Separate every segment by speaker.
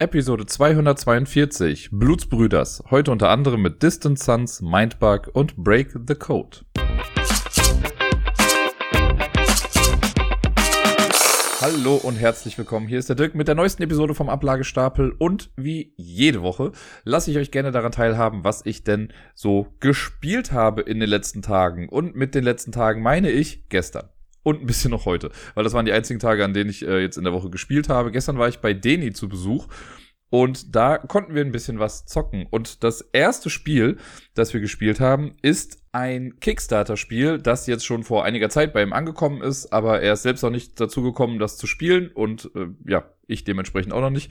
Speaker 1: Episode 242 Blutsbrüders. Heute unter anderem mit Distant Suns, Mindbug und Break the Code. Hallo und herzlich willkommen. Hier ist der Dirk mit der neuesten Episode vom Ablagestapel und wie jede Woche lasse ich euch gerne daran teilhaben, was ich denn so gespielt habe in den letzten Tagen. Und mit den letzten Tagen meine ich gestern und ein bisschen noch heute, weil das waren die einzigen Tage, an denen ich äh, jetzt in der Woche gespielt habe. Gestern war ich bei Deni zu Besuch und da konnten wir ein bisschen was zocken. Und das erste Spiel, das wir gespielt haben, ist ein Kickstarter-Spiel, das jetzt schon vor einiger Zeit bei ihm angekommen ist, aber er ist selbst noch nicht dazu gekommen, das zu spielen und äh, ja, ich dementsprechend auch noch nicht.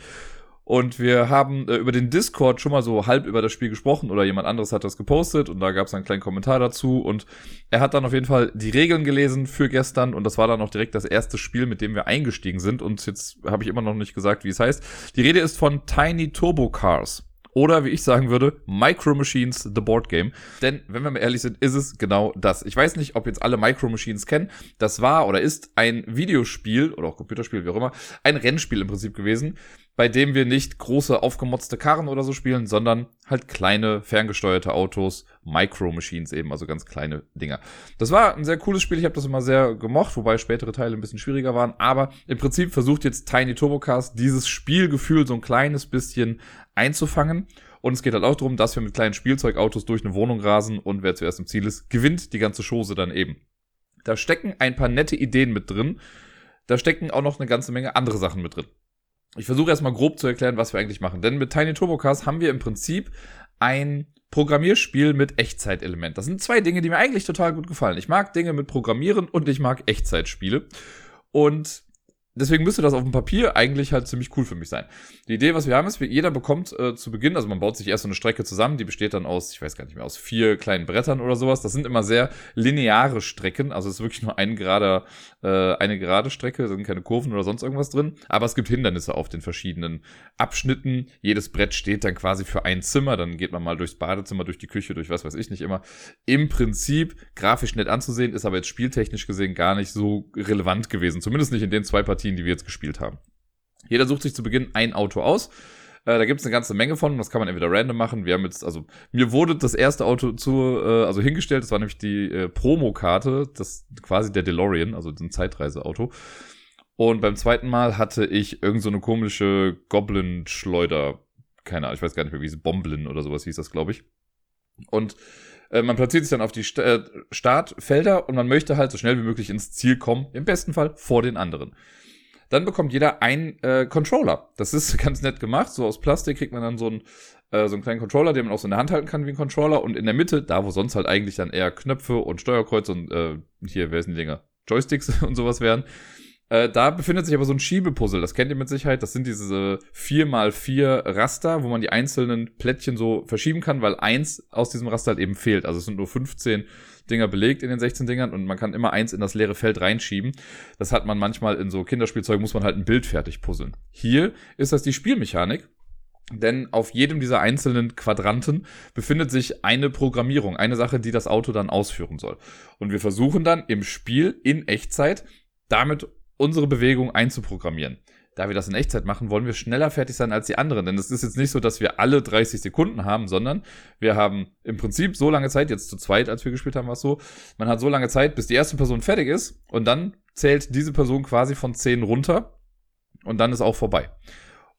Speaker 1: Und wir haben äh, über den Discord schon mal so halb über das Spiel gesprochen oder jemand anderes hat das gepostet und da gab es einen kleinen Kommentar dazu. Und er hat dann auf jeden Fall die Regeln gelesen für gestern und das war dann auch direkt das erste Spiel, mit dem wir eingestiegen sind. Und jetzt habe ich immer noch nicht gesagt, wie es heißt. Die Rede ist von Tiny Turbo Cars. Oder wie ich sagen würde, Micro Machines, the Board Game. Denn, wenn wir mal ehrlich sind, ist es genau das. Ich weiß nicht, ob jetzt alle Micro Machines kennen. Das war oder ist ein Videospiel oder auch Computerspiel, wie auch immer, ein Rennspiel im Prinzip gewesen, bei dem wir nicht große aufgemotzte Karren oder so spielen, sondern halt kleine ferngesteuerte Autos, Micro Machines eben, also ganz kleine Dinger. Das war ein sehr cooles Spiel, ich habe das immer sehr gemocht, wobei spätere Teile ein bisschen schwieriger waren, aber im Prinzip versucht jetzt Tiny Turbocast dieses Spielgefühl so ein kleines bisschen einzufangen. Und es geht halt auch darum, dass wir mit kleinen Spielzeugautos durch eine Wohnung rasen und wer zuerst im Ziel ist, gewinnt die ganze Chose dann eben. Da stecken ein paar nette Ideen mit drin. Da stecken auch noch eine ganze Menge andere Sachen mit drin. Ich versuche erstmal grob zu erklären, was wir eigentlich machen. Denn mit Tiny Turbocast haben wir im Prinzip ein Programmierspiel mit Echtzeitelement. Das sind zwei Dinge, die mir eigentlich total gut gefallen. Ich mag Dinge mit Programmieren und ich mag Echtzeitspiele. Und deswegen müsste das auf dem Papier eigentlich halt ziemlich cool für mich sein. Die Idee, was wir haben, ist, jeder bekommt äh, zu Beginn, also man baut sich erst so eine Strecke zusammen, die besteht dann aus, ich weiß gar nicht mehr, aus vier kleinen Brettern oder sowas. Das sind immer sehr lineare Strecken, also es ist wirklich nur ein gerader, äh, eine gerade Strecke, sind keine Kurven oder sonst irgendwas drin. Aber es gibt Hindernisse auf den verschiedenen Abschnitten. Jedes Brett steht dann quasi für ein Zimmer, dann geht man mal durchs Badezimmer, durch die Küche, durch was weiß ich nicht immer. Im Prinzip grafisch nett anzusehen, ist aber jetzt spieltechnisch gesehen gar nicht so relevant gewesen. Zumindest nicht in den zwei Partien Partien, die wir jetzt gespielt haben. Jeder sucht sich zu Beginn ein Auto aus. Äh, da gibt es eine ganze Menge von. Das kann man entweder random machen. Wir haben jetzt, also mir wurde das erste Auto zu, äh, also hingestellt. Das war nämlich die äh, Promokarte, das quasi der DeLorean, also ein Zeitreiseauto. Und beim zweiten Mal hatte ich irgend so eine komische Goblin-Schleuder. Keine Ahnung, ich weiß gar nicht mehr, wie sie Bomblin oder sowas hieß das, glaube ich. Und äh, man platziert sich dann auf die St Startfelder und man möchte halt so schnell wie möglich ins Ziel kommen. Im besten Fall vor den anderen. Dann bekommt jeder einen äh, Controller. Das ist ganz nett gemacht. So aus Plastik kriegt man dann so einen, äh, so einen kleinen Controller, den man auch so in der Hand halten kann wie ein Controller. Und in der Mitte, da wo sonst halt eigentlich dann eher Knöpfe und Steuerkreuz und äh, hier, wer sind die Dinger? Joysticks und sowas wären. Äh, da befindet sich aber so ein Schiebepuzzle, das kennt ihr mit Sicherheit. Das sind diese 4x4 Raster, wo man die einzelnen Plättchen so verschieben kann, weil eins aus diesem Raster halt eben fehlt. Also es sind nur 15 Dinger belegt in den 16 Dingern und man kann immer eins in das leere Feld reinschieben. Das hat man manchmal in so Kinderspielzeugen, muss man halt ein Bild fertig puzzeln. Hier ist das die Spielmechanik. Denn auf jedem dieser einzelnen Quadranten befindet sich eine Programmierung, eine Sache, die das Auto dann ausführen soll. Und wir versuchen dann im Spiel in Echtzeit damit unsere Bewegung einzuprogrammieren da wir das in Echtzeit machen, wollen wir schneller fertig sein als die anderen. Denn es ist jetzt nicht so, dass wir alle 30 Sekunden haben, sondern wir haben im Prinzip so lange Zeit, jetzt zu zweit, als wir gespielt haben, war es so, man hat so lange Zeit, bis die erste Person fertig ist und dann zählt diese Person quasi von 10 runter und dann ist auch vorbei.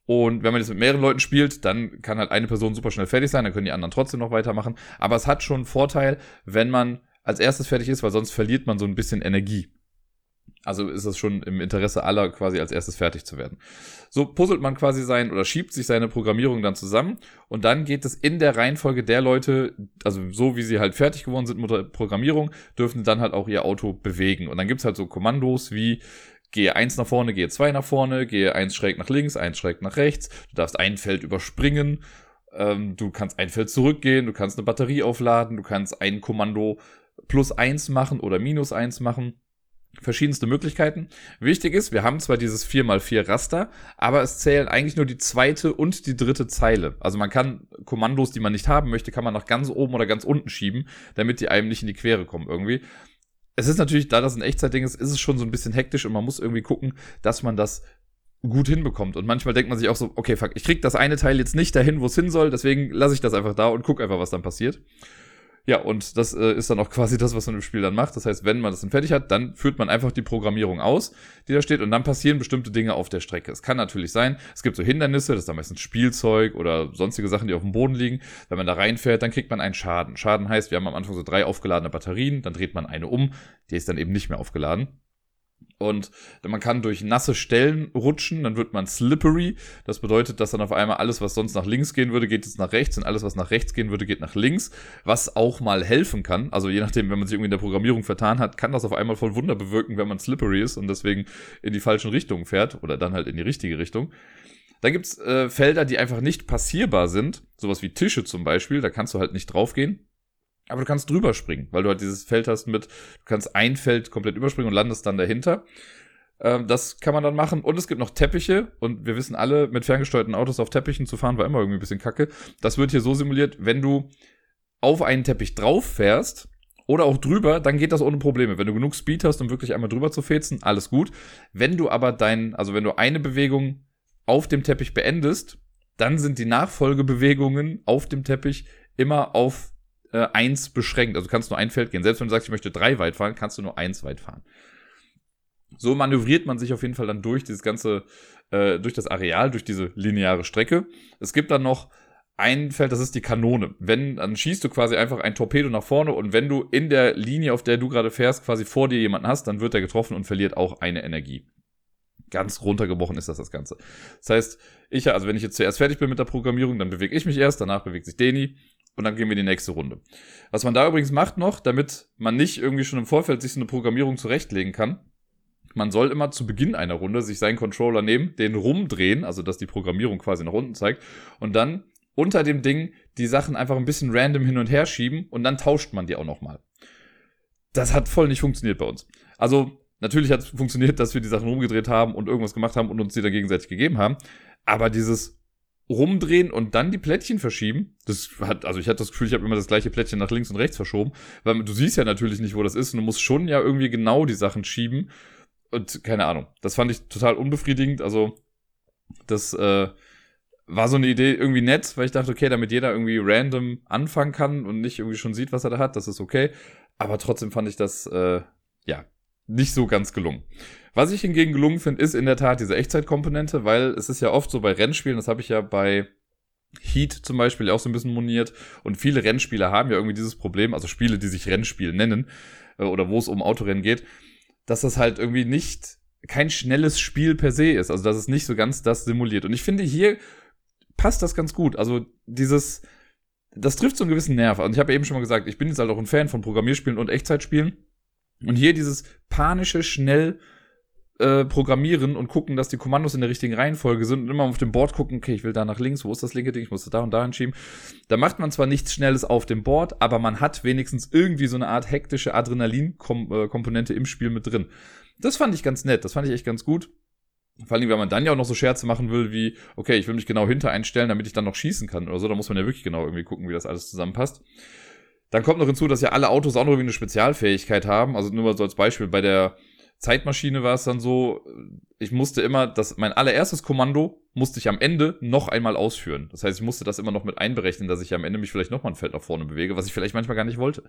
Speaker 1: Und wenn man jetzt mit mehreren Leuten spielt, dann kann halt eine Person super schnell fertig sein, dann können die anderen trotzdem noch weitermachen. Aber es hat schon einen Vorteil, wenn man als erstes fertig ist, weil sonst verliert man so ein bisschen Energie. Also ist es schon im Interesse aller quasi als erstes fertig zu werden. So puzzelt man quasi sein oder schiebt sich seine Programmierung dann zusammen und dann geht es in der Reihenfolge der Leute, also so wie sie halt fertig geworden sind mit der Programmierung, dürfen dann halt auch ihr Auto bewegen. Und dann gibt's halt so Kommandos wie gehe eins nach vorne, gehe zwei nach vorne, gehe eins schräg nach links, eins schräg nach rechts, du darfst ein Feld überspringen, ähm, du kannst ein Feld zurückgehen, du kannst eine Batterie aufladen, du kannst ein Kommando plus eins machen oder minus eins machen verschiedenste Möglichkeiten. Wichtig ist, wir haben zwar dieses 4x4 Raster, aber es zählen eigentlich nur die zweite und die dritte Zeile. Also man kann Kommandos, die man nicht haben möchte, kann man nach ganz oben oder ganz unten schieben, damit die einem nicht in die Quere kommen irgendwie. Es ist natürlich, da das ein Echtzeitding ist, ist es schon so ein bisschen hektisch und man muss irgendwie gucken, dass man das gut hinbekommt. Und manchmal denkt man sich auch so, okay, fuck, ich krieg das eine Teil jetzt nicht dahin, wo es hin soll, deswegen lasse ich das einfach da und guck einfach, was dann passiert. Ja, und das äh, ist dann auch quasi das, was man im Spiel dann macht. Das heißt, wenn man das dann fertig hat, dann führt man einfach die Programmierung aus, die da steht, und dann passieren bestimmte Dinge auf der Strecke. Es kann natürlich sein, es gibt so Hindernisse, das ist dann meistens Spielzeug oder sonstige Sachen, die auf dem Boden liegen. Wenn man da reinfährt, dann kriegt man einen Schaden. Schaden heißt, wir haben am Anfang so drei aufgeladene Batterien, dann dreht man eine um, die ist dann eben nicht mehr aufgeladen. Und man kann durch nasse Stellen rutschen, dann wird man slippery. Das bedeutet, dass dann auf einmal alles, was sonst nach links gehen würde, geht jetzt nach rechts und alles, was nach rechts gehen würde, geht nach links, was auch mal helfen kann. Also je nachdem, wenn man sich irgendwie in der Programmierung vertan hat, kann das auf einmal voll Wunder bewirken, wenn man slippery ist und deswegen in die falschen Richtungen fährt oder dann halt in die richtige Richtung. Dann gibt's äh, Felder, die einfach nicht passierbar sind, sowas wie Tische zum Beispiel, da kannst du halt nicht draufgehen. Aber du kannst drüber springen, weil du halt dieses Feld hast mit, du kannst ein Feld komplett überspringen und landest dann dahinter. Ähm, das kann man dann machen. Und es gibt noch Teppiche. Und wir wissen alle, mit ferngesteuerten Autos auf Teppichen zu fahren war immer irgendwie ein bisschen kacke. Das wird hier so simuliert, wenn du auf einen Teppich drauf fährst oder auch drüber, dann geht das ohne Probleme. Wenn du genug Speed hast, um wirklich einmal drüber zu fetzen, alles gut. Wenn du aber dein, also wenn du eine Bewegung auf dem Teppich beendest, dann sind die Nachfolgebewegungen auf dem Teppich immer auf äh, eins beschränkt. Also du kannst nur ein Feld gehen. Selbst wenn du sagst, ich möchte drei weit fahren, kannst du nur eins weit fahren. So manövriert man sich auf jeden Fall dann durch dieses ganze, äh, durch das Areal, durch diese lineare Strecke. Es gibt dann noch ein Feld, das ist die Kanone. Wenn, dann schießt du quasi einfach ein Torpedo nach vorne und wenn du in der Linie, auf der du gerade fährst, quasi vor dir jemanden hast, dann wird er getroffen und verliert auch eine Energie. Ganz runtergebrochen ist das das Ganze. Das heißt, ich, also wenn ich jetzt zuerst fertig bin mit der Programmierung, dann bewege ich mich erst, danach bewegt sich Deni und dann gehen wir in die nächste Runde. Was man da übrigens macht noch, damit man nicht irgendwie schon im Vorfeld sich so eine Programmierung zurechtlegen kann, man soll immer zu Beginn einer Runde sich seinen Controller nehmen, den rumdrehen, also dass die Programmierung quasi nach unten zeigt, und dann unter dem Ding die Sachen einfach ein bisschen random hin und her schieben und dann tauscht man die auch nochmal. Das hat voll nicht funktioniert bei uns. Also, natürlich hat es funktioniert, dass wir die Sachen rumgedreht haben und irgendwas gemacht haben und uns die dann gegenseitig gegeben haben. Aber dieses rumdrehen und dann die Plättchen verschieben. Das hat, also ich hatte das Gefühl, ich habe immer das gleiche Plättchen nach links und rechts verschoben, weil du siehst ja natürlich nicht, wo das ist und du musst schon ja irgendwie genau die Sachen schieben. Und keine Ahnung, das fand ich total unbefriedigend. Also das äh, war so eine Idee irgendwie nett, weil ich dachte, okay, damit jeder irgendwie random anfangen kann und nicht irgendwie schon sieht, was er da hat, das ist okay. Aber trotzdem fand ich das äh, ja nicht so ganz gelungen. Was ich hingegen gelungen finde, ist in der Tat diese Echtzeitkomponente, weil es ist ja oft so bei Rennspielen, das habe ich ja bei Heat zum Beispiel auch so ein bisschen moniert und viele Rennspiele haben ja irgendwie dieses Problem, also Spiele, die sich Rennspiel nennen äh, oder wo es um Autorennen geht, dass das halt irgendwie nicht kein schnelles Spiel per se ist, also dass es nicht so ganz das simuliert. Und ich finde hier passt das ganz gut. Also dieses, das trifft so einen gewissen Nerv. Und ich habe eben schon mal gesagt, ich bin jetzt halt auch ein Fan von Programmierspielen und Echtzeitspielen. Und hier dieses panische, schnell äh, programmieren und gucken, dass die Kommandos in der richtigen Reihenfolge sind und immer auf dem Board gucken, okay, ich will da nach links, wo ist das linke Ding, ich muss da und da hinschieben. Da macht man zwar nichts Schnelles auf dem Board, aber man hat wenigstens irgendwie so eine Art hektische Adrenalin-Komponente im Spiel mit drin. Das fand ich ganz nett, das fand ich echt ganz gut. Vor allem, wenn man dann ja auch noch so Scherze machen will, wie, okay, ich will mich genau hinter einstellen, damit ich dann noch schießen kann oder so, da muss man ja wirklich genau irgendwie gucken, wie das alles zusammenpasst. Dann kommt noch hinzu, dass ja alle Autos auch noch irgendwie eine Spezialfähigkeit haben. Also nur mal so als Beispiel, bei der Zeitmaschine war es dann so, ich musste immer, das, mein allererstes Kommando musste ich am Ende noch einmal ausführen. Das heißt, ich musste das immer noch mit einberechnen, dass ich am Ende mich vielleicht noch mal ein Feld nach vorne bewege, was ich vielleicht manchmal gar nicht wollte.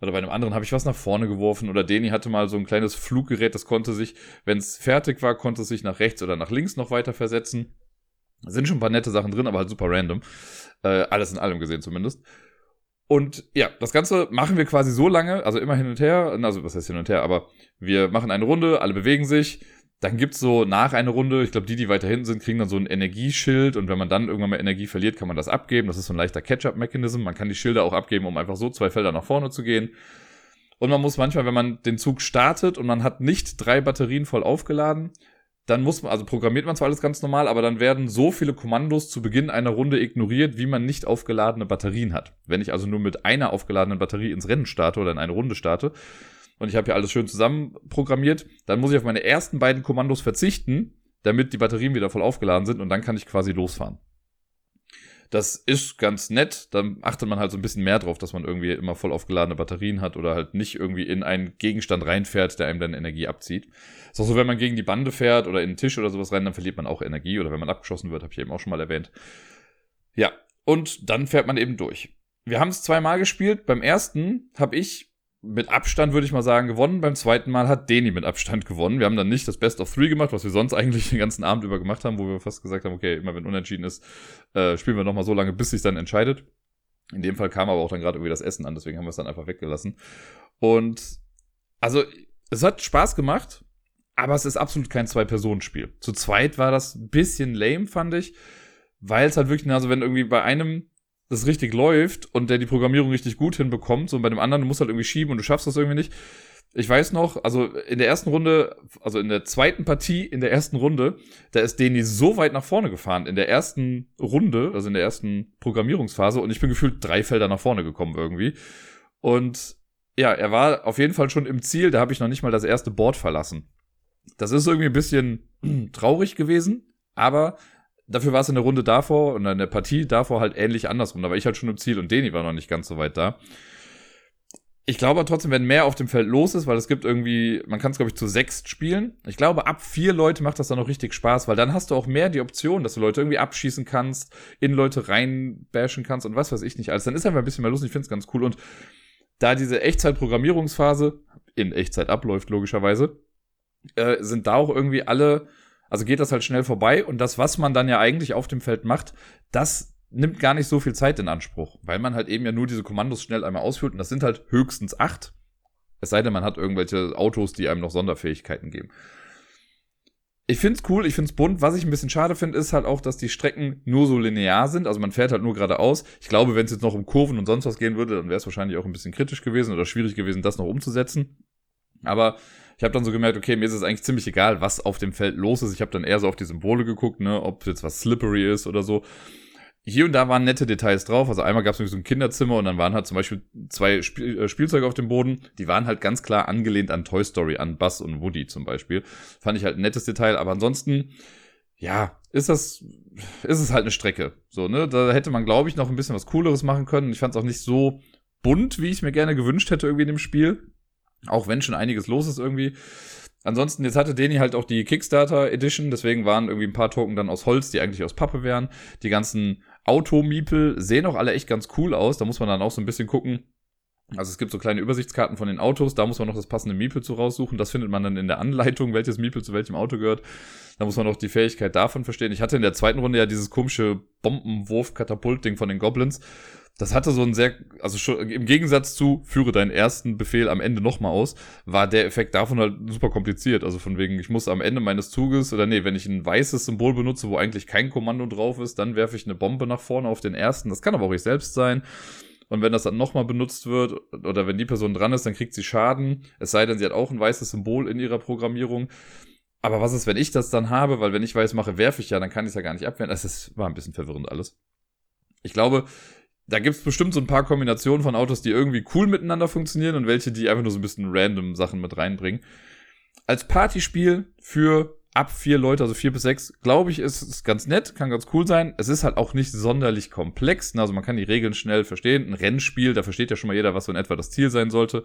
Speaker 1: Oder bei einem anderen habe ich was nach vorne geworfen oder Deni hatte mal so ein kleines Fluggerät, das konnte sich, wenn es fertig war, konnte es sich nach rechts oder nach links noch weiter versetzen. Da sind schon ein paar nette Sachen drin, aber halt super random. Äh, alles in allem gesehen zumindest. Und ja, das Ganze machen wir quasi so lange, also immer hin und her, also was heißt hin und her, aber wir machen eine Runde, alle bewegen sich, dann gibt's so nach einer Runde, ich glaube, die, die weiter hinten sind, kriegen dann so ein Energieschild und wenn man dann irgendwann mal Energie verliert, kann man das abgeben. Das ist so ein leichter Catch-up-Mechanism. Man kann die Schilder auch abgeben, um einfach so zwei Felder nach vorne zu gehen. Und man muss manchmal, wenn man den Zug startet und man hat nicht drei Batterien voll aufgeladen, dann muss man, also programmiert man zwar alles ganz normal, aber dann werden so viele Kommandos zu Beginn einer Runde ignoriert, wie man nicht aufgeladene Batterien hat. Wenn ich also nur mit einer aufgeladenen Batterie ins Rennen starte oder in eine Runde starte und ich habe hier alles schön zusammen programmiert, dann muss ich auf meine ersten beiden Kommandos verzichten, damit die Batterien wieder voll aufgeladen sind und dann kann ich quasi losfahren. Das ist ganz nett. Dann achtet man halt so ein bisschen mehr drauf, dass man irgendwie immer voll aufgeladene Batterien hat oder halt nicht irgendwie in einen Gegenstand reinfährt, der einem dann Energie abzieht. Ist auch so, wenn man gegen die Bande fährt oder in den Tisch oder sowas rein, dann verliert man auch Energie. Oder wenn man abgeschossen wird, habe ich eben auch schon mal erwähnt. Ja, und dann fährt man eben durch. Wir haben es zweimal gespielt. Beim ersten habe ich mit Abstand, würde ich mal sagen, gewonnen. Beim zweiten Mal hat Deni mit Abstand gewonnen. Wir haben dann nicht das Best of Three gemacht, was wir sonst eigentlich den ganzen Abend über gemacht haben, wo wir fast gesagt haben, okay, immer wenn unentschieden ist, äh, spielen wir nochmal so lange, bis sich dann entscheidet. In dem Fall kam aber auch dann gerade irgendwie das Essen an, deswegen haben wir es dann einfach weggelassen. Und also, es hat Spaß gemacht, aber es ist absolut kein Zwei-Personen-Spiel. Zu zweit war das ein bisschen lame, fand ich, weil es halt wirklich, also wenn irgendwie bei einem das richtig läuft und der die Programmierung richtig gut hinbekommt, und bei dem anderen, du musst halt irgendwie schieben und du schaffst das irgendwie nicht. Ich weiß noch, also in der ersten Runde, also in der zweiten Partie, in der ersten Runde, da ist Deni so weit nach vorne gefahren, in der ersten Runde, also in der ersten Programmierungsphase, und ich bin gefühlt drei Felder nach vorne gekommen irgendwie. Und ja, er war auf jeden Fall schon im Ziel, da habe ich noch nicht mal das erste Board verlassen. Das ist irgendwie ein bisschen traurig gewesen, aber Dafür war es in der Runde davor und in der Partie davor halt ähnlich andersrum. Da war ich halt schon im Ziel und Deni war noch nicht ganz so weit da. Ich glaube trotzdem, wenn mehr auf dem Feld los ist, weil es gibt irgendwie, man kann es glaube ich zu sechst spielen. Ich glaube, ab vier Leute macht das dann noch richtig Spaß, weil dann hast du auch mehr die Option, dass du Leute irgendwie abschießen kannst, in Leute reinbashen kannst und was weiß ich nicht alles. Dann ist einfach ein bisschen mehr lustig, ich finde es ganz cool. Und da diese Echtzeit-Programmierungsphase in Echtzeit abläuft, logischerweise, äh, sind da auch irgendwie alle also geht das halt schnell vorbei und das, was man dann ja eigentlich auf dem Feld macht, das nimmt gar nicht so viel Zeit in Anspruch, weil man halt eben ja nur diese Kommandos schnell einmal ausführt und das sind halt höchstens acht. Es sei denn, man hat irgendwelche Autos, die einem noch Sonderfähigkeiten geben. Ich find's cool, ich find's bunt. Was ich ein bisschen schade finde, ist halt auch, dass die Strecken nur so linear sind. Also man fährt halt nur geradeaus. Ich glaube, wenn es jetzt noch um Kurven und sonst was gehen würde, dann wäre es wahrscheinlich auch ein bisschen kritisch gewesen oder schwierig gewesen, das noch umzusetzen. Aber ich habe dann so gemerkt, okay, mir ist es eigentlich ziemlich egal, was auf dem Feld los ist. Ich habe dann eher so auf die Symbole geguckt, ne, ob jetzt was slippery ist oder so. Hier und da waren nette Details drauf. Also einmal gab es so ein Kinderzimmer und dann waren halt zum Beispiel zwei Spiel äh, Spielzeuge auf dem Boden. Die waren halt ganz klar angelehnt an Toy Story, an Buzz und Woody zum Beispiel. Fand ich halt ein nettes Detail. Aber ansonsten, ja, ist das, ist es halt eine Strecke. So, ne, da hätte man, glaube ich, noch ein bisschen was Cooleres machen können. Ich fand es auch nicht so bunt, wie ich mir gerne gewünscht hätte irgendwie in dem Spiel. Auch wenn schon einiges los ist irgendwie. Ansonsten, jetzt hatte Deni halt auch die Kickstarter Edition, deswegen waren irgendwie ein paar Token dann aus Holz, die eigentlich aus Pappe wären. Die ganzen Automiepel sehen auch alle echt ganz cool aus. Da muss man dann auch so ein bisschen gucken. Also es gibt so kleine Übersichtskarten von den Autos, da muss man noch das passende Miepel zu raussuchen. Das findet man dann in der Anleitung, welches Miepel zu welchem Auto gehört. Da muss man noch die Fähigkeit davon verstehen. Ich hatte in der zweiten Runde ja dieses komische Bombenwurf-Katapult-Ding von den Goblins das hatte so ein sehr, also schon im Gegensatz zu führe deinen ersten Befehl am Ende nochmal aus, war der Effekt davon halt super kompliziert. Also von wegen, ich muss am Ende meines Zuges, oder nee, wenn ich ein weißes Symbol benutze, wo eigentlich kein Kommando drauf ist, dann werfe ich eine Bombe nach vorne auf den ersten. Das kann aber auch ich selbst sein. Und wenn das dann nochmal benutzt wird, oder wenn die Person dran ist, dann kriegt sie Schaden. Es sei denn, sie hat auch ein weißes Symbol in ihrer Programmierung. Aber was ist, wenn ich das dann habe? Weil wenn ich weiß mache, werfe ich ja, dann kann ich es ja gar nicht abwehren. Es war ein bisschen verwirrend alles. Ich glaube, da gibt's bestimmt so ein paar Kombinationen von Autos, die irgendwie cool miteinander funktionieren und welche, die einfach nur so ein bisschen random Sachen mit reinbringen. Als Partyspiel für ab vier Leute, also vier bis sechs, glaube ich, ist es ganz nett, kann ganz cool sein. Es ist halt auch nicht sonderlich komplex. Also man kann die Regeln schnell verstehen. Ein Rennspiel, da versteht ja schon mal jeder, was so in etwa das Ziel sein sollte.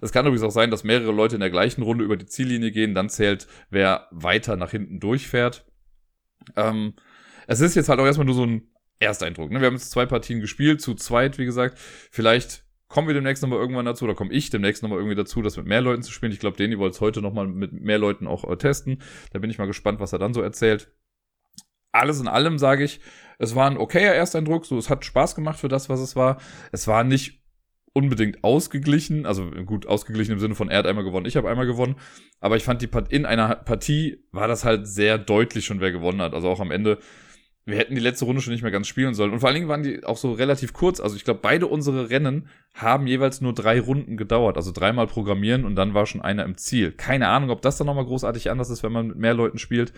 Speaker 1: Es kann übrigens auch sein, dass mehrere Leute in der gleichen Runde über die Ziellinie gehen. Dann zählt, wer weiter nach hinten durchfährt. Ähm, es ist jetzt halt auch erstmal nur so ein Ersteindruck. Ne? Wir haben jetzt zwei Partien gespielt, zu zweit, wie gesagt. Vielleicht kommen wir demnächst nochmal irgendwann dazu, oder komme ich demnächst nochmal irgendwie dazu, das mit mehr Leuten zu spielen. Ich glaube, Danny wollte es heute nochmal mit mehr Leuten auch äh, testen. Da bin ich mal gespannt, was er dann so erzählt. Alles in allem sage ich, es war ein okayer Ersteindruck, so es hat Spaß gemacht für das, was es war. Es war nicht unbedingt ausgeglichen, also gut ausgeglichen im Sinne von er hat einmal gewonnen, ich habe einmal gewonnen, aber ich fand die Part in einer Partie war das halt sehr deutlich schon, wer gewonnen hat. Also auch am Ende wir hätten die letzte Runde schon nicht mehr ganz spielen sollen. Und vor allen Dingen waren die auch so relativ kurz. Also ich glaube, beide unsere Rennen haben jeweils nur drei Runden gedauert. Also dreimal programmieren und dann war schon einer im Ziel. Keine Ahnung, ob das dann nochmal großartig anders ist, wenn man mit mehr Leuten spielt.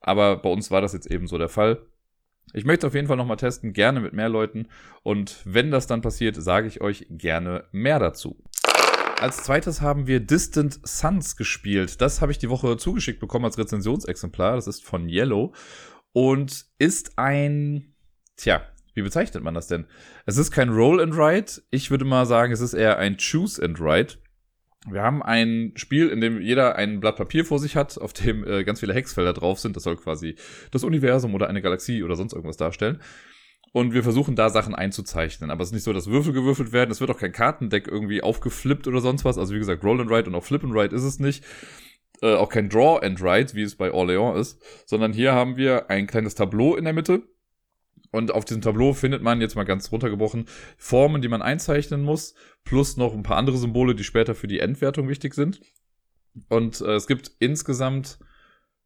Speaker 1: Aber bei uns war das jetzt eben so der Fall. Ich möchte auf jeden Fall nochmal testen, gerne mit mehr Leuten. Und wenn das dann passiert, sage ich euch gerne mehr dazu. Als zweites haben wir Distant Suns gespielt. Das habe ich die Woche zugeschickt bekommen als Rezensionsexemplar. Das ist von Yellow und ist ein, tja, wie bezeichnet man das denn? Es ist kein Roll and Write. Ich würde mal sagen, es ist eher ein Choose and Write. Wir haben ein Spiel, in dem jeder ein Blatt Papier vor sich hat, auf dem äh, ganz viele Hexfelder drauf sind. Das soll quasi das Universum oder eine Galaxie oder sonst irgendwas darstellen. Und wir versuchen da Sachen einzuzeichnen. Aber es ist nicht so, dass Würfel gewürfelt werden. Es wird auch kein Kartendeck irgendwie aufgeflippt oder sonst was. Also wie gesagt, Roll and Write und auch Flip and Write ist es nicht. Äh, auch kein Draw and Write, wie es bei Orléans ist. Sondern hier haben wir ein kleines Tableau in der Mitte und auf diesem Tableau findet man jetzt mal ganz runtergebrochen Formen, die man einzeichnen muss, plus noch ein paar andere Symbole, die später für die Endwertung wichtig sind. Und äh, es gibt insgesamt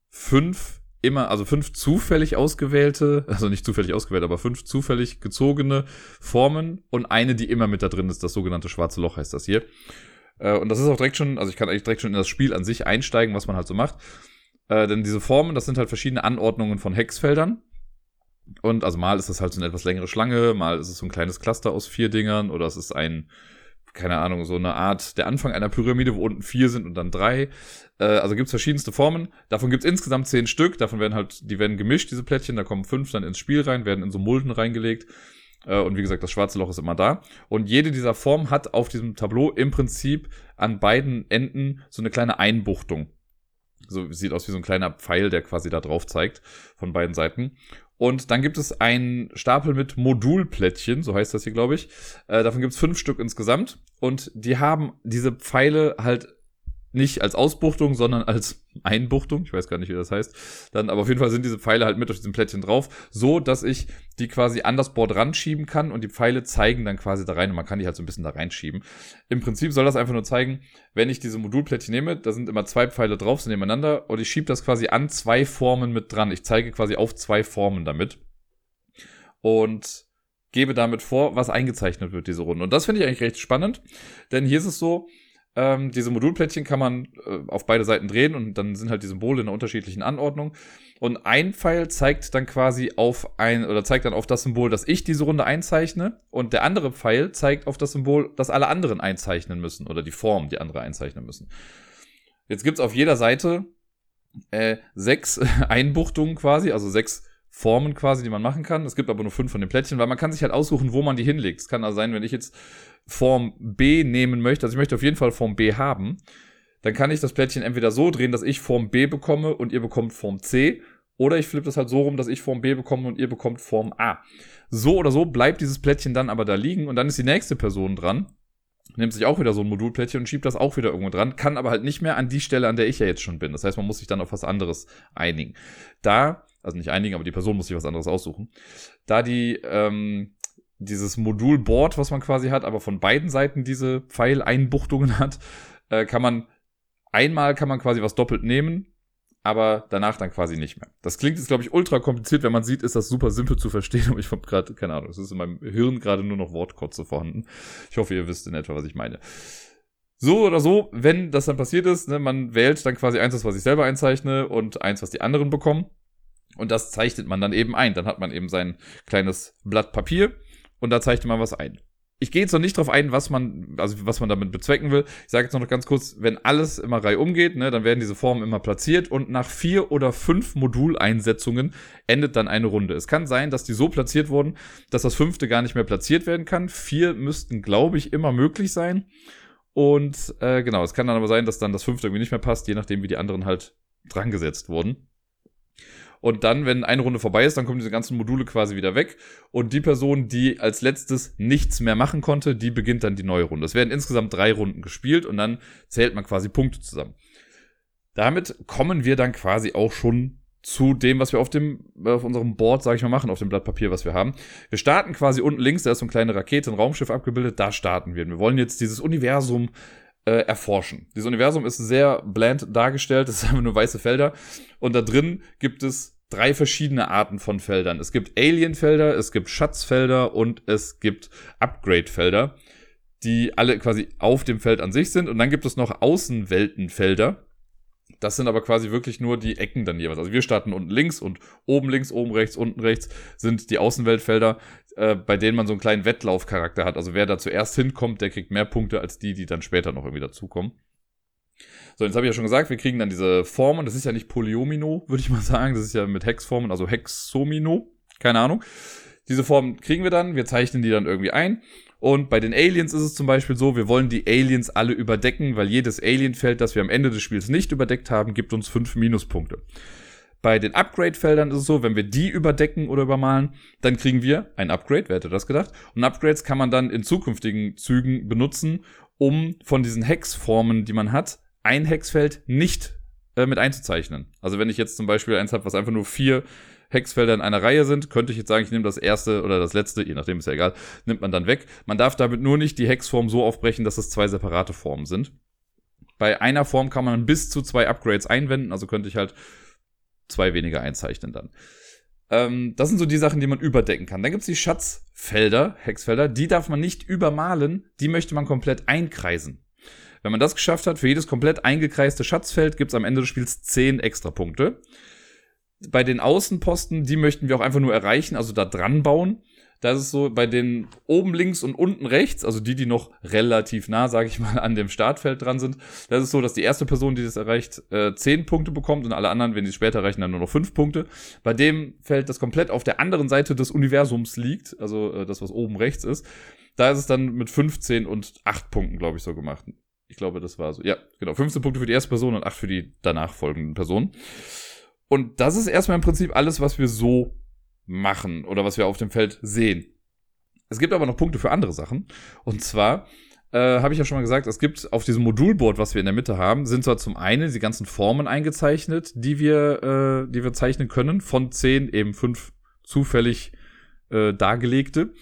Speaker 1: fünf immer, also fünf zufällig ausgewählte, also nicht zufällig ausgewählt, aber fünf zufällig gezogene Formen und eine, die immer mit da drin ist, das sogenannte schwarze Loch heißt das hier. Äh, und das ist auch direkt schon, also ich kann eigentlich direkt schon in das Spiel an sich einsteigen, was man halt so macht. Äh, denn diese Formen, das sind halt verschiedene Anordnungen von Hexfeldern. Und also mal ist das halt so eine etwas längere Schlange, mal ist es so ein kleines Cluster aus vier Dingern oder es ist ein, keine Ahnung, so eine Art der Anfang einer Pyramide, wo unten vier sind und dann drei. Äh, also gibt's verschiedenste Formen. Davon gibt's insgesamt zehn Stück. Davon werden halt, die werden gemischt, diese Plättchen. Da kommen fünf dann ins Spiel rein, werden in so Mulden reingelegt. Äh, und wie gesagt, das schwarze Loch ist immer da. Und jede dieser Formen hat auf diesem Tableau im Prinzip an beiden Enden so eine kleine Einbuchtung. So sieht aus wie so ein kleiner Pfeil, der quasi da drauf zeigt von beiden Seiten. Und dann gibt es einen Stapel mit Modulplättchen, so heißt das hier, glaube ich. Äh, davon gibt es fünf Stück insgesamt. Und die haben diese Pfeile halt nicht als Ausbuchtung, sondern als Einbuchtung. Ich weiß gar nicht, wie das heißt. Dann, aber auf jeden Fall sind diese Pfeile halt mit auf diesem Plättchen drauf, so dass ich die quasi an das Board ranschieben kann und die Pfeile zeigen dann quasi da rein und man kann die halt so ein bisschen da reinschieben. Im Prinzip soll das einfach nur zeigen, wenn ich diese Modulplättchen nehme, da sind immer zwei Pfeile drauf, sind nebeneinander und ich schiebe das quasi an zwei Formen mit dran. Ich zeige quasi auf zwei Formen damit. Und gebe damit vor, was eingezeichnet wird, diese Runde. Und das finde ich eigentlich recht spannend, denn hier ist es so, ähm, diese Modulplättchen kann man äh, auf beide Seiten drehen und dann sind halt die Symbole in einer unterschiedlichen Anordnung. Und ein Pfeil zeigt dann quasi auf ein oder zeigt dann auf das Symbol, das ich diese Runde einzeichne. Und der andere Pfeil zeigt auf das Symbol, das alle anderen einzeichnen müssen oder die Form, die andere einzeichnen müssen. Jetzt gibt's auf jeder Seite äh, sechs Einbuchtungen quasi, also sechs Formen quasi, die man machen kann. Es gibt aber nur fünf von den Plättchen, weil man kann sich halt aussuchen, wo man die hinlegt. Es kann also sein, wenn ich jetzt Form B nehmen möchte, also ich möchte auf jeden Fall Form B haben, dann kann ich das Plättchen entweder so drehen, dass ich Form B bekomme und ihr bekommt Form C, oder ich flippe das halt so rum, dass ich Form B bekomme und ihr bekommt Form A. So oder so bleibt dieses Plättchen dann aber da liegen und dann ist die nächste Person dran, nimmt sich auch wieder so ein Modulplättchen und schiebt das auch wieder irgendwo dran, kann aber halt nicht mehr an die Stelle, an der ich ja jetzt schon bin. Das heißt, man muss sich dann auf was anderes einigen. Da also nicht einigen, aber die Person muss sich was anderes aussuchen. Da die ähm, dieses Modulboard, was man quasi hat, aber von beiden Seiten diese Pfeileinbuchtungen hat, äh, kann man einmal kann man quasi was doppelt nehmen, aber danach dann quasi nicht mehr. Das klingt jetzt, glaube ich, ultra kompliziert. Wenn man sieht, ist das super simpel zu verstehen, aber ich habe gerade, keine Ahnung, es ist in meinem Hirn gerade nur noch Wortkotze vorhanden. Ich hoffe, ihr wisst in etwa, was ich meine. So oder so, wenn das dann passiert ist, ne, man wählt dann quasi eins, was ich selber einzeichne und eins, was die anderen bekommen. Und das zeichnet man dann eben ein. Dann hat man eben sein kleines Blatt Papier und da zeichnet man was ein. Ich gehe jetzt noch nicht drauf ein, was man, also was man damit bezwecken will. Ich sage jetzt noch ganz kurz, wenn alles immer Reihe umgeht, ne, dann werden diese Formen immer platziert und nach vier oder fünf Moduleinsetzungen endet dann eine Runde. Es kann sein, dass die so platziert wurden, dass das fünfte gar nicht mehr platziert werden kann. Vier müssten, glaube ich, immer möglich sein. Und äh, genau, es kann dann aber sein, dass dann das fünfte irgendwie nicht mehr passt, je nachdem, wie die anderen halt drangesetzt wurden. Und dann, wenn eine Runde vorbei ist, dann kommen diese ganzen Module quasi wieder weg. Und die Person, die als letztes nichts mehr machen konnte, die beginnt dann die neue Runde. Es werden insgesamt drei Runden gespielt und dann zählt man quasi Punkte zusammen. Damit kommen wir dann quasi auch schon zu dem, was wir auf dem, auf unserem Board, sage ich mal, machen, auf dem Blatt Papier, was wir haben. Wir starten quasi unten links, da ist so eine kleine Rakete, ein Raumschiff abgebildet, da starten wir. Wir wollen jetzt dieses Universum äh, erforschen. Dieses Universum ist sehr bland dargestellt, es sind nur weiße Felder und da drin gibt es drei verschiedene Arten von Feldern. Es gibt Alien-Felder, es gibt Schatzfelder und es gibt Upgrade-Felder, die alle quasi auf dem Feld an sich sind. Und dann gibt es noch Außenweltenfelder. Das sind aber quasi wirklich nur die Ecken dann jeweils. Also wir starten unten links und oben links, oben rechts, unten rechts sind die Außenweltfelder, äh, bei denen man so einen kleinen Wettlaufcharakter hat. Also wer da zuerst hinkommt, der kriegt mehr Punkte als die, die dann später noch irgendwie dazukommen. So, jetzt habe ich ja schon gesagt, wir kriegen dann diese Formen. Das ist ja nicht Polyomino, würde ich mal sagen. Das ist ja mit Hexformen, also Hexomino. Keine Ahnung. Diese Form kriegen wir dann, wir zeichnen die dann irgendwie ein. Und bei den Aliens ist es zum Beispiel so, wir wollen die Aliens alle überdecken, weil jedes Alienfeld, das wir am Ende des Spiels nicht überdeckt haben, gibt uns fünf Minuspunkte. Bei den Upgrade-Feldern ist es so, wenn wir die überdecken oder übermalen, dann kriegen wir ein Upgrade, wer hätte das gedacht? Und Upgrades kann man dann in zukünftigen Zügen benutzen, um von diesen Hexformen, die man hat, ein Hexfeld nicht äh, mit einzuzeichnen. Also wenn ich jetzt zum Beispiel eins habe, was einfach nur vier Hexfelder in einer Reihe sind, könnte ich jetzt sagen, ich nehme das erste oder das letzte, je nachdem ist ja egal, nimmt man dann weg. Man darf damit nur nicht die Hexform so aufbrechen, dass es zwei separate Formen sind. Bei einer Form kann man bis zu zwei Upgrades einwenden, also könnte ich halt zwei weniger einzeichnen dann. Ähm, das sind so die Sachen, die man überdecken kann. Dann gibt's die Schatzfelder, Hexfelder, die darf man nicht übermalen, die möchte man komplett einkreisen. Wenn man das geschafft hat, für jedes komplett eingekreiste Schatzfeld gibt's am Ende des Spiels 10 extra Punkte. Bei den Außenposten, die möchten wir auch einfach nur erreichen, also da dran bauen. Da ist es so, bei den oben links und unten rechts, also die, die noch relativ nah, sage ich mal, an dem Startfeld dran sind, da ist es so, dass die erste Person, die das erreicht, äh, 10 Punkte bekommt und alle anderen, wenn die es später erreichen, dann nur noch 5 Punkte. Bei dem Feld, das komplett auf der anderen Seite des Universums liegt, also äh, das, was oben rechts ist, da ist es dann mit 15 und 8 Punkten, glaube ich, so gemacht. Ich glaube, das war so. Ja, genau. 15 Punkte für die erste Person und 8 für die danach folgenden Personen. Und das ist erstmal im Prinzip alles, was wir so machen oder was wir auf dem Feld sehen. Es gibt aber noch Punkte für andere Sachen. Und zwar äh, habe ich ja schon mal gesagt, es gibt auf diesem Modulboard, was wir in der Mitte haben, sind zwar zum einen die ganzen Formen eingezeichnet, die wir, äh, die wir zeichnen können, von zehn eben fünf zufällig äh, dargelegte.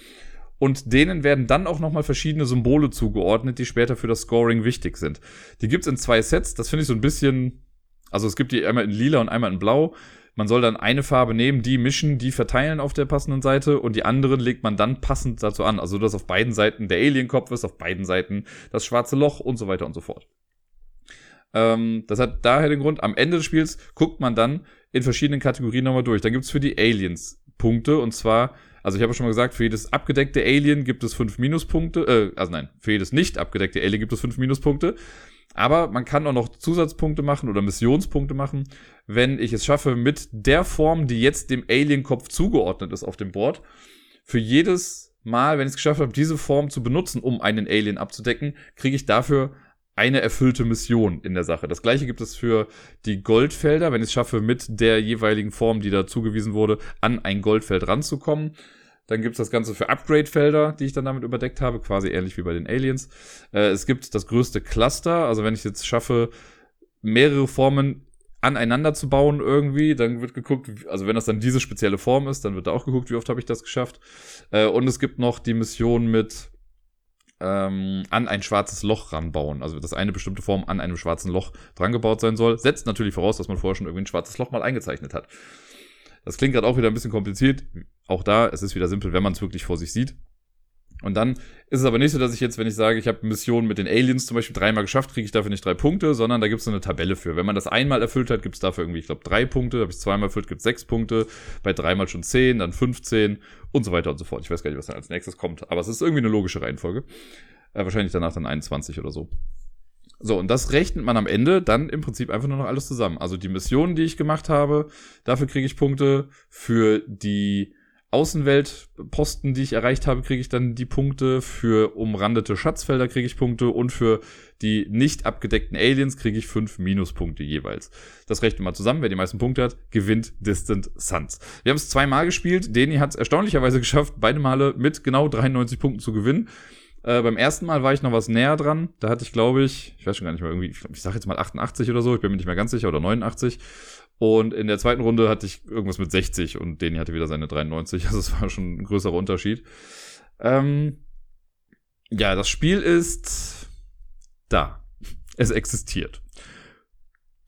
Speaker 1: Und denen werden dann auch nochmal verschiedene Symbole zugeordnet, die später für das Scoring wichtig sind. Die gibt's in zwei Sets, das finde ich so ein bisschen, also es gibt die einmal in lila und einmal in blau. Man soll dann eine Farbe nehmen, die mischen, die verteilen auf der passenden Seite und die anderen legt man dann passend dazu an. Also dass auf beiden Seiten der Alienkopf ist, auf beiden Seiten das schwarze Loch und so weiter und so fort. Ähm, das hat daher den Grund, am Ende des Spiels guckt man dann in verschiedenen Kategorien nochmal durch. Dann gibt's für die Aliens Punkte und zwar also ich habe schon mal gesagt, für jedes abgedeckte Alien gibt es fünf Minuspunkte. Äh, also nein, für jedes nicht abgedeckte Alien gibt es fünf Minuspunkte. Aber man kann auch noch Zusatzpunkte machen oder Missionspunkte machen, wenn ich es schaffe, mit der Form, die jetzt dem Alien-Kopf zugeordnet ist auf dem Board, für jedes Mal, wenn ich es geschafft habe, diese Form zu benutzen, um einen Alien abzudecken, kriege ich dafür eine erfüllte Mission in der Sache. Das gleiche gibt es für die Goldfelder, wenn ich es schaffe, mit der jeweiligen Form, die da zugewiesen wurde, an ein Goldfeld ranzukommen. Dann gibt es das Ganze für Upgrade-Felder, die ich dann damit überdeckt habe, quasi ähnlich wie bei den Aliens. Äh, es gibt das größte Cluster, also wenn ich jetzt schaffe, mehrere Formen aneinander zu bauen irgendwie, dann wird geguckt, also wenn das dann diese spezielle Form ist, dann wird da auch geguckt, wie oft habe ich das geschafft. Äh, und es gibt noch die Mission mit ähm, an ein schwarzes Loch ranbauen. Also dass eine bestimmte Form an einem schwarzen Loch drangebaut sein soll. Setzt natürlich voraus, dass man vorher schon irgendwie ein schwarzes Loch mal eingezeichnet hat. Das klingt gerade auch wieder ein bisschen kompliziert. Auch da, es ist wieder simpel, wenn man es wirklich vor sich sieht. Und dann ist es aber nicht so, dass ich jetzt, wenn ich sage, ich habe Missionen mit den Aliens zum Beispiel dreimal geschafft, kriege ich dafür nicht drei Punkte, sondern da gibt es so eine Tabelle für. Wenn man das einmal erfüllt hat, gibt es dafür irgendwie, ich glaube, drei Punkte. Habe ich zweimal erfüllt, gibt es sechs Punkte. Bei dreimal schon zehn, dann 15 und so weiter und so fort. Ich weiß gar nicht, was dann als nächstes kommt, aber es ist irgendwie eine logische Reihenfolge. Äh, wahrscheinlich danach dann 21 oder so. So, und das rechnet man am Ende dann im Prinzip einfach nur noch alles zusammen. Also die Missionen, die ich gemacht habe, dafür kriege ich Punkte. Für die Außenweltposten, die ich erreicht habe, kriege ich dann die Punkte. Für umrandete Schatzfelder kriege ich Punkte. Und für die nicht abgedeckten Aliens kriege ich fünf Minuspunkte jeweils. Das rechnet man zusammen. Wer die meisten Punkte hat, gewinnt Distant Suns. Wir haben es zweimal gespielt. Deni hat es erstaunlicherweise geschafft, beide Male mit genau 93 Punkten zu gewinnen. Äh, beim ersten Mal war ich noch was näher dran. Da hatte ich, glaube ich, ich weiß schon gar nicht mehr, irgendwie, ich, ich sage jetzt mal 88 oder so, ich bin mir nicht mehr ganz sicher, oder 89. Und in der zweiten Runde hatte ich irgendwas mit 60 und Deni hatte wieder seine 93. Also es war schon ein größerer Unterschied. Ähm, ja, das Spiel ist da. Es existiert.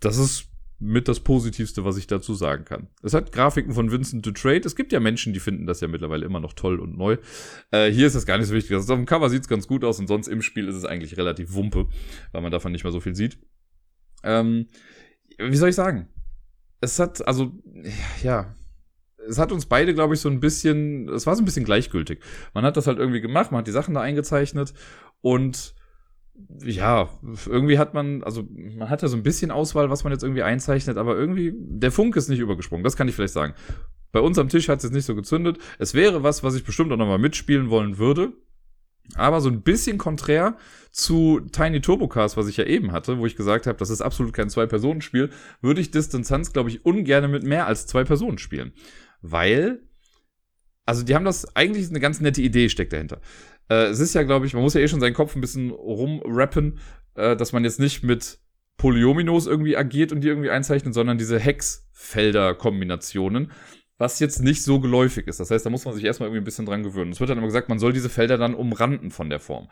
Speaker 1: Das ist mit das Positivste, was ich dazu sagen kann. Es hat Grafiken von Vincent Trade. Es gibt ja Menschen, die finden das ja mittlerweile immer noch toll und neu. Äh, hier ist das gar nicht so wichtig. Also auf dem Cover sieht es ganz gut aus und sonst im Spiel ist es eigentlich relativ wumpe, weil man davon nicht mehr so viel sieht. Ähm, wie soll ich sagen? Es hat, also, ja, es hat uns beide, glaube ich, so ein bisschen, es war so ein bisschen gleichgültig. Man hat das halt irgendwie gemacht, man hat die Sachen da eingezeichnet und ja, irgendwie hat man, also man hat ja so ein bisschen Auswahl, was man jetzt irgendwie einzeichnet, aber irgendwie, der Funk ist nicht übergesprungen, das kann ich vielleicht sagen. Bei uns am Tisch hat es jetzt nicht so gezündet. Es wäre was, was ich bestimmt auch nochmal mitspielen wollen würde. Aber so ein bisschen konträr zu Tiny Turbo Cars, was ich ja eben hatte, wo ich gesagt habe, das ist absolut kein Zwei-Personen-Spiel, würde ich Distanz, glaube ich, ungern mit mehr als zwei Personen spielen. Weil, also die haben das, eigentlich eine ganz nette Idee steckt dahinter. Äh, es ist ja, glaube ich, man muss ja eh schon seinen Kopf ein bisschen rumrappen, äh, dass man jetzt nicht mit Polyominos irgendwie agiert und die irgendwie einzeichnet, sondern diese Hexfelder-Kombinationen was jetzt nicht so geläufig ist. Das heißt, da muss man sich erstmal irgendwie ein bisschen dran gewöhnen. Es wird dann immer gesagt, man soll diese Felder dann umranden von der Form.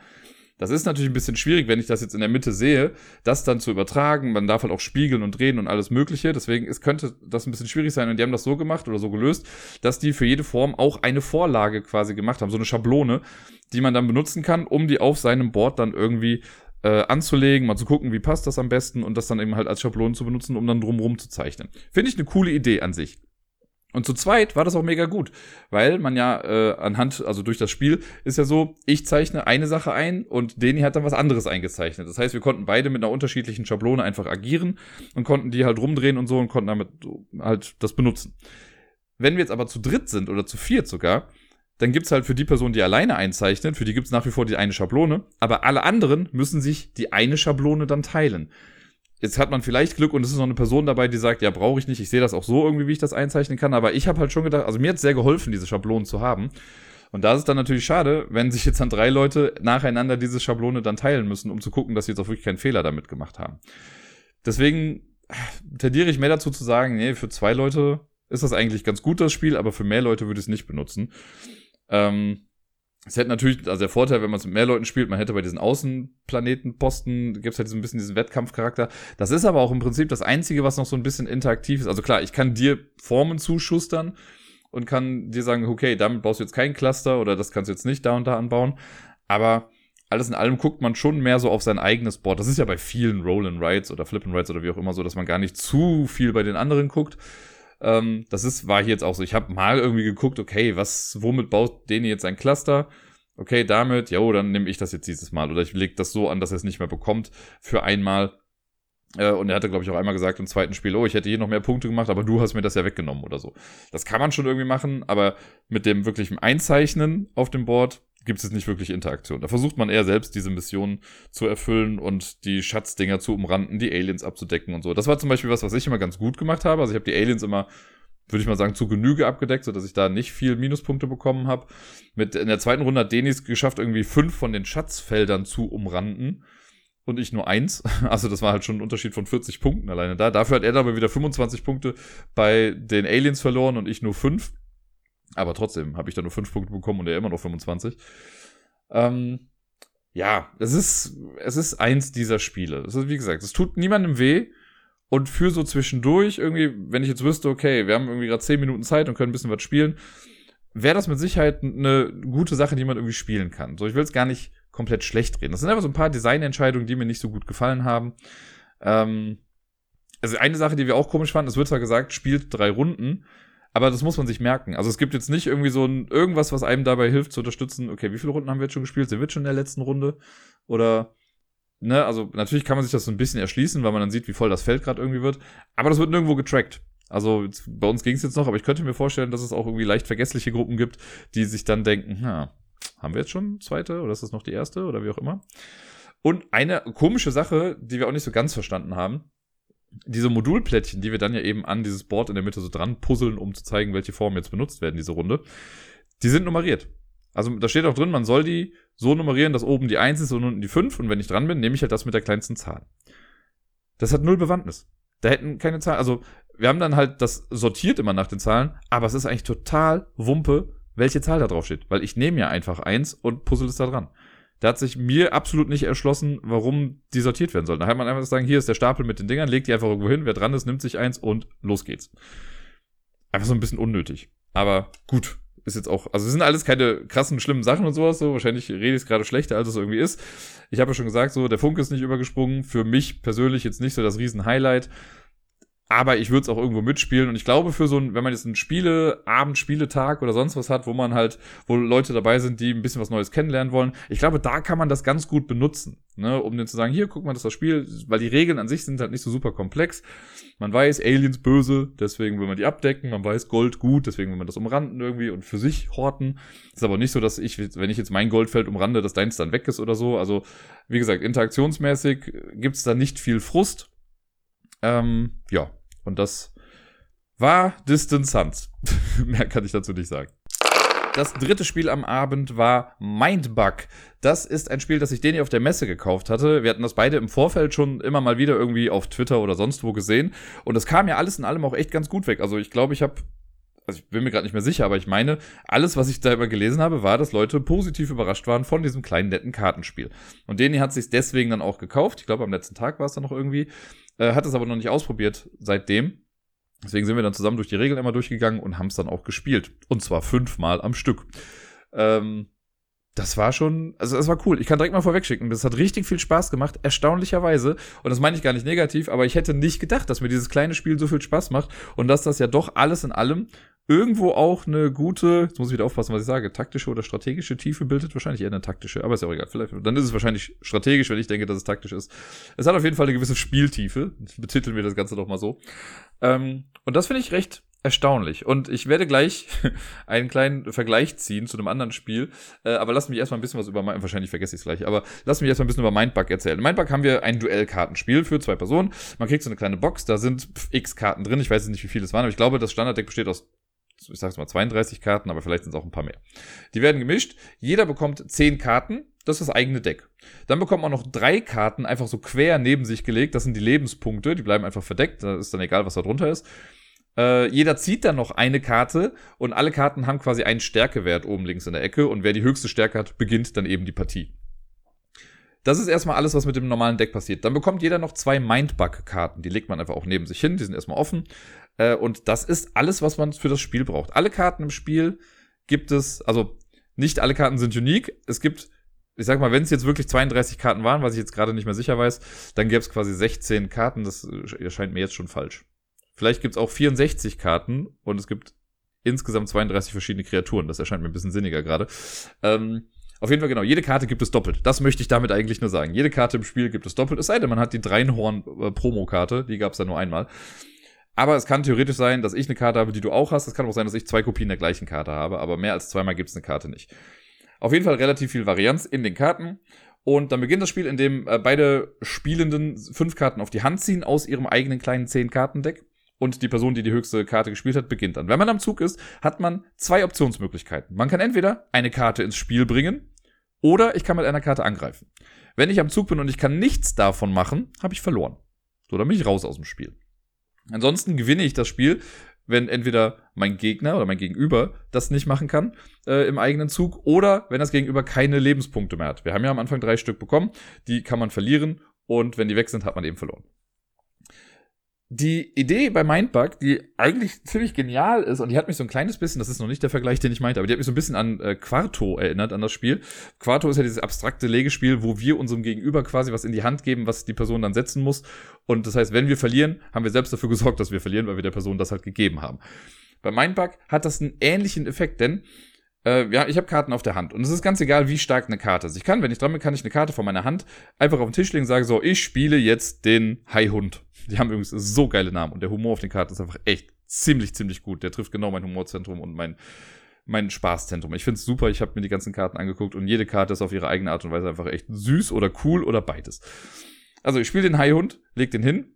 Speaker 1: Das ist natürlich ein bisschen schwierig, wenn ich das jetzt in der Mitte sehe, das dann zu übertragen. Man darf halt auch spiegeln und drehen und alles Mögliche. Deswegen ist, könnte das ein bisschen schwierig sein. Und die haben das so gemacht oder so gelöst, dass die für jede Form auch eine Vorlage quasi gemacht haben. So eine Schablone, die man dann benutzen kann, um die auf seinem Board dann irgendwie äh, anzulegen, mal zu gucken, wie passt das am besten und das dann eben halt als Schablone zu benutzen, um dann drumherum zu zeichnen. Finde ich eine coole Idee an sich. Und zu zweit war das auch mega gut, weil man ja äh, anhand, also durch das Spiel ist ja so, ich zeichne eine Sache ein und Deni hat dann was anderes eingezeichnet. Das heißt, wir konnten beide mit einer unterschiedlichen Schablone einfach agieren und konnten die halt rumdrehen und so und konnten damit halt das benutzen. Wenn wir jetzt aber zu dritt sind oder zu viert sogar, dann gibt's halt für die Person, die alleine einzeichnet, für die gibt's nach wie vor die eine Schablone, aber alle anderen müssen sich die eine Schablone dann teilen. Jetzt hat man vielleicht Glück und es ist noch eine Person dabei, die sagt, ja, brauche ich nicht, ich sehe das auch so irgendwie, wie ich das einzeichnen kann. Aber ich habe halt schon gedacht, also mir hat es sehr geholfen, diese Schablonen zu haben. Und da ist es dann natürlich schade, wenn sich jetzt dann drei Leute nacheinander diese Schablone dann teilen müssen, um zu gucken, dass sie jetzt auch wirklich keinen Fehler damit gemacht haben. Deswegen tendiere ich mehr dazu zu sagen, nee, für zwei Leute ist das eigentlich ganz gut, das Spiel, aber für mehr Leute würde ich es nicht benutzen. Ähm, es hätte natürlich, also der Vorteil, wenn man es mit mehr Leuten spielt, man hätte bei diesen Außenplanetenposten, gibt es halt so ein bisschen diesen Wettkampfcharakter. Das ist aber auch im Prinzip das Einzige, was noch so ein bisschen interaktiv ist. Also klar, ich kann dir Formen zuschustern und kann dir sagen, okay, damit baust du jetzt kein Cluster oder das kannst du jetzt nicht da und da anbauen. Aber alles in allem guckt man schon mehr so auf sein eigenes Board. Das ist ja bei vielen Roll and Rides oder Flip and Rides oder wie auch immer so, dass man gar nicht zu viel bei den anderen guckt, ähm, das ist, war hier jetzt auch so. Ich habe mal irgendwie geguckt, okay, was, womit baut Deni jetzt ein Cluster? Okay, damit, ja, dann nehme ich das jetzt dieses Mal. Oder ich lege das so an, dass er es nicht mehr bekommt für einmal. Äh, und er hatte, glaube ich, auch einmal gesagt im zweiten Spiel, oh, ich hätte hier noch mehr Punkte gemacht, aber du hast mir das ja weggenommen oder so. Das kann man schon irgendwie machen, aber mit dem wirklichen Einzeichnen auf dem Board gibt es nicht wirklich Interaktion. Da versucht man eher selbst diese Mission zu erfüllen und die Schatzdinger zu umranden, die Aliens abzudecken und so. Das war zum Beispiel was, was ich immer ganz gut gemacht habe. Also ich habe die Aliens immer, würde ich mal sagen, zu Genüge abgedeckt, sodass ich da nicht viel Minuspunkte bekommen habe. Mit in der zweiten Runde hat Denis geschafft, irgendwie fünf von den Schatzfeldern zu umranden. Und ich nur eins. Also das war halt schon ein Unterschied von 40 Punkten alleine da. Dafür hat er aber wieder 25 Punkte bei den Aliens verloren und ich nur fünf. Aber trotzdem habe ich da nur 5 Punkte bekommen und er immer noch 25. Ähm, ja, es ist, es ist eins dieser Spiele. Es ist, wie gesagt, es tut niemandem weh. Und für so zwischendurch, irgendwie, wenn ich jetzt wüsste, okay, wir haben irgendwie gerade 10 Minuten Zeit und können ein bisschen was spielen, wäre das mit Sicherheit eine gute Sache, die man irgendwie spielen kann. So, ich will es gar nicht komplett schlecht reden. Das sind einfach so ein paar Designentscheidungen, die mir nicht so gut gefallen haben. Ähm, also eine Sache, die wir auch komisch fanden, es wird zwar gesagt, spielt drei Runden, aber das muss man sich merken. Also es gibt jetzt nicht irgendwie so ein irgendwas, was einem dabei hilft zu unterstützen. Okay, wie viele Runden haben wir jetzt schon gespielt? Sind wir schon in der letzten Runde? Oder ne, also natürlich kann man sich das so ein bisschen erschließen, weil man dann sieht, wie voll das Feld gerade irgendwie wird. Aber das wird nirgendwo getrackt. Also bei uns ging es jetzt noch, aber ich könnte mir vorstellen, dass es auch irgendwie leicht vergessliche Gruppen gibt, die sich dann denken, na, haben wir jetzt schon zweite oder ist das noch die erste oder wie auch immer. Und eine komische Sache, die wir auch nicht so ganz verstanden haben, diese Modulplättchen, die wir dann ja eben an dieses Board in der Mitte so dran puzzeln, um zu zeigen, welche Formen jetzt benutzt werden, diese Runde, die sind nummeriert. Also da steht auch drin, man soll die so nummerieren, dass oben die 1 ist und unten die 5 und wenn ich dran bin, nehme ich halt das mit der kleinsten Zahl. Das hat null Bewandtnis. Da hätten keine Zahlen, also wir haben dann halt das sortiert immer nach den Zahlen, aber es ist eigentlich total Wumpe, welche Zahl da drauf steht, weil ich nehme ja einfach 1 und puzzle es da dran. Da hat sich mir absolut nicht erschlossen, warum die sortiert werden sollen. Da hat man einfach sagen, hier ist der Stapel mit den Dingern, legt die einfach irgendwo hin, wer dran ist, nimmt sich eins und los geht's. Einfach so ein bisschen unnötig. Aber gut, ist jetzt auch, also es sind alles keine krassen, schlimmen Sachen und sowas, so. Wahrscheinlich rede ich es gerade schlechter, als es irgendwie ist. Ich habe ja schon gesagt, so, der Funke ist nicht übergesprungen. Für mich persönlich jetzt nicht so das Riesen-Highlight. Aber ich würde es auch irgendwo mitspielen. Und ich glaube, für so ein, wenn man jetzt einen Spiele, Abend, Spieletag oder sonst was hat, wo man halt, wo Leute dabei sind, die ein bisschen was Neues kennenlernen wollen, ich glaube, da kann man das ganz gut benutzen, ne, um denen zu sagen, hier, guck mal, das ist das Spiel, weil die Regeln an sich sind halt nicht so super komplex. Man weiß, Aliens böse, deswegen will man die abdecken, man weiß, Gold gut, deswegen will man das umranden irgendwie und für sich horten. Ist aber nicht so, dass ich, wenn ich jetzt mein Goldfeld umrande, dass deins dann weg ist oder so. Also, wie gesagt, interaktionsmäßig gibt's da nicht viel Frust. Ähm, ja, und das war Distance Hunt. Mehr kann ich dazu nicht sagen. Das dritte Spiel am Abend war Mindbug. Das ist ein Spiel, das ich den hier auf der Messe gekauft hatte. Wir hatten das beide im Vorfeld schon immer mal wieder irgendwie auf Twitter oder sonst wo gesehen. Und es kam ja alles in allem auch echt ganz gut weg. Also ich glaube, ich habe also ich bin mir gerade nicht mehr sicher, aber ich meine, alles, was ich da immer gelesen habe, war, dass Leute positiv überrascht waren von diesem kleinen netten Kartenspiel. Und Deni hat sich deswegen dann auch gekauft. Ich glaube, am letzten Tag war es dann noch irgendwie. Äh, hat es aber noch nicht ausprobiert seitdem. Deswegen sind wir dann zusammen durch die Regeln immer durchgegangen und haben es dann auch gespielt. Und zwar fünfmal am Stück. Ähm, das war schon, also das war cool. Ich kann direkt mal vorwegschicken. Das hat richtig viel Spaß gemacht, erstaunlicherweise. Und das meine ich gar nicht negativ, aber ich hätte nicht gedacht, dass mir dieses kleine Spiel so viel Spaß macht und dass das ja doch alles in allem irgendwo auch eine gute, jetzt muss ich wieder aufpassen, was ich sage, taktische oder strategische Tiefe bildet. Wahrscheinlich eher eine taktische, aber ist ja auch egal. Vielleicht, dann ist es wahrscheinlich strategisch, wenn ich denke, dass es taktisch ist. Es hat auf jeden Fall eine gewisse Spieltiefe. Betiteln wir das Ganze doch mal so. Ähm, und das finde ich recht erstaunlich. Und ich werde gleich einen kleinen Vergleich ziehen zu einem anderen Spiel. Äh, aber lass mich erstmal ein bisschen was über mein, wahrscheinlich vergesse ich es gleich, aber lass mich erstmal ein bisschen über Mindbug erzählen. In Mindbug haben wir ein Duellkartenspiel für zwei Personen. Man kriegt so eine kleine Box, da sind x Karten drin. Ich weiß nicht, wie viele es waren, aber ich glaube, das Standarddeck besteht aus ich sag's mal 32 Karten, aber vielleicht sind es auch ein paar mehr. Die werden gemischt. Jeder bekommt 10 Karten. Das ist das eigene Deck. Dann bekommt man noch drei Karten einfach so quer neben sich gelegt. Das sind die Lebenspunkte. Die bleiben einfach verdeckt. Da ist dann egal, was da drunter ist. Äh, jeder zieht dann noch eine Karte und alle Karten haben quasi einen Stärkewert oben links in der Ecke. Und wer die höchste Stärke hat, beginnt dann eben die Partie. Das ist erstmal alles, was mit dem normalen Deck passiert. Dann bekommt jeder noch zwei Mindbug-Karten. Die legt man einfach auch neben sich hin. Die sind erstmal offen. Äh, und das ist alles, was man für das Spiel braucht. Alle Karten im Spiel gibt es, also nicht alle Karten sind unique. Es gibt, ich sag mal, wenn es jetzt wirklich 32 Karten waren, was ich jetzt gerade nicht mehr sicher weiß, dann gäbe es quasi 16 Karten. Das erscheint mir jetzt schon falsch. Vielleicht gibt es auch 64 Karten und es gibt insgesamt 32 verschiedene Kreaturen. Das erscheint mir ein bisschen sinniger gerade. Ähm, auf jeden Fall genau, jede Karte gibt es doppelt. Das möchte ich damit eigentlich nur sagen. Jede Karte im Spiel gibt es doppelt. Es sei denn, man hat die Dreinhorn-Promo-Karte, äh, die gab es da nur einmal. Aber es kann theoretisch sein, dass ich eine Karte habe, die du auch hast. Es kann auch sein, dass ich zwei Kopien der gleichen Karte habe, aber mehr als zweimal gibt es eine Karte nicht. Auf jeden Fall relativ viel Varianz in den Karten. Und dann beginnt das Spiel, in dem äh, beide Spielenden fünf Karten auf die Hand ziehen aus ihrem eigenen kleinen zehn Kartendeck. Und die Person, die die höchste Karte gespielt hat, beginnt dann. Wenn man am Zug ist, hat man zwei Optionsmöglichkeiten. Man kann entweder eine Karte ins Spiel bringen oder ich kann mit einer Karte angreifen. Wenn ich am Zug bin und ich kann nichts davon machen, habe ich verloren. So, dann bin ich raus aus dem Spiel. Ansonsten gewinne ich das Spiel, wenn entweder mein Gegner oder mein Gegenüber das nicht machen kann äh, im eigenen Zug oder wenn das Gegenüber keine Lebenspunkte mehr hat. Wir haben ja am Anfang drei Stück bekommen, die kann man verlieren und wenn die weg sind, hat man eben verloren die Idee bei Mindbug, die eigentlich ziemlich genial ist, und die hat mich so ein kleines bisschen, das ist noch nicht der Vergleich, den ich meinte, aber die hat mich so ein bisschen an äh, Quarto erinnert, an das Spiel. Quarto ist ja dieses abstrakte Legespiel, wo wir unserem Gegenüber quasi was in die Hand geben, was die Person dann setzen muss. Und das heißt, wenn wir verlieren, haben wir selbst dafür gesorgt, dass wir verlieren, weil wir der Person das halt gegeben haben. Bei Mindbug hat das einen ähnlichen Effekt, denn äh, ja, ich habe Karten auf der Hand und es ist ganz egal, wie stark eine Karte ist. Ich kann, wenn ich dran bin, kann ich eine Karte von meiner Hand einfach auf den Tisch legen und sagen so, ich spiele jetzt den Haihund. Die haben übrigens so geile Namen und der Humor auf den Karten ist einfach echt ziemlich, ziemlich gut. Der trifft genau mein Humorzentrum und mein, mein Spaßzentrum. Ich finde es super, ich habe mir die ganzen Karten angeguckt und jede Karte ist auf ihre eigene Art und Weise einfach echt süß oder cool oder beides. Also ich spiele den Haihund, leg den hin.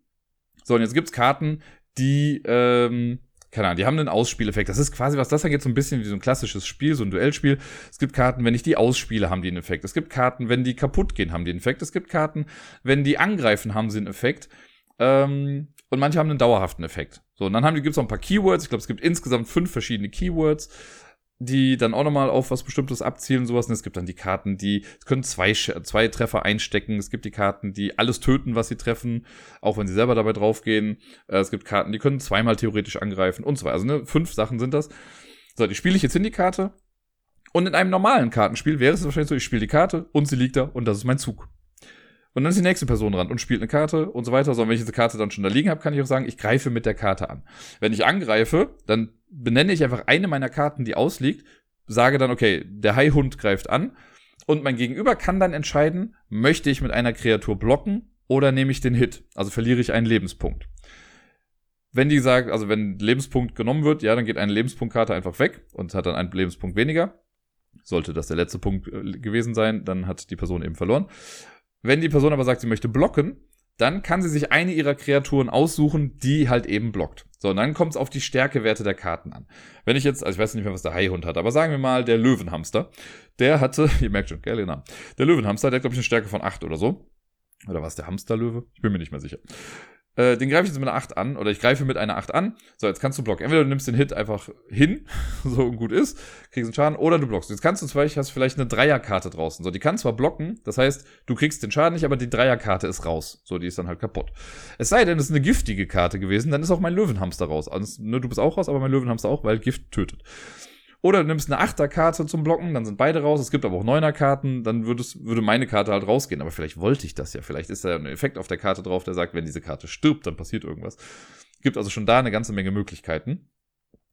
Speaker 1: So, und jetzt gibt's Karten, die ähm, keine Ahnung, die haben einen Ausspieleffekt. Das ist quasi, was das angeht, so ein bisschen wie so ein klassisches Spiel, so ein Duellspiel. Es gibt Karten, wenn ich die ausspiele, haben die einen Effekt. Es gibt Karten, wenn die kaputt gehen, haben die einen Effekt. Es gibt Karten, wenn die angreifen, haben sie einen Effekt. Ähm, und manche haben einen dauerhaften Effekt. So, und dann haben die, gibt's noch ein paar Keywords. Ich glaube, es gibt insgesamt fünf verschiedene Keywords die dann auch nochmal auf was Bestimmtes abzielen und sowas. Und es gibt dann die Karten, die können zwei, zwei Treffer einstecken. Es gibt die Karten, die alles töten, was sie treffen, auch wenn sie selber dabei draufgehen. Äh, es gibt Karten, die können zweimal theoretisch angreifen und so weiter. Also ne, fünf Sachen sind das. So, die spiele ich jetzt in die Karte. Und in einem normalen Kartenspiel wäre es wahrscheinlich so, ich spiele die Karte und sie liegt da und das ist mein Zug. Und dann ist die nächste Person dran und spielt eine Karte und so weiter. So, und wenn ich diese Karte dann schon da liegen habe, kann ich auch sagen, ich greife mit der Karte an. Wenn ich angreife, dann benenne ich einfach eine meiner Karten, die ausliegt, sage dann, okay, der Haihund greift an und mein Gegenüber kann dann entscheiden, möchte ich mit einer Kreatur blocken oder nehme ich den Hit? Also verliere ich einen Lebenspunkt. Wenn die sagt, also wenn Lebenspunkt genommen wird, ja, dann geht eine Lebenspunktkarte einfach weg und hat dann einen Lebenspunkt weniger. Sollte das der letzte Punkt äh, gewesen sein, dann hat die Person eben verloren. Wenn die Person aber sagt, sie möchte blocken, dann kann sie sich eine ihrer Kreaturen aussuchen, die halt eben blockt. So, und dann kommt es auf die Stärkewerte der Karten an. Wenn ich jetzt, also ich weiß nicht mehr, was der Haihund hat, aber sagen wir mal, der Löwenhamster, der hatte, ihr merkt schon, gell, genau. Der Löwenhamster, der hat, glaube ich, eine Stärke von 8 oder so. Oder war es der Hamsterlöwe? Ich bin mir nicht mehr sicher. Äh, den greife ich jetzt mit einer 8 an oder ich greife mit einer 8 an. So, jetzt kannst du blocken. Entweder du nimmst den Hit einfach hin, so gut ist, kriegst einen Schaden, oder du blockst. Jetzt kannst du zum Beispiel, hast vielleicht eine Dreierkarte draußen. So, die kann zwar blocken, das heißt, du kriegst den Schaden nicht, aber die Dreierkarte ist raus. So, die ist dann halt kaputt. Es sei denn, es ist eine giftige Karte gewesen, dann ist auch mein Löwenhamster raus. Also, ne, du bist auch raus, aber mein Löwenhamster auch, weil Gift tötet. Oder du nimmst eine Achterkarte zum Blocken, dann sind beide raus. Es gibt aber auch Neuner-Karten, dann würdest, würde meine Karte halt rausgehen. Aber vielleicht wollte ich das ja. Vielleicht ist da ein Effekt auf der Karte drauf, der sagt, wenn diese Karte stirbt, dann passiert irgendwas. Gibt also schon da eine ganze Menge Möglichkeiten.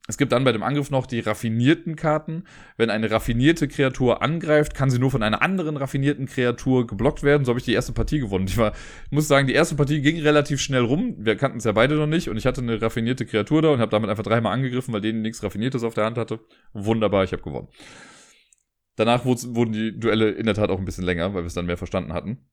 Speaker 1: Es gibt dann bei dem Angriff noch die raffinierten Karten. Wenn eine raffinierte Kreatur angreift, kann sie nur von einer anderen raffinierten Kreatur geblockt werden. So habe ich die erste Partie gewonnen. Ich, war, ich muss sagen, die erste Partie ging relativ schnell rum. Wir kannten es ja beide noch nicht und ich hatte eine raffinierte Kreatur da und habe damit einfach dreimal angegriffen, weil denen nichts Raffiniertes auf der Hand hatte. Wunderbar, ich habe gewonnen. Danach wurden die Duelle in der Tat auch ein bisschen länger, weil wir es dann mehr verstanden hatten.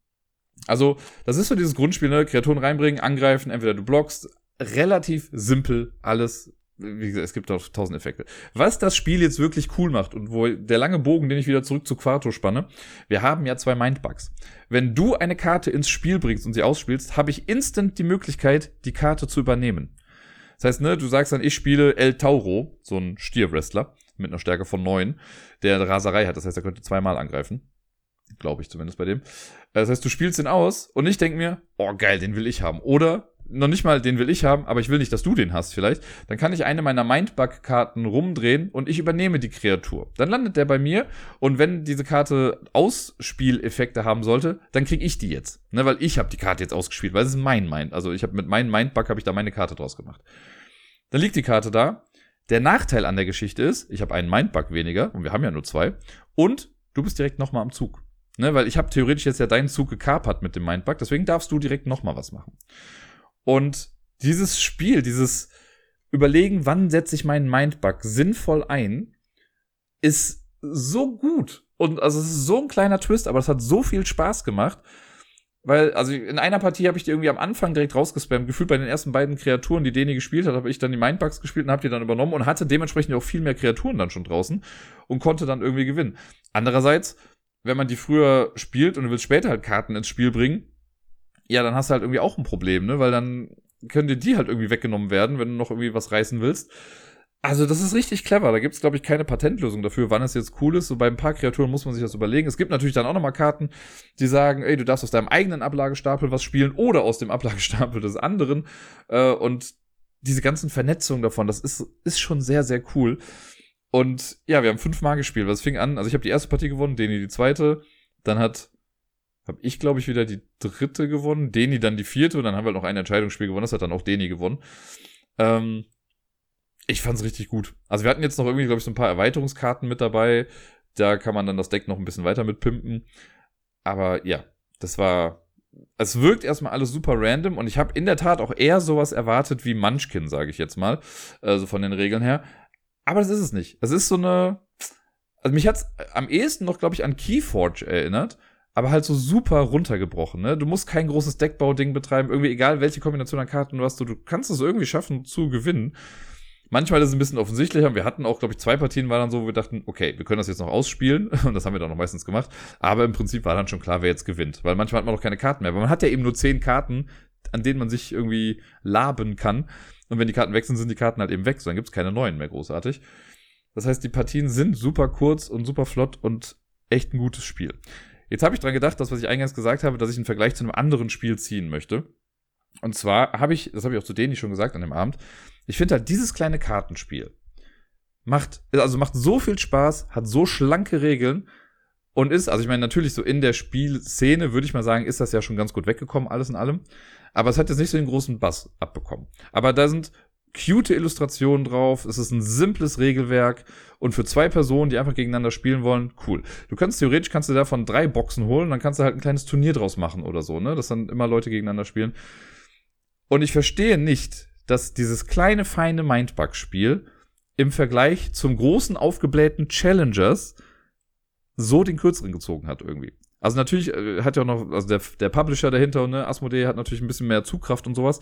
Speaker 1: Also, das ist so dieses Grundspiel, ne? Kreaturen reinbringen, angreifen, entweder du blockst. Relativ simpel alles wie gesagt, es gibt auch tausend Effekte. Was das Spiel jetzt wirklich cool macht und wo der lange Bogen, den ich wieder zurück zu Quarto spanne, wir haben ja zwei Mindbugs. Wenn du eine Karte ins Spiel bringst und sie ausspielst, habe ich instant die Möglichkeit, die Karte zu übernehmen. Das heißt, ne, du sagst dann, ich spiele El Tauro, so ein Stierwrestler mit einer Stärke von neun, der Raserei hat. Das heißt, er könnte zweimal angreifen. Glaube ich zumindest bei dem. Das heißt, du spielst den aus und ich denke mir, oh geil, den will ich haben. Oder noch nicht mal den will ich haben, aber ich will nicht, dass du den hast vielleicht, dann kann ich eine meiner Mindbug-Karten rumdrehen und ich übernehme die Kreatur. Dann landet der bei mir und wenn diese Karte Ausspieleffekte haben sollte, dann kriege ich die jetzt. Ne, weil ich habe die Karte jetzt ausgespielt, weil es ist mein Mind. Also ich habe mit meinem Mindbug habe ich da meine Karte draus gemacht. Dann liegt die Karte da. Der Nachteil an der Geschichte ist, ich habe einen Mindbug weniger und wir haben ja nur zwei und du bist direkt nochmal am Zug. Ne, weil ich habe theoretisch jetzt ja deinen Zug gekapert mit dem Mindbug, deswegen darfst du direkt nochmal was machen. Und dieses Spiel, dieses Überlegen, wann setze ich meinen Mindbug sinnvoll ein, ist so gut. Und also es ist so ein kleiner Twist, aber es hat so viel Spaß gemacht. Weil, also in einer Partie habe ich die irgendwie am Anfang direkt rausgespammt. Gefühlt bei den ersten beiden Kreaturen, die Deni gespielt hat, habe ich dann die Mindbugs gespielt und habe die dann übernommen und hatte dementsprechend auch viel mehr Kreaturen dann schon draußen und konnte dann irgendwie gewinnen. Andererseits, wenn man die früher spielt und du willst später halt Karten ins Spiel bringen, ja, dann hast du halt irgendwie auch ein Problem, ne? Weil dann können dir die halt irgendwie weggenommen werden, wenn du noch irgendwie was reißen willst. Also, das ist richtig clever. Da gibt es, glaube ich, keine Patentlösung dafür, wann es jetzt cool ist. So bei ein paar Kreaturen muss man sich das überlegen. Es gibt natürlich dann auch nochmal Karten, die sagen, ey, du darfst aus deinem eigenen Ablagestapel was spielen oder aus dem Ablagestapel des anderen. Äh, und diese ganzen Vernetzungen davon, das ist, ist schon sehr, sehr cool. Und ja, wir haben fünfmal gespielt. Was fing an? Also, ich habe die erste Partie gewonnen, Deni die zweite. Dann hat habe ich, glaube ich, wieder die dritte gewonnen, Deni dann die vierte und dann haben wir halt noch ein Entscheidungsspiel gewonnen, das hat dann auch Deni gewonnen. Ähm, ich fand's richtig gut. Also wir hatten jetzt noch irgendwie, glaube ich, so ein paar Erweiterungskarten mit dabei. Da kann man dann das Deck noch ein bisschen weiter mitpimpen. Aber ja, das war. Es wirkt erstmal alles super random und ich habe in der Tat auch eher sowas erwartet wie Munchkin, sage ich jetzt mal. Also von den Regeln her. Aber das ist es nicht. Es ist so eine. Also mich hat's am ehesten noch, glaube ich, an Keyforge erinnert aber halt so super runtergebrochen. Ne? Du musst kein großes Deckbau-Ding betreiben, irgendwie egal welche Kombination an Karten du hast, du, du kannst es irgendwie schaffen zu gewinnen. Manchmal ist es ein bisschen offensichtlicher. Wir hatten auch, glaube ich, zwei Partien war dann so, wo wir dachten, okay, wir können das jetzt noch ausspielen. Und das haben wir dann noch meistens gemacht. Aber im Prinzip war dann schon klar, wer jetzt gewinnt. Weil manchmal hat man noch keine Karten mehr. Aber man hat ja eben nur zehn Karten, an denen man sich irgendwie laben kann. Und wenn die Karten weg sind, sind die Karten halt eben weg. So, dann gibt's keine neuen mehr großartig. Das heißt, die Partien sind super kurz und super flott und echt ein gutes Spiel. Jetzt habe ich dran gedacht, das, was ich eingangs gesagt habe, dass ich einen Vergleich zu einem anderen Spiel ziehen möchte. Und zwar habe ich, das habe ich auch zu denen schon gesagt an dem Abend, ich finde halt dieses kleine Kartenspiel macht, also macht so viel Spaß, hat so schlanke Regeln Und ist, also ich meine, natürlich so in der Spielszene würde ich mal sagen, ist das ja schon ganz gut weggekommen, alles in allem. Aber es hat jetzt nicht so den großen Bass abbekommen. Aber da sind cute Illustrationen drauf. Es ist ein simples Regelwerk. Und für zwei Personen, die einfach gegeneinander spielen wollen, cool. Du kannst theoretisch, kannst du davon drei Boxen holen, dann kannst du halt ein kleines Turnier draus machen oder so, ne? Dass dann immer Leute gegeneinander spielen. Und ich verstehe nicht, dass dieses kleine, feine Mindbug-Spiel im Vergleich zum großen, aufgeblähten Challengers so den kürzeren gezogen hat irgendwie. Also natürlich äh, hat ja auch noch, also der, der Publisher dahinter, ne, Asmodee hat natürlich ein bisschen mehr Zugkraft und sowas.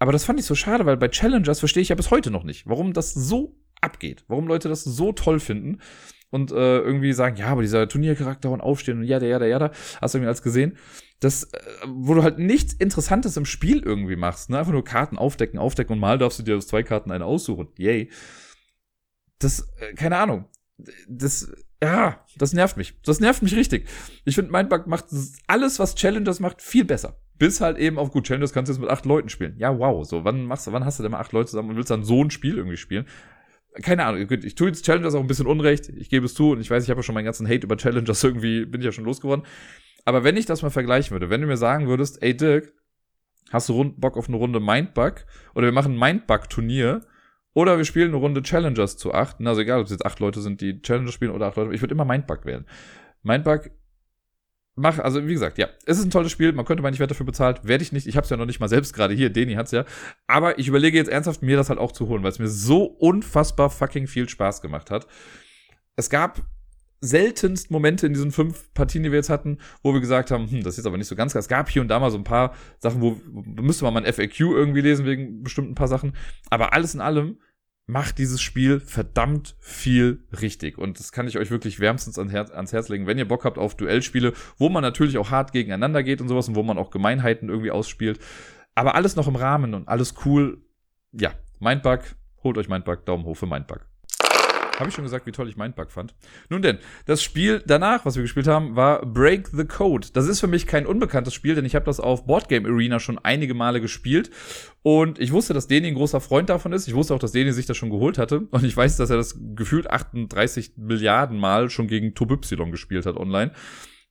Speaker 1: Aber das fand ich so schade, weil bei Challengers verstehe ich ja bis heute noch nicht, warum das so abgeht, warum Leute das so toll finden und äh, irgendwie sagen, ja, aber dieser Turniercharakter und Aufstehen und ja, der, ja, der, ja, da, hast du irgendwie alles gesehen. Das, äh, wo du halt nichts Interessantes im Spiel irgendwie machst, ne? Einfach nur Karten aufdecken, aufdecken und mal darfst du dir aus zwei Karten eine aussuchen. Yay. Das, äh, keine Ahnung. Das, ja, das nervt mich. Das nervt mich richtig. Ich finde, Mindbug macht alles, was Challengers macht, viel besser. Bis halt eben auf gut, Challengers kannst du jetzt mit acht Leuten spielen. Ja, wow. So, wann machst du, wann hast du denn mal acht Leute zusammen und willst dann so ein Spiel irgendwie spielen? Keine Ahnung, ich tue jetzt Challengers auch ein bisschen unrecht. Ich gebe es zu und ich weiß, ich habe ja schon meinen ganzen Hate über Challengers irgendwie, bin ich ja schon losgeworden. Aber wenn ich das mal vergleichen würde, wenn du mir sagen würdest, ey Dirk, hast du Bock auf eine Runde Mindbug oder wir machen Mindbug-Turnier oder wir spielen eine Runde Challengers zu acht. Also egal, ob es jetzt acht Leute sind, die Challengers spielen oder acht Leute. Ich würde immer Mindbug wählen. Mindbug mach, also wie gesagt, ja, es ist ein tolles Spiel, man könnte mal nicht Wert dafür bezahlt, werde ich nicht, ich habe es ja noch nicht mal selbst gerade hier, Deni hat's ja, aber ich überlege jetzt ernsthaft, mir das halt auch zu holen, weil es mir so unfassbar fucking viel Spaß gemacht hat. Es gab seltenst Momente in diesen fünf Partien, die wir jetzt hatten, wo wir gesagt haben, hm, das ist jetzt aber nicht so ganz klar. Es gab hier und da mal so ein paar Sachen, wo, wo müsste man mal ein FAQ irgendwie lesen wegen bestimmten paar Sachen. Aber alles in allem macht dieses Spiel verdammt viel richtig. Und das kann ich euch wirklich wärmstens ans Herz, ans Herz legen, wenn ihr Bock habt auf Duellspiele, wo man natürlich auch hart gegeneinander geht und sowas und wo man auch Gemeinheiten irgendwie ausspielt. Aber alles noch im Rahmen und alles cool. Ja, Mindbug, holt euch Mindbug, Daumen hoch für Mindbug. Habe ich schon gesagt, wie toll ich Mindbug fand. Nun denn, das Spiel danach, was wir gespielt haben, war Break the Code. Das ist für mich kein unbekanntes Spiel, denn ich habe das auf Boardgame Arena schon einige Male gespielt. Und ich wusste, dass Deni ein großer Freund davon ist. Ich wusste auch, dass Deni sich das schon geholt hatte. Und ich weiß, dass er das gefühlt 38 Milliarden Mal schon gegen Tob Y gespielt hat online.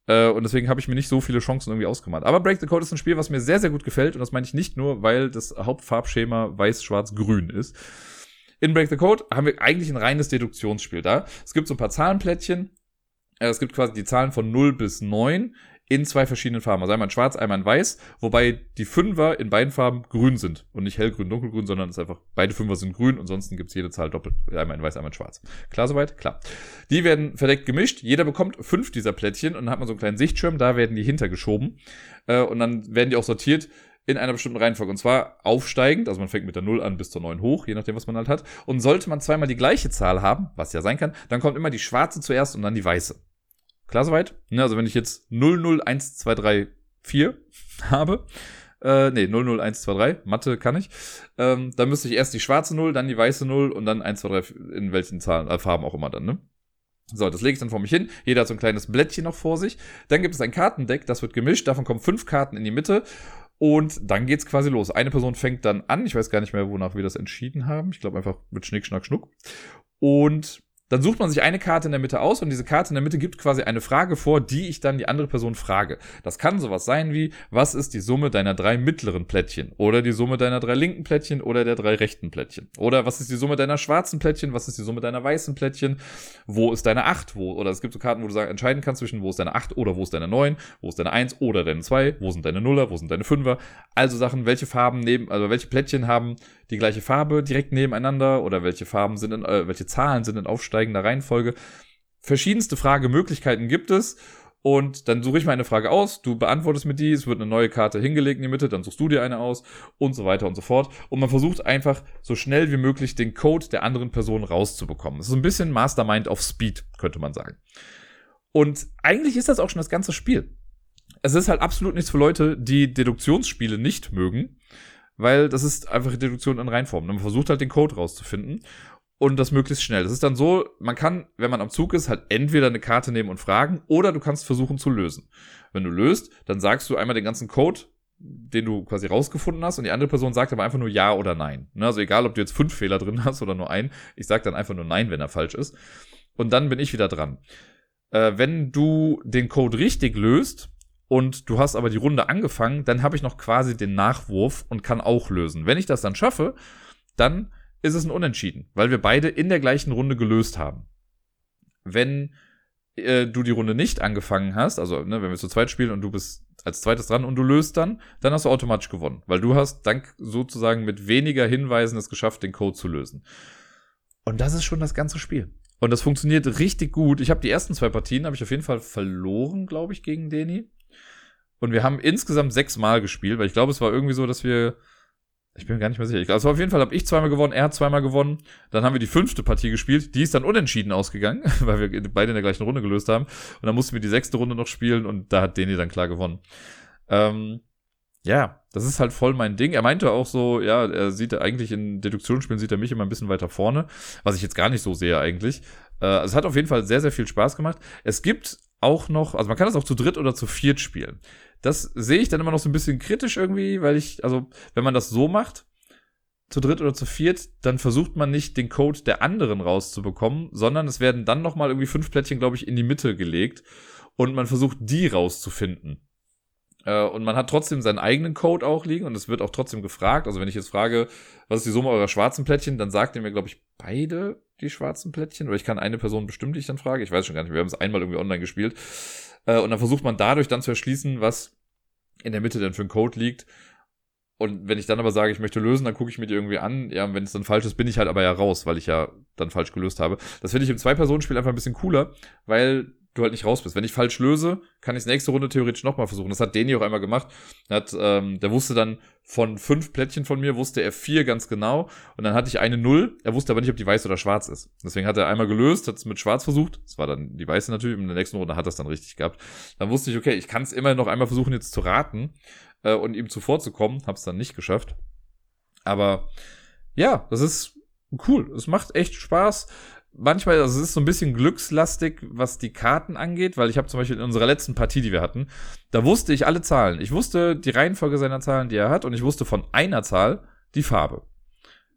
Speaker 1: Äh, und deswegen habe ich mir nicht so viele Chancen irgendwie ausgemacht. Aber Break the Code ist ein Spiel, was mir sehr, sehr gut gefällt. Und das meine ich nicht nur, weil das Hauptfarbschema weiß-schwarz-grün ist. In Break the Code haben wir eigentlich ein reines Deduktionsspiel da. Es gibt so ein paar Zahlenplättchen. Äh, es gibt quasi die Zahlen von 0 bis 9 in zwei verschiedenen Farben. Also einmal in schwarz, einmal in weiß, wobei die Fünfer in beiden Farben grün sind. Und nicht hellgrün, dunkelgrün, sondern es ist einfach, beide Fünfer sind grün, ansonsten gibt es jede Zahl doppelt. Einmal in weiß, einmal in schwarz. Klar soweit? Klar. Die werden verdeckt gemischt. Jeder bekommt fünf dieser Plättchen und dann hat man so einen kleinen Sichtschirm, da werden die hintergeschoben. Äh, und dann werden die auch sortiert in einer bestimmten Reihenfolge. Und zwar aufsteigend, also man fängt mit der 0 an bis zur 9 hoch, je nachdem, was man halt hat. Und sollte man zweimal die gleiche Zahl haben, was ja sein kann, dann kommt immer die schwarze zuerst und dann die weiße. Klar soweit? Ne, also wenn ich jetzt 00123 4 habe, äh, nee, 00123, Mathe kann ich, ähm, dann müsste ich erst die schwarze 0, dann die weiße 0 und dann 1, 2, 3, in welchen Zahlen, äh, Farben auch immer dann, ne? So, das lege ich dann vor mich hin. Jeder hat so ein kleines Blättchen noch vor sich. Dann gibt es ein Kartendeck, das wird gemischt. Davon kommen fünf Karten in die Mitte. Und dann geht's quasi los. Eine Person fängt dann an. Ich weiß gar nicht mehr, wonach wir das entschieden haben. Ich glaube einfach mit Schnick, Schnack, Schnuck. Und dann sucht man sich eine Karte in der Mitte aus und diese Karte in der Mitte gibt quasi eine Frage vor, die ich dann die andere Person frage. Das kann sowas sein wie, was ist die Summe deiner drei mittleren Plättchen? Oder die Summe deiner drei linken Plättchen oder der drei rechten Plättchen? Oder was ist die Summe deiner schwarzen Plättchen? Was ist die Summe deiner weißen Plättchen? Wo ist deine acht? Wo, oder es gibt so Karten, wo du sagen, entscheiden kannst zwischen, wo ist deine acht oder wo ist deine neun? Wo ist deine eins oder deine zwei? Wo sind deine Nuller? Wo sind deine Fünfer? Also Sachen, welche Farben neben, also welche Plättchen haben die gleiche Farbe direkt nebeneinander oder welche Farben sind in, äh, welche Zahlen sind in aufsteigender Reihenfolge. Verschiedenste Fragemöglichkeiten gibt es. Und dann suche ich mir eine Frage aus, du beantwortest mir die, es wird eine neue Karte hingelegt in die Mitte, dann suchst du dir eine aus und so weiter und so fort. Und man versucht einfach so schnell wie möglich den Code der anderen Person rauszubekommen. Das ist ein bisschen Mastermind auf Speed, könnte man sagen. Und eigentlich ist das auch schon das ganze Spiel. Es ist halt absolut nichts für Leute, die Deduktionsspiele nicht mögen weil das ist einfach Deduktion in Reinform. Man versucht halt den Code rauszufinden und das möglichst schnell. Das ist dann so, man kann, wenn man am Zug ist, halt entweder eine Karte nehmen und fragen oder du kannst versuchen zu lösen. Wenn du löst, dann sagst du einmal den ganzen Code, den du quasi rausgefunden hast und die andere Person sagt aber einfach nur ja oder nein. Ne, also egal, ob du jetzt fünf Fehler drin hast oder nur einen, ich sag dann einfach nur nein, wenn er falsch ist. Und dann bin ich wieder dran. Äh, wenn du den Code richtig löst und du hast aber die Runde angefangen, dann habe ich noch quasi den Nachwurf und kann auch lösen. Wenn ich das dann schaffe, dann ist es ein Unentschieden, weil wir beide in der gleichen Runde gelöst haben. Wenn äh, du die Runde nicht angefangen hast, also ne, wenn wir zu zweit spielen und du bist als zweites dran und du löst dann, dann hast du automatisch gewonnen, weil du hast dank sozusagen mit weniger Hinweisen es geschafft, den Code zu lösen. Und das ist schon das ganze Spiel. Und das funktioniert richtig gut. Ich habe die ersten zwei Partien, habe ich auf jeden Fall verloren, glaube ich, gegen Deni. Und wir haben insgesamt sechs Mal gespielt, weil ich glaube, es war irgendwie so, dass wir ich bin gar nicht mehr sicher. Also auf jeden Fall habe ich zweimal gewonnen, er hat zweimal gewonnen. Dann haben wir die fünfte Partie gespielt. Die ist dann unentschieden ausgegangen, weil wir beide in der gleichen Runde gelöst haben. Und dann mussten wir die sechste Runde noch spielen und da hat Deni dann klar gewonnen. Ähm, ja, das ist halt voll mein Ding. Er meinte auch so, ja, er sieht eigentlich in Deduktionsspielen sieht er mich immer ein bisschen weiter vorne, was ich jetzt gar nicht so sehe eigentlich. Äh, es hat auf jeden Fall sehr, sehr viel Spaß gemacht. Es gibt auch noch, also man kann das auch zu dritt oder zu viert spielen. Das sehe ich dann immer noch so ein bisschen kritisch irgendwie, weil ich, also wenn man das so macht, zu dritt oder zu viert, dann versucht man nicht den Code der anderen rauszubekommen, sondern es werden dann nochmal irgendwie fünf Plättchen, glaube ich, in die Mitte gelegt und man versucht die rauszufinden. Äh, und man hat trotzdem seinen eigenen Code auch liegen und es wird auch trotzdem gefragt. Also wenn ich jetzt frage, was ist die Summe eurer schwarzen Plättchen, dann sagt ihr mir, glaube ich, beide die schwarzen Plättchen. Oder ich kann eine Person bestimmt, die ich dann frage. Ich weiß schon gar nicht, wir haben es einmal irgendwie online gespielt. Äh, und dann versucht man dadurch dann zu erschließen, was in der Mitte denn für ein Code liegt. Und wenn ich dann aber sage, ich möchte lösen, dann gucke ich mir die irgendwie an. Ja, und wenn es dann falsch ist, bin ich halt aber ja raus, weil ich ja dann falsch gelöst habe. Das finde ich im Zwei-Personen-Spiel einfach ein bisschen cooler, weil du halt nicht raus bist. Wenn ich falsch löse, kann ich nächste Runde theoretisch nochmal versuchen. Das hat Deni auch einmal gemacht. Hat, ähm, der wusste dann von fünf Plättchen von mir, wusste er vier ganz genau. Und dann hatte ich eine Null. Er wusste aber nicht, ob die weiß oder schwarz ist. Deswegen hat er einmal gelöst, hat es mit schwarz versucht. Das war dann die weiße natürlich. In der nächsten Runde hat er es dann richtig gehabt. Dann wusste ich, okay, ich kann es immer noch einmal versuchen, jetzt zu raten äh, und ihm zuvorzukommen. Hab's dann nicht geschafft. Aber ja, das ist cool. Es macht echt Spaß manchmal, also es ist so ein bisschen glückslastig, was die Karten angeht, weil ich habe zum Beispiel in unserer letzten Partie, die wir hatten, da wusste ich alle Zahlen. Ich wusste die Reihenfolge seiner Zahlen, die er hat, und ich wusste von einer Zahl die Farbe.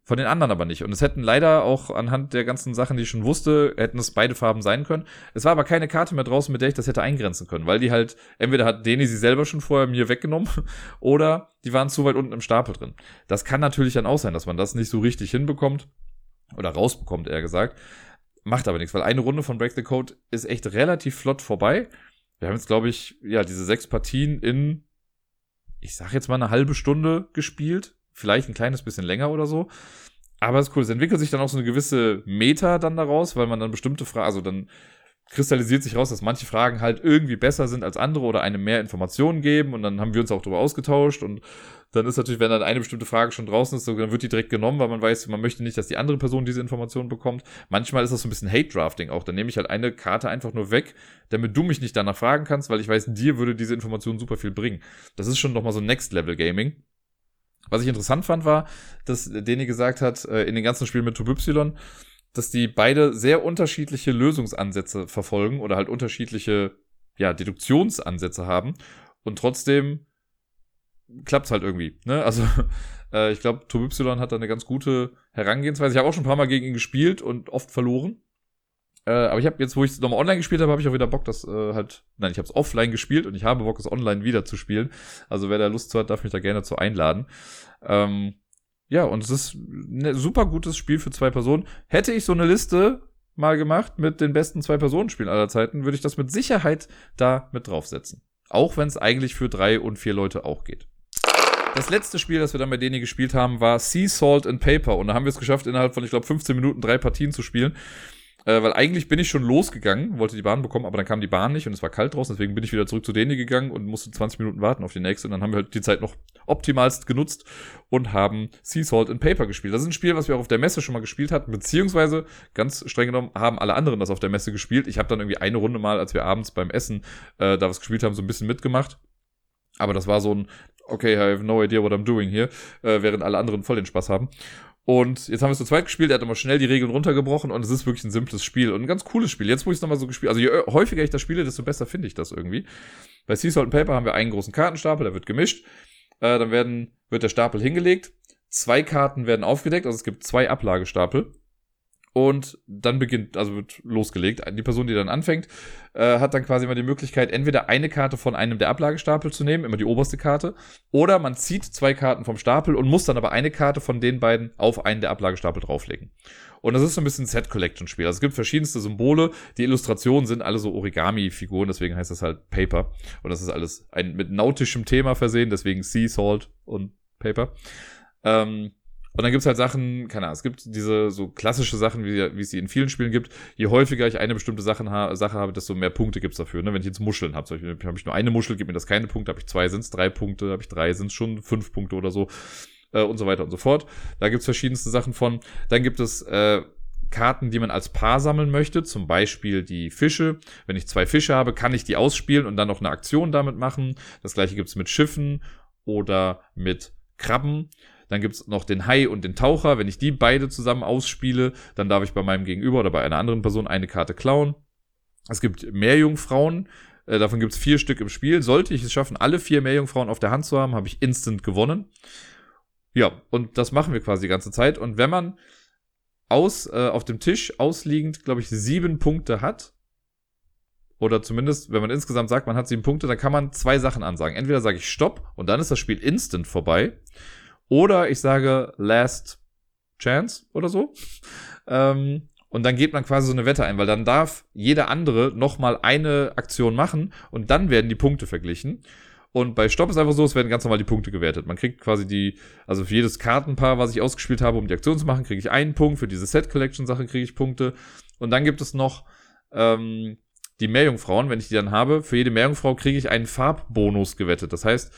Speaker 1: Von den anderen aber nicht. Und es hätten leider auch anhand der ganzen Sachen, die ich schon wusste, hätten es beide Farben sein können. Es war aber keine Karte mehr draußen, mit der ich das hätte eingrenzen können, weil die halt, entweder hat Deni sie selber schon vorher mir weggenommen oder die waren zu weit unten im Stapel drin. Das kann natürlich dann auch sein, dass man das nicht so richtig hinbekommt oder rausbekommt, eher gesagt. Macht aber nichts, weil eine Runde von Break the Code ist echt relativ flott vorbei. Wir haben jetzt, glaube ich, ja, diese sechs Partien in, ich sag jetzt mal eine halbe Stunde gespielt. Vielleicht ein kleines bisschen länger oder so. Aber es ist cool. Es entwickelt sich dann auch so eine gewisse Meta dann daraus, weil man dann bestimmte Fragen, also dann kristallisiert sich raus, dass manche Fragen halt irgendwie besser sind als andere oder einem mehr Informationen geben und dann haben wir uns auch darüber ausgetauscht und dann ist natürlich, wenn dann eine bestimmte Frage schon draußen ist, dann wird die direkt genommen, weil man weiß, man möchte nicht, dass die andere Person diese Informationen bekommt. Manchmal ist das so ein bisschen Hate-Drafting auch. Dann nehme ich halt eine Karte einfach nur weg, damit du mich nicht danach fragen kannst, weil ich weiß, dir würde diese Information super viel bringen. Das ist schon nochmal so Next-Level-Gaming. Was ich interessant fand, war, dass Deni gesagt hat, äh, in den ganzen Spielen mit Y, dass die beide sehr unterschiedliche Lösungsansätze verfolgen oder halt unterschiedliche ja, Deduktionsansätze haben und trotzdem klappt's halt irgendwie. Ne? Also äh, ich glaube, Tob Y hat da eine ganz gute Herangehensweise. Ich habe auch schon ein paar Mal gegen ihn gespielt und oft verloren. Äh, aber ich habe jetzt, wo ich nochmal online gespielt habe, habe ich auch wieder Bock, das äh, halt, nein, ich habe es offline gespielt und ich habe Bock, es online wieder zu spielen. Also wer da Lust zu hat, darf mich da gerne zu einladen. Ähm, ja, und es ist ein super gutes Spiel für zwei Personen. Hätte ich so eine Liste mal gemacht mit den besten Zwei-Personen-Spielen aller Zeiten, würde ich das mit Sicherheit da mit draufsetzen. Auch wenn es eigentlich für drei und vier Leute auch geht. Das letzte Spiel, das wir dann bei denen gespielt haben, war Sea Salt and Paper. Und da haben wir es geschafft, innerhalb von, ich glaube, 15 Minuten drei Partien zu spielen. Äh, weil eigentlich bin ich schon losgegangen, wollte die Bahn bekommen, aber dann kam die Bahn nicht und es war kalt draußen, deswegen bin ich wieder zurück zu denen gegangen und musste 20 Minuten warten auf die nächste. Und dann haben wir halt die Zeit noch optimalst genutzt und haben Sea Salt and Paper gespielt. Das ist ein Spiel, was wir auch auf der Messe schon mal gespielt hatten, beziehungsweise ganz streng genommen haben alle anderen das auf der Messe gespielt. Ich habe dann irgendwie eine Runde mal, als wir abends beim Essen äh, da was gespielt haben, so ein bisschen mitgemacht. Aber das war so ein, okay, I have no idea what I'm doing here, äh, während alle anderen voll den Spaß haben. Und jetzt haben wir es zu zweit gespielt, er hat immer schnell die Regeln runtergebrochen und es ist wirklich ein simples Spiel und ein ganz cooles Spiel. Jetzt, wo ich es nochmal so gespielt also je häufiger ich das spiele, desto besser finde ich das irgendwie. Bei Sea Salt Paper haben wir einen großen Kartenstapel, der wird gemischt. Äh, dann werden, wird der Stapel hingelegt. Zwei Karten werden aufgedeckt, also es gibt zwei Ablagestapel. Und dann beginnt, also wird losgelegt. Die Person, die dann anfängt, äh, hat dann quasi immer die Möglichkeit, entweder eine Karte von einem der Ablagestapel zu nehmen, immer die oberste Karte, oder man zieht zwei Karten vom Stapel und muss dann aber eine Karte von den beiden auf einen der Ablagestapel drauflegen. Und das ist so ein bisschen Set-Collection-Spiel. Also es gibt verschiedenste Symbole. Die Illustrationen sind alle so Origami-Figuren, deswegen heißt das halt Paper. Und das ist alles ein, mit nautischem Thema versehen, deswegen Sea, Salt und Paper. Ähm, und dann gibt's halt Sachen, keine Ahnung, es gibt diese so klassische Sachen, wie, es sie in vielen Spielen gibt. Je häufiger ich eine bestimmte Sachen ha Sache habe, desto mehr Punkte gibt's dafür. Ne? Wenn ich jetzt Muscheln habe, habe ich nur eine Muschel, gibt mir das keine Punkte, habe ich zwei, sind's drei Punkte, habe ich drei, sind's schon fünf Punkte oder so. Äh, und so weiter und so fort. Da gibt's verschiedenste Sachen von. Dann gibt es äh, Karten, die man als Paar sammeln möchte, zum Beispiel die Fische. Wenn ich zwei Fische habe, kann ich die ausspielen und dann noch eine Aktion damit machen. Das gleiche gibt's mit Schiffen oder mit Krabben. Dann gibt's noch den Hai und den Taucher. Wenn ich die beide zusammen ausspiele, dann darf ich bei meinem Gegenüber oder bei einer anderen Person eine Karte klauen. Es gibt Meerjungfrauen. Äh, davon gibt's vier Stück im Spiel. Sollte ich es schaffen, alle vier Meerjungfrauen auf der Hand zu haben, habe ich instant gewonnen. Ja, und das machen wir quasi die ganze Zeit. Und wenn man aus, äh, auf dem Tisch ausliegend, glaube ich, sieben Punkte hat, oder zumindest, wenn man insgesamt sagt, man hat sieben Punkte, dann kann man zwei Sachen ansagen. Entweder sage ich Stopp und dann ist das Spiel instant vorbei. Oder ich sage Last Chance oder so. Ähm, und dann geht man quasi so eine Wette ein, weil dann darf jeder andere nochmal eine Aktion machen und dann werden die Punkte verglichen. Und bei Stopp ist einfach so, es werden ganz normal die Punkte gewertet. Man kriegt quasi die, also für jedes Kartenpaar, was ich ausgespielt habe, um die Aktion zu machen, kriege ich einen Punkt. Für diese Set-Collection-Sache kriege ich Punkte. Und dann gibt es noch ähm, die Meerjungfrauen, wenn ich die dann habe. Für jede Meerjungfrau kriege ich einen Farbbonus gewettet. Das heißt,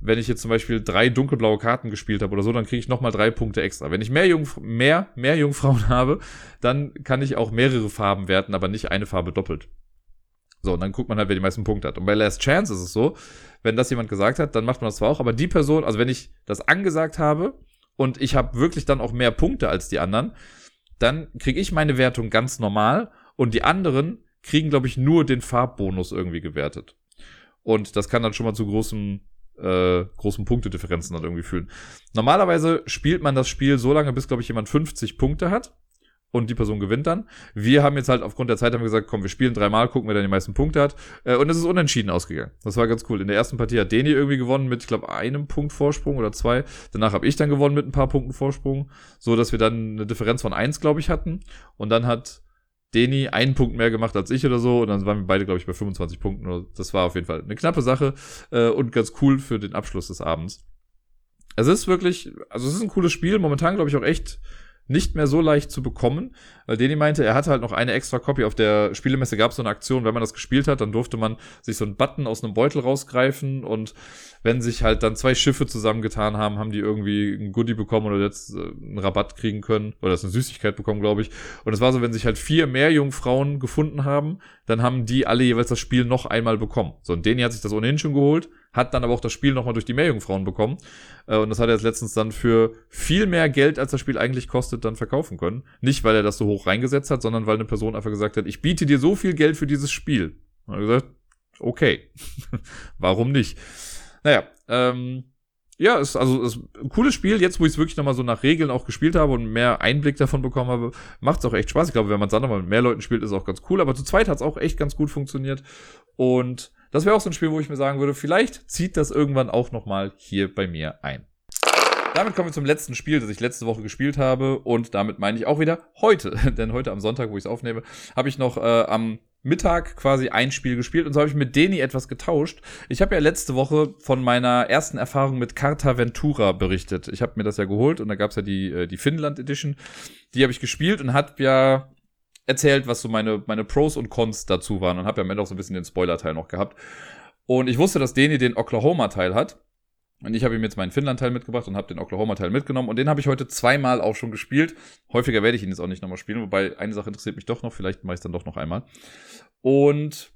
Speaker 1: wenn ich jetzt zum Beispiel drei dunkelblaue Karten gespielt habe oder so, dann kriege ich nochmal drei Punkte extra. Wenn ich mehr, Jungf mehr, mehr Jungfrauen habe, dann kann ich auch mehrere Farben werten, aber nicht eine Farbe doppelt. So, und dann guckt man halt, wer die meisten Punkte hat. Und bei Last Chance ist es so, wenn das jemand gesagt hat, dann macht man das zwar auch, aber die Person, also wenn ich das angesagt habe und ich habe wirklich dann auch mehr Punkte als die anderen, dann kriege ich meine Wertung ganz normal und die anderen kriegen, glaube ich, nur den Farbbonus irgendwie gewertet. Und das kann dann schon mal zu großem äh, großen Punktedifferenzen dann irgendwie fühlen. Normalerweise spielt man das Spiel so lange, bis, glaube ich, jemand 50 Punkte hat und die Person gewinnt dann. Wir haben jetzt halt aufgrund der Zeit haben wir gesagt, komm, wir spielen dreimal, gucken, wer dann die meisten Punkte hat. Äh, und es ist unentschieden ausgegangen. Das war ganz cool. In der ersten Partie hat Deni irgendwie gewonnen mit, ich glaube, einem Punkt Vorsprung oder zwei. Danach habe ich dann gewonnen mit ein paar Punkten Vorsprung, so dass wir dann eine Differenz von eins, glaube ich, hatten. Und dann hat Deni einen Punkt mehr gemacht als ich oder so. Und dann waren wir beide, glaube ich, bei 25 Punkten. Das war auf jeden Fall eine knappe Sache äh, und ganz cool für den Abschluss des Abends. Es ist wirklich, also es ist ein cooles Spiel. Momentan, glaube ich, auch echt nicht mehr so leicht zu bekommen, weil Deni meinte, er hatte halt noch eine extra Copy. Auf der Spielemesse gab es so eine Aktion, wenn man das gespielt hat, dann durfte man sich so einen Button aus einem Beutel rausgreifen und wenn sich halt dann zwei Schiffe zusammengetan haben, haben die irgendwie ein Goodie bekommen oder jetzt äh, einen Rabatt kriegen können oder das eine Süßigkeit bekommen, glaube ich. Und es war so, wenn sich halt vier mehr Jungfrauen gefunden haben, dann haben die alle jeweils das Spiel noch einmal bekommen. So, und Deni hat sich das ohnehin schon geholt, hat dann aber auch das Spiel nochmal durch die Meerjungfrauen bekommen. Äh, und das hat er jetzt letztens dann für viel mehr Geld, als das Spiel eigentlich kostet, dann verkaufen können. Nicht, weil er das so hoch reingesetzt hat, sondern weil eine Person einfach gesagt hat, ich biete dir so viel Geld für dieses Spiel. Und er hat gesagt, okay, warum nicht? Naja, ähm, ja, ist also ist ein cooles Spiel. Jetzt, wo ich es wirklich nochmal so nach Regeln auch gespielt habe und mehr Einblick davon bekommen habe, macht es auch echt Spaß. Ich glaube, wenn man es dann nochmal mit mehr Leuten spielt, ist auch ganz cool. Aber zu zweit hat es auch echt ganz gut funktioniert. Und das wäre auch so ein Spiel, wo ich mir sagen würde, vielleicht zieht das irgendwann auch nochmal hier bei mir ein. Damit kommen wir zum letzten Spiel, das ich letzte Woche gespielt habe. Und damit meine ich auch wieder heute. Denn heute am Sonntag, wo ich es aufnehme, habe ich noch äh, am Mittag quasi ein Spiel gespielt und so habe ich mit Deni etwas getauscht. Ich habe ja letzte Woche von meiner ersten Erfahrung mit Carta Ventura berichtet. Ich habe mir das ja geholt und da gab es ja die, äh, die Finnland Edition. Die habe ich gespielt und hat ja erzählt, was so meine, meine Pros und Cons dazu waren und habe ja am Ende auch so ein bisschen den Spoiler-Teil noch gehabt. Und ich wusste, dass Deni den Oklahoma-Teil hat. Und ich habe ihm jetzt meinen Finnland-Teil mitgebracht und habe den Oklahoma-Teil mitgenommen. Und den habe ich heute zweimal auch schon gespielt. Häufiger werde ich ihn jetzt auch nicht nochmal spielen, wobei eine Sache interessiert mich doch noch. Vielleicht mache ich es dann doch noch einmal. Und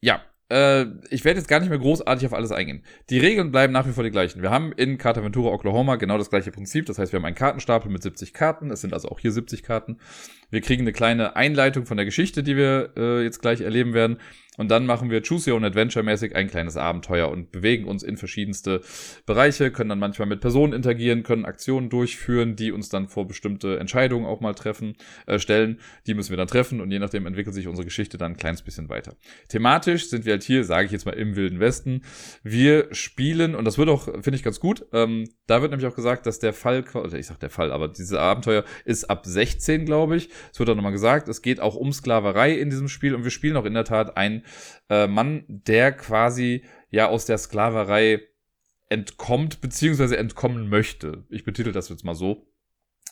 Speaker 1: ja, äh, ich werde jetzt gar nicht mehr großartig auf alles eingehen. Die Regeln bleiben nach wie vor die gleichen. Wir haben in Carta Ventura Oklahoma genau das gleiche Prinzip. Das heißt, wir haben einen Kartenstapel mit 70 Karten. Es sind also auch hier 70 Karten. Wir kriegen eine kleine Einleitung von der Geschichte, die wir äh, jetzt gleich erleben werden. Und dann machen wir Choose Your Own Adventure mäßig ein kleines Abenteuer und bewegen uns in verschiedenste Bereiche, können dann manchmal mit Personen interagieren, können Aktionen durchführen, die uns dann vor bestimmte Entscheidungen auch mal treffen, äh, stellen. Die müssen wir dann treffen und je nachdem entwickelt sich unsere Geschichte dann ein kleines bisschen weiter. Thematisch sind wir halt hier, sage ich jetzt mal, im Wilden Westen. Wir spielen, und das wird auch, finde ich, ganz gut. Ähm, da wird nämlich auch gesagt, dass der Fall, oder ich sag der Fall, aber dieses Abenteuer ist ab 16, glaube ich. Es wird auch nochmal gesagt, es geht auch um Sklaverei in diesem Spiel und wir spielen auch in der Tat einen äh, Mann, der quasi ja aus der Sklaverei entkommt, beziehungsweise entkommen möchte. Ich betitel das jetzt mal so,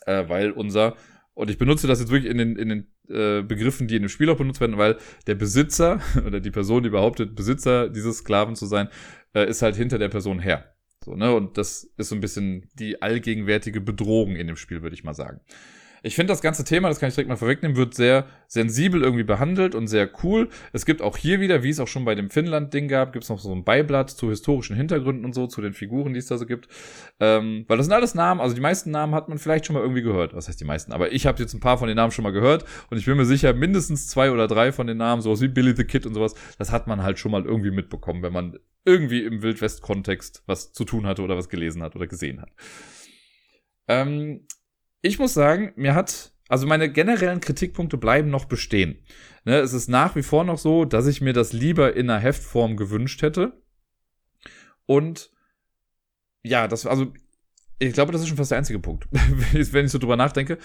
Speaker 1: äh, weil unser, und ich benutze das jetzt wirklich in den, in den äh, Begriffen, die in dem Spiel auch benutzt werden, weil der Besitzer oder die Person, die behauptet, Besitzer dieses Sklaven zu sein, äh, ist halt hinter der Person her. So, ne? Und das ist so ein bisschen die allgegenwärtige Bedrohung in dem Spiel, würde ich mal sagen. Ich finde das ganze Thema, das kann ich direkt mal vorwegnehmen, wird sehr sensibel irgendwie behandelt und sehr cool. Es gibt auch hier wieder, wie es auch schon bei dem Finnland-Ding gab, gibt es noch so ein Beiblatt zu historischen Hintergründen und so, zu den Figuren, die es da so gibt. Ähm, weil das sind alles Namen, also die meisten Namen hat man vielleicht schon mal irgendwie gehört. Was heißt die meisten? Aber ich habe jetzt ein paar von den Namen schon mal gehört und ich bin mir sicher, mindestens zwei oder drei von den Namen, sowas wie Billy the Kid und sowas, das hat man halt schon mal irgendwie mitbekommen, wenn man irgendwie im Wildwest-Kontext was zu tun hatte oder was gelesen hat oder gesehen hat. Ähm, ich muss sagen, mir hat, also meine generellen Kritikpunkte bleiben noch bestehen. Ne, es ist nach wie vor noch so, dass ich mir das lieber in einer Heftform gewünscht hätte. Und ja, das, also, ich glaube, das ist schon fast der einzige Punkt, wenn ich so drüber nachdenke.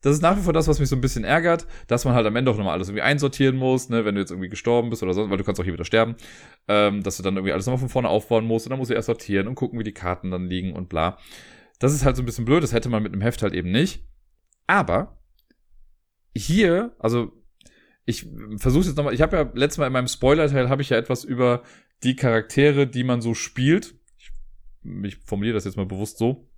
Speaker 1: Das ist nach wie vor das, was mich so ein bisschen ärgert, dass man halt am Ende auch nochmal alles irgendwie einsortieren muss, ne, wenn du jetzt irgendwie gestorben bist oder sonst, weil du kannst auch hier wieder sterben, ähm, dass du dann irgendwie alles nochmal von vorne aufbauen musst und dann musst du erst sortieren und gucken, wie die Karten dann liegen und bla. Das ist halt so ein bisschen blöd, das hätte man mit einem Heft halt eben nicht. Aber hier, also ich versuche jetzt nochmal, ich habe ja letztes Mal in meinem Spoiler-Teil habe ich ja etwas über die Charaktere, die man so spielt. Ich, ich formuliere das jetzt mal bewusst so.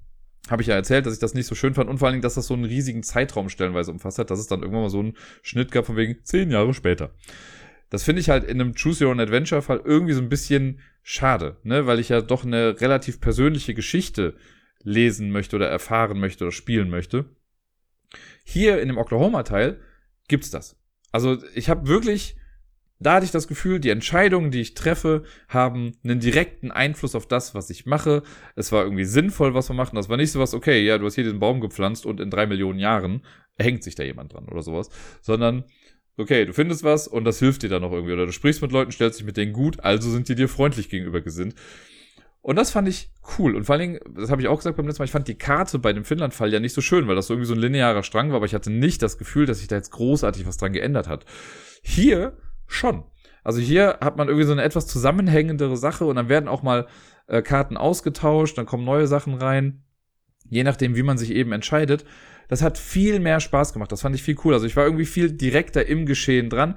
Speaker 1: Habe ich ja erzählt, dass ich das nicht so schön fand und vor allen Dingen, dass das so einen riesigen Zeitraum stellenweise umfasst hat, dass es dann irgendwann mal so einen Schnitt gab von wegen zehn Jahre später. Das finde ich halt in einem Choose Your Own Adventure Fall irgendwie so ein bisschen schade, ne, weil ich ja doch eine relativ persönliche Geschichte lesen möchte oder erfahren möchte oder spielen möchte. Hier in dem Oklahoma-Teil gibt's das. Also ich habe wirklich, da hatte ich das Gefühl, die Entscheidungen, die ich treffe, haben einen direkten Einfluss auf das, was ich mache. Es war irgendwie sinnvoll, was wir machen. Das war nicht so was, okay, ja, du hast hier diesen Baum gepflanzt und in drei Millionen Jahren hängt sich da jemand dran oder sowas. Sondern, okay, du findest was und das hilft dir dann noch irgendwie. Oder du sprichst mit Leuten, stellst dich mit denen gut, also sind die dir freundlich gegenüber gesinnt. Und das fand ich cool. Und vor allen Dingen, das habe ich auch gesagt beim letzten Mal, ich fand die Karte bei dem Finnland-Fall ja nicht so schön, weil das so irgendwie so ein linearer Strang war, aber ich hatte nicht das Gefühl, dass sich da jetzt großartig was dran geändert hat. Hier schon. Also hier hat man irgendwie so eine etwas zusammenhängendere Sache und dann werden auch mal äh, Karten ausgetauscht, dann kommen neue Sachen rein. Je nachdem, wie man sich eben entscheidet. Das hat viel mehr Spaß gemacht. Das fand ich viel cool. Also ich war irgendwie viel direkter im Geschehen dran.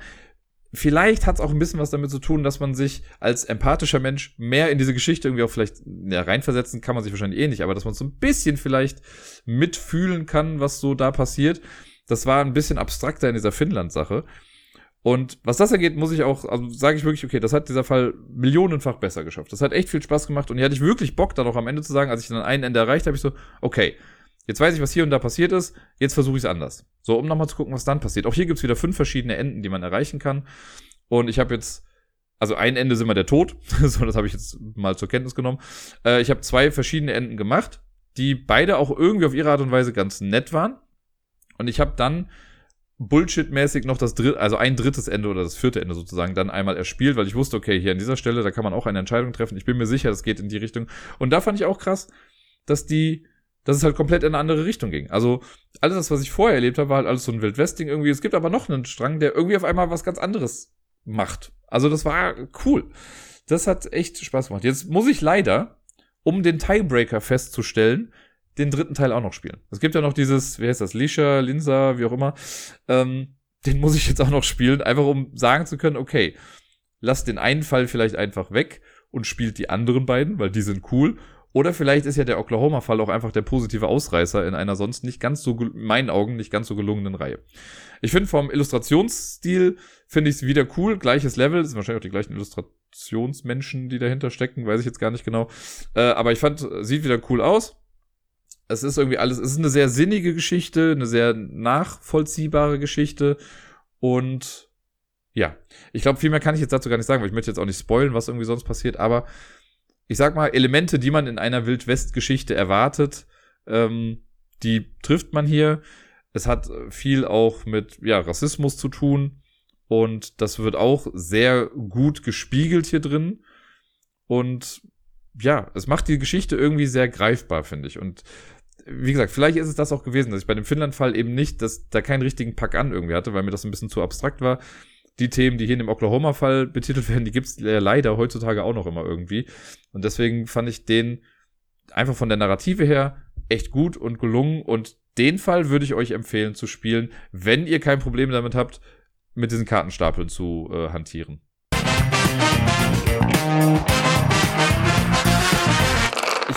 Speaker 1: Vielleicht hat es auch ein bisschen was damit zu tun, dass man sich als empathischer Mensch mehr in diese Geschichte irgendwie auch vielleicht ja, reinversetzen kann man sich wahrscheinlich eh nicht, aber dass man so ein bisschen vielleicht mitfühlen kann, was so da passiert. Das war ein bisschen abstrakter in dieser Finnland-Sache. Und was das angeht, muss ich auch, also sage ich wirklich, okay, das hat dieser Fall millionenfach besser geschafft. Das hat echt viel Spaß gemacht und hier hatte ich wirklich Bock, dann auch am Ende zu sagen, als ich dann ein Ende erreicht habe, ich so, okay, Jetzt weiß ich, was hier und da passiert ist. Jetzt versuche ich es anders. So, um nochmal zu gucken, was dann passiert. Auch hier gibt's wieder fünf verschiedene Enden, die man erreichen kann. Und ich habe jetzt, also ein Ende sind wir der Tod. so, das habe ich jetzt mal zur Kenntnis genommen. Äh, ich habe zwei verschiedene Enden gemacht, die beide auch irgendwie auf ihre Art und Weise ganz nett waren. Und ich habe dann Bullshit-mäßig noch das dritte, also ein drittes Ende oder das vierte Ende sozusagen dann einmal erspielt, weil ich wusste, okay, hier an dieser Stelle, da kann man auch eine Entscheidung treffen. Ich bin mir sicher, das geht in die Richtung. Und da fand ich auch krass, dass die dass es halt komplett in eine andere Richtung ging. Also alles das, was ich vorher erlebt habe, war halt alles so ein Wildwesting irgendwie. Es gibt aber noch einen Strang, der irgendwie auf einmal was ganz anderes macht. Also das war cool. Das hat echt Spaß gemacht. Jetzt muss ich leider, um den Tiebreaker festzustellen, den dritten Teil auch noch spielen. Es gibt ja noch dieses, wie heißt das, Lisha, Linsa, wie auch immer. Ähm, den muss ich jetzt auch noch spielen, einfach um sagen zu können, okay, lass den einen Fall vielleicht einfach weg und spielt die anderen beiden, weil die sind cool. Oder vielleicht ist ja der Oklahoma-Fall auch einfach der positive Ausreißer in einer sonst nicht ganz so, in meinen Augen, nicht ganz so gelungenen Reihe. Ich finde vom Illustrationsstil finde ich es wieder cool. Gleiches Level, das sind wahrscheinlich auch die gleichen Illustrationsmenschen, die dahinter stecken, weiß ich jetzt gar nicht genau. Äh, aber ich fand, sieht wieder cool aus. Es ist irgendwie alles, es ist eine sehr sinnige Geschichte, eine sehr nachvollziehbare Geschichte und ja, ich glaube, viel mehr kann ich jetzt dazu gar nicht sagen, weil ich möchte jetzt auch nicht spoilen, was irgendwie sonst passiert, aber ich sag mal, Elemente, die man in einer Wildwest-Geschichte erwartet, ähm, die trifft man hier. Es hat viel auch mit ja, Rassismus zu tun und das wird auch sehr gut gespiegelt hier drin. Und ja, es macht die Geschichte irgendwie sehr greifbar, finde ich. Und wie gesagt, vielleicht ist es das auch gewesen, dass ich bei dem Finnland-Fall eben nicht, dass da keinen richtigen Pack an irgendwie hatte, weil mir das ein bisschen zu abstrakt war. Die Themen, die hier in dem Oklahoma-Fall betitelt werden, die gibt es leider heutzutage auch noch immer irgendwie. Und deswegen fand ich den einfach von der Narrative her echt gut und gelungen. Und den Fall würde ich euch empfehlen zu spielen, wenn ihr kein Problem damit habt, mit diesen Kartenstapeln zu äh, hantieren.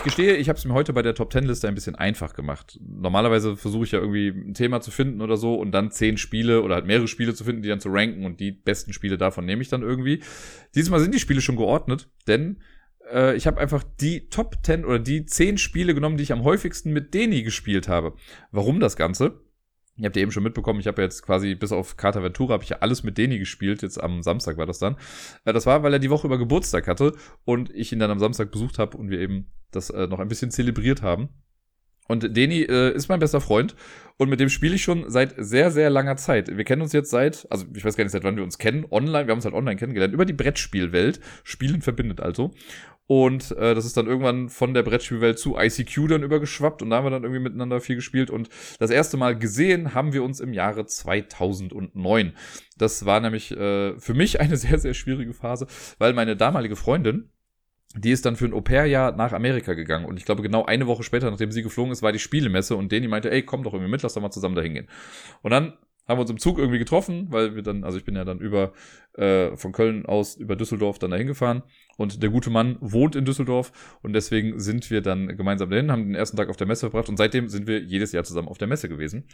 Speaker 1: Gestehe, ich habe es mir heute bei der Top Ten Liste ein bisschen einfach gemacht. Normalerweise versuche ich ja irgendwie ein Thema zu finden oder so und dann zehn Spiele oder halt mehrere Spiele zu finden, die dann zu ranken und die besten Spiele davon nehme ich dann irgendwie. Diesmal sind die Spiele schon geordnet, denn äh, ich habe einfach die Top 10 oder die 10 Spiele genommen, die ich am häufigsten mit Deni gespielt habe. Warum das Ganze? Ihr habt ja eben schon mitbekommen, ich habe jetzt quasi bis auf Carta Ventura habe ich ja alles mit Deni gespielt. Jetzt am Samstag war das dann. Äh, das war, weil er die Woche über Geburtstag hatte und ich ihn dann am Samstag besucht habe und wir eben das äh, noch ein bisschen zelebriert haben. Und Deni äh, ist mein bester Freund und mit dem spiele ich schon seit sehr, sehr langer Zeit. Wir kennen uns jetzt seit, also ich weiß gar nicht, seit wann wir uns kennen, online, wir haben uns halt online kennengelernt, über die Brettspielwelt. Spielen verbindet also. Und äh, das ist dann irgendwann von der Brettspielwelt zu ICQ dann übergeschwappt und da haben wir dann irgendwie miteinander viel gespielt. Und das erste Mal gesehen haben wir uns im Jahre 2009. Das war nämlich äh, für mich eine sehr, sehr schwierige Phase, weil meine damalige Freundin, die ist dann für ein Au-pair-Jahr nach Amerika gegangen. Und ich glaube, genau eine Woche später, nachdem sie geflogen ist, war die Spielemesse und Deni meinte, ey, komm doch irgendwie mit, lass doch mal zusammen da hingehen. Und dann haben wir uns im Zug irgendwie getroffen, weil wir dann, also ich bin ja dann über äh, von Köln aus über Düsseldorf dann dahin gefahren und der gute Mann wohnt in Düsseldorf und deswegen sind wir dann gemeinsam dahin, haben den ersten Tag auf der Messe verbracht und seitdem sind wir jedes Jahr zusammen auf der Messe gewesen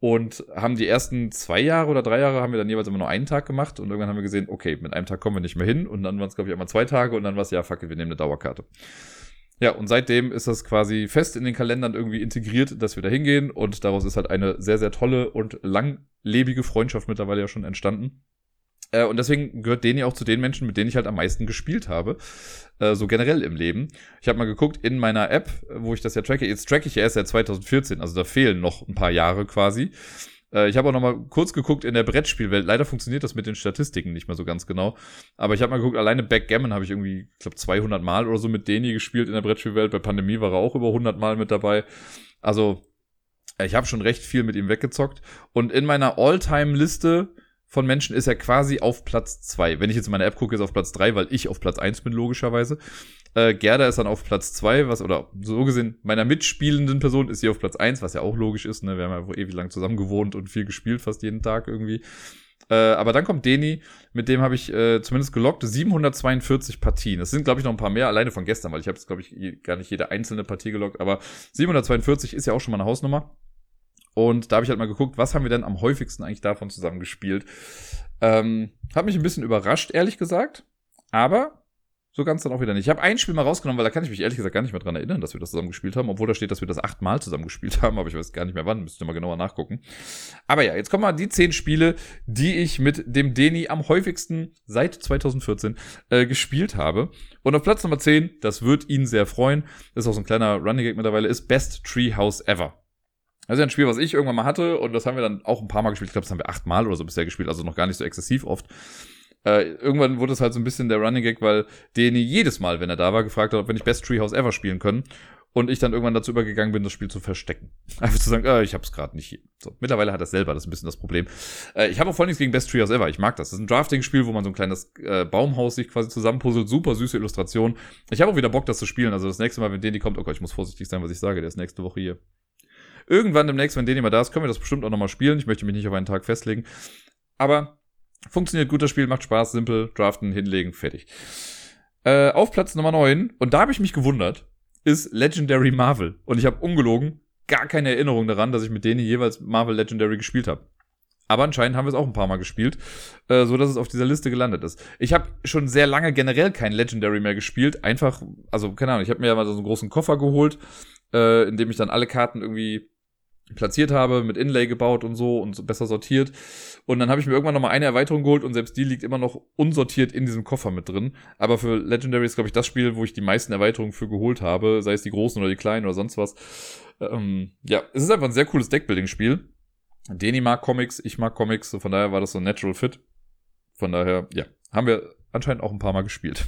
Speaker 1: und haben die ersten zwei Jahre oder drei Jahre haben wir dann jeweils immer nur einen Tag gemacht und irgendwann haben wir gesehen, okay, mit einem Tag kommen wir nicht mehr hin und dann waren es glaube ich einmal zwei Tage und dann war es ja, fuck, wir nehmen eine Dauerkarte. Ja, und seitdem ist das quasi fest in den Kalendern irgendwie integriert, dass wir da hingehen. Und daraus ist halt eine sehr, sehr tolle und langlebige Freundschaft mittlerweile ja schon entstanden. Äh, und deswegen gehört Deni auch zu den Menschen, mit denen ich halt am meisten gespielt habe. Äh, so generell im Leben. Ich habe mal geguckt in meiner App, wo ich das ja tracke. Jetzt tracke ich ja erst seit 2014, also da fehlen noch ein paar Jahre quasi. Äh, ich habe auch noch mal kurz geguckt in der Brettspielwelt. Leider funktioniert das mit den Statistiken nicht mehr so ganz genau. Aber ich habe mal geguckt, alleine Backgammon habe ich irgendwie, ich glaube 200 Mal oder so mit Deni gespielt in der Brettspielwelt. Bei Pandemie war er auch über 100 Mal mit dabei. Also ich habe schon recht viel mit ihm weggezockt. Und in meiner All-Time-Liste von Menschen ist er quasi auf Platz zwei. Wenn ich jetzt in meine App gucke, ist er auf Platz drei, weil ich auf Platz eins bin, logischerweise. Äh, Gerda ist dann auf Platz zwei, was, oder so gesehen, meiner mitspielenden Person ist sie auf Platz eins, was ja auch logisch ist, ne? Wir haben ja einfach ewig lang zusammen gewohnt und viel gespielt, fast jeden Tag irgendwie. Äh, aber dann kommt Deni, mit dem habe ich äh, zumindest gelockt 742 Partien. Das sind, glaube ich, noch ein paar mehr, alleine von gestern, weil ich habe jetzt, glaube ich, gar nicht jede einzelne Partie gelockt, aber 742 ist ja auch schon mal eine Hausnummer. Und da habe ich halt mal geguckt, was haben wir denn am häufigsten eigentlich davon zusammen gespielt. Ähm, hat mich ein bisschen überrascht, ehrlich gesagt. Aber so ganz dann auch wieder nicht. Ich habe ein Spiel mal rausgenommen, weil da kann ich mich ehrlich gesagt gar nicht mehr dran erinnern, dass wir das zusammen gespielt haben, obwohl da steht, dass wir das achtmal zusammen gespielt haben, aber ich weiß gar nicht mehr wann, müsst ihr mal genauer nachgucken. Aber ja, jetzt kommen mal die zehn Spiele, die ich mit dem Deni am häufigsten seit 2014 äh, gespielt habe. Und auf Platz Nummer 10, das wird ihn sehr freuen, ist auch so ein kleiner Running Gag mittlerweile, ist Best Treehouse Ever. Das ist ja ein Spiel, was ich irgendwann mal hatte und das haben wir dann auch ein paar Mal gespielt. Ich glaube, das haben wir achtmal oder so bisher gespielt, also noch gar nicht so exzessiv oft. Äh, irgendwann wurde es halt so ein bisschen der Running Gag, weil Deni jedes Mal, wenn er da war, gefragt hat, ob wir nicht Best Treehouse Ever spielen können. Und ich dann irgendwann dazu übergegangen bin, das Spiel zu verstecken. Einfach zu sagen, äh, ich hab's gerade nicht hier. So, mittlerweile hat er selber das ist ein bisschen das Problem. Äh, ich habe auch voll nichts gegen Best Treehouse Ever. Ich mag das. Das ist ein Drafting-Spiel, wo man so ein kleines äh, Baumhaus sich quasi zusammenpuzzelt. Super süße Illustration. Ich habe auch wieder Bock, das zu spielen. Also das nächste Mal, wenn Deni kommt, oh Gott, ich muss vorsichtig sein, was ich sage. Der ist nächste Woche hier. Irgendwann demnächst, wenn Deni mal da ist, können wir das bestimmt auch nochmal spielen. Ich möchte mich nicht auf einen Tag festlegen. Aber funktioniert gut das Spiel, macht Spaß, simpel, draften, hinlegen, fertig. Äh, auf Platz Nummer 9, und da habe ich mich gewundert, ist Legendary Marvel. Und ich habe ungelogen gar keine Erinnerung daran, dass ich mit denen jeweils Marvel Legendary gespielt habe. Aber anscheinend haben wir es auch ein paar Mal gespielt, äh, so dass es auf dieser Liste gelandet ist. Ich habe schon sehr lange generell kein Legendary mehr gespielt. Einfach, also keine Ahnung, ich habe mir ja mal so einen großen Koffer geholt, äh, in dem ich dann alle Karten irgendwie platziert habe, mit Inlay gebaut und so und so besser sortiert. Und dann habe ich mir irgendwann nochmal eine Erweiterung geholt und selbst die liegt immer noch unsortiert in diesem Koffer mit drin. Aber für Legendary ist, glaube ich, das Spiel, wo ich die meisten Erweiterungen für geholt habe, sei es die großen oder die kleinen oder sonst was. Ähm, ja, es ist einfach ein sehr cooles Deckbuilding-Spiel. Deni mag Comics, ich mag Comics, von daher war das so ein Natural Fit. Von daher, ja, haben wir anscheinend auch ein paar Mal gespielt.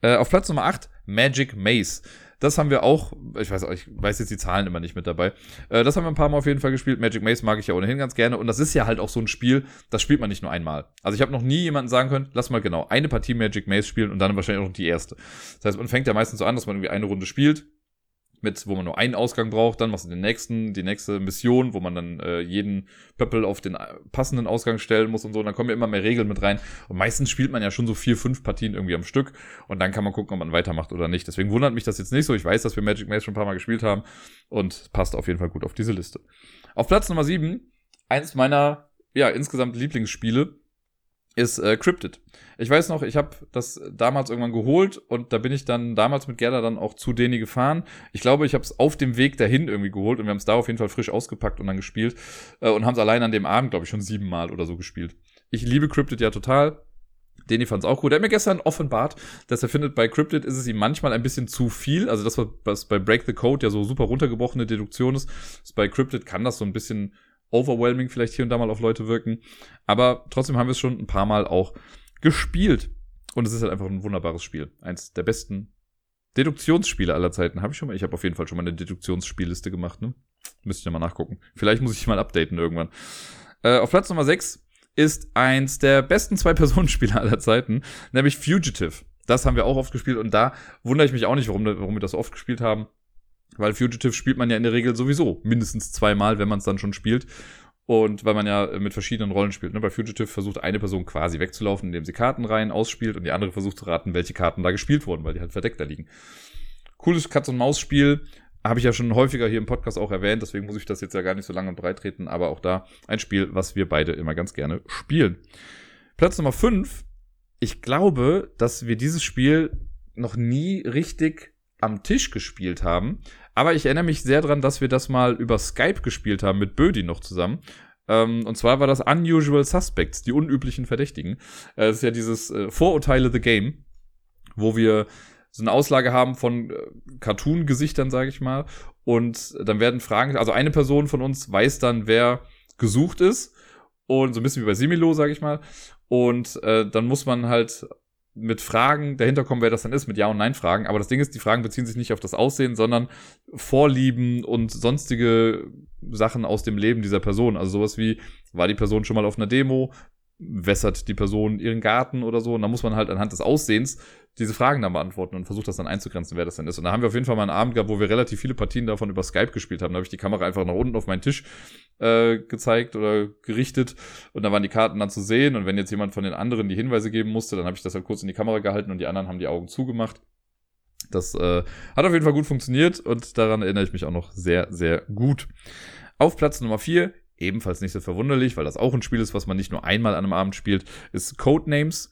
Speaker 1: Äh, auf Platz Nummer 8, Magic Maze. Das haben wir auch, ich weiß, ich weiß jetzt die Zahlen immer nicht mit dabei. Äh, das haben wir ein paar Mal auf jeden Fall gespielt. Magic Maze mag ich ja ohnehin ganz gerne. Und das ist ja halt auch so ein Spiel, das spielt man nicht nur einmal. Also ich habe noch nie jemanden sagen können, lass mal genau eine Partie Magic Maze spielen und dann wahrscheinlich auch noch die erste. Das heißt, man fängt ja meistens so an, dass man irgendwie eine Runde spielt, mit, wo man nur einen Ausgang braucht, dann machst du den nächsten, die nächste Mission, wo man dann äh, jeden Pöppel auf den äh, passenden Ausgang stellen muss und so. Und dann kommen ja immer mehr Regeln mit rein. Und meistens spielt man ja schon so vier, fünf Partien irgendwie am Stück. Und dann kann man gucken, ob man weitermacht oder nicht. Deswegen wundert mich das jetzt nicht so. Ich weiß, dass wir Magic Maze schon ein paar Mal gespielt haben und passt auf jeden Fall gut auf diese Liste. Auf Platz Nummer sieben, eins meiner, ja, insgesamt Lieblingsspiele ist äh, Cryptid. Ich weiß noch, ich habe das damals irgendwann geholt und da bin ich dann damals mit Gerda dann auch zu Deni gefahren. Ich glaube, ich habe es auf dem Weg dahin irgendwie geholt und wir haben es da auf jeden Fall frisch ausgepackt und dann gespielt äh, und haben es allein an dem Abend, glaube ich, schon siebenmal oder so gespielt. Ich liebe Cryptid ja total. Deni fand es auch gut. Er hat mir gestern offenbart, dass er findet, bei Cryptid ist es ihm manchmal ein bisschen zu viel. Also das, was bei Break the Code ja so super runtergebrochene Deduktion ist, ist bei Cryptid kann das so ein bisschen overwhelming vielleicht hier und da mal auf Leute wirken. Aber trotzdem haben wir es schon ein paar Mal auch gespielt. Und es ist halt einfach ein wunderbares Spiel. Eins der besten Deduktionsspiele aller Zeiten. Habe ich schon mal. Ich habe auf jeden Fall schon mal eine Deduktionsspielliste gemacht, ne? Müsste ich ja mal nachgucken. Vielleicht muss ich mal updaten irgendwann. Äh, auf Platz Nummer 6 ist eins der besten Zwei-Personen-Spiele aller Zeiten, nämlich Fugitive. Das haben wir auch oft gespielt und da wundere ich mich auch nicht, warum, warum wir das oft gespielt haben. Weil Fugitive spielt man ja in der Regel sowieso mindestens zweimal, wenn man es dann schon spielt. Und weil man ja mit verschiedenen Rollen spielt. Ne? Bei Fugitive versucht eine Person quasi wegzulaufen, indem sie Karten rein ausspielt und die andere versucht zu raten, welche Karten da gespielt wurden, weil die halt verdeckt da liegen. Cooles Katz-und-Maus-Spiel. Habe ich ja schon häufiger hier im Podcast auch erwähnt, deswegen muss ich das jetzt ja gar nicht so lange und breit treten, aber auch da ein Spiel, was wir beide immer ganz gerne spielen. Platz Nummer 5. Ich glaube, dass wir dieses Spiel noch nie richtig am Tisch gespielt haben. Aber ich erinnere mich sehr dran, dass wir das mal über Skype gespielt haben mit Bödi noch zusammen. Ähm, und zwar war das Unusual Suspects, die unüblichen Verdächtigen. Äh, es ist ja dieses äh, Vorurteile The Game, wo wir so eine Auslage haben von äh, Cartoon-Gesichtern, sage ich mal. Und dann werden Fragen, also eine Person von uns weiß dann, wer gesucht ist. Und so ein bisschen wie bei Similo, sage ich mal. Und äh, dann muss man halt mit Fragen dahinter kommen, wer das dann ist, mit Ja- und Nein-Fragen. Aber das Ding ist, die Fragen beziehen sich nicht auf das Aussehen, sondern Vorlieben und sonstige Sachen aus dem Leben dieser Person. Also sowas wie, war die Person schon mal auf einer Demo? Wässert die Person ihren Garten oder so? Und da muss man halt anhand des Aussehens diese Fragen dann beantworten und versucht das dann einzugrenzen, wer das denn ist. Und da haben wir auf jeden Fall mal einen Abend gehabt, wo wir relativ viele Partien davon über Skype gespielt haben. Da habe ich die Kamera einfach nach unten auf meinen Tisch äh, gezeigt oder gerichtet und da waren die Karten dann zu sehen. Und wenn jetzt jemand von den anderen die Hinweise geben musste, dann habe ich das halt kurz in die Kamera gehalten und die anderen haben die Augen zugemacht. Das äh, hat auf jeden Fall gut funktioniert und daran erinnere ich mich auch noch sehr, sehr gut. Auf Platz Nummer 4, ebenfalls nicht so verwunderlich, weil das auch ein Spiel ist, was man nicht nur einmal an einem Abend spielt, ist Codenames.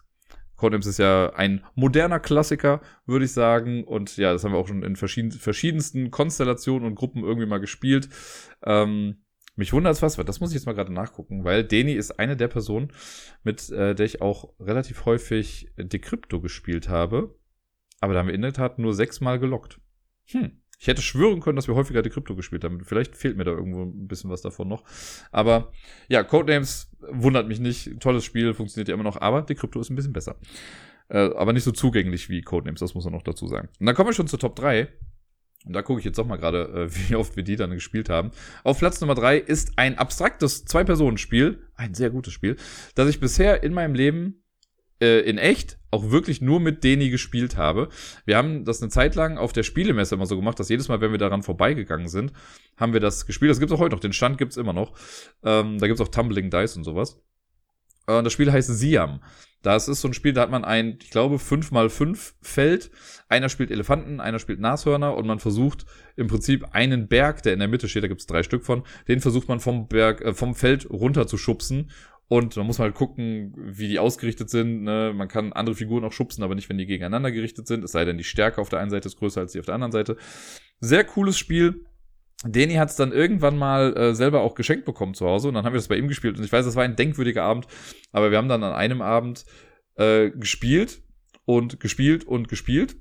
Speaker 1: Codenames ist ja ein moderner Klassiker, würde ich sagen. Und ja, das haben wir auch schon in verschieden, verschiedensten Konstellationen und Gruppen irgendwie mal gespielt. Ähm, mich wundert es was, das muss ich jetzt mal gerade nachgucken, weil Deni ist eine der Personen, mit äh, der ich auch relativ häufig Decrypto gespielt habe. Aber da haben wir in der Tat nur sechsmal gelockt. Hm. Ich hätte schwören können, dass wir häufiger Decrypto gespielt haben. Vielleicht fehlt mir da irgendwo ein bisschen was davon noch. Aber ja, Codenames wundert mich nicht. Tolles Spiel, funktioniert ja immer noch. Aber Decrypto ist ein bisschen besser. Äh, aber nicht so zugänglich wie Codenames, das muss man noch dazu sagen. Und dann kommen wir schon zur Top 3. Und da gucke ich jetzt doch mal gerade, äh, wie oft wir die dann gespielt haben. Auf Platz Nummer 3 ist ein abstraktes Zwei-Personen-Spiel. Ein sehr gutes Spiel, das ich bisher in meinem Leben äh, in echt auch wirklich nur mit Deni gespielt habe. Wir haben das eine Zeit lang auf der Spielemesse immer so gemacht, dass jedes Mal, wenn wir daran vorbeigegangen sind, haben wir das gespielt. Das gibt's auch heute noch, den Stand gibt's immer noch. Ähm, da gibt's auch Tumbling Dice und sowas. Und das Spiel heißt Siam. Das ist so ein Spiel, da hat man ein, ich glaube, 5x5 Feld. Einer spielt Elefanten, einer spielt Nashörner und man versucht im Prinzip einen Berg, der in der Mitte steht, da gibt's drei Stück von, den versucht man vom Berg, äh, vom Feld runter zu schubsen und man muss mal halt gucken, wie die ausgerichtet sind. Ne? Man kann andere Figuren auch schubsen, aber nicht, wenn die gegeneinander gerichtet sind. Es sei denn, die Stärke auf der einen Seite ist größer als die auf der anderen Seite. Sehr cooles Spiel. Deni hat es dann irgendwann mal äh, selber auch geschenkt bekommen zu Hause und dann haben wir das bei ihm gespielt und ich weiß, das war ein denkwürdiger Abend, aber wir haben dann an einem Abend äh, gespielt und gespielt und gespielt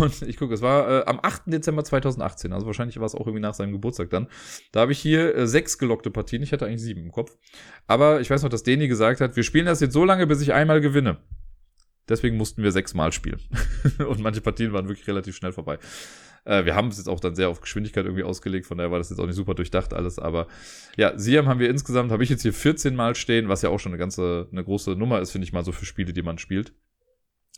Speaker 1: und ich gucke, es war äh, am 8. Dezember 2018, also wahrscheinlich war es auch irgendwie nach seinem Geburtstag dann. Da habe ich hier äh, sechs gelockte Partien, ich hatte eigentlich sieben im Kopf. Aber ich weiß noch, dass Deni gesagt hat, wir spielen das jetzt so lange, bis ich einmal gewinne. Deswegen mussten wir sechsmal spielen. und manche Partien waren wirklich relativ schnell vorbei. Äh, wir haben es jetzt auch dann sehr auf Geschwindigkeit irgendwie ausgelegt, von daher war das jetzt auch nicht super durchdacht alles. Aber ja, Siam haben wir insgesamt, habe ich jetzt hier 14 Mal stehen, was ja auch schon eine ganze, eine große Nummer ist, finde ich mal so für Spiele, die man spielt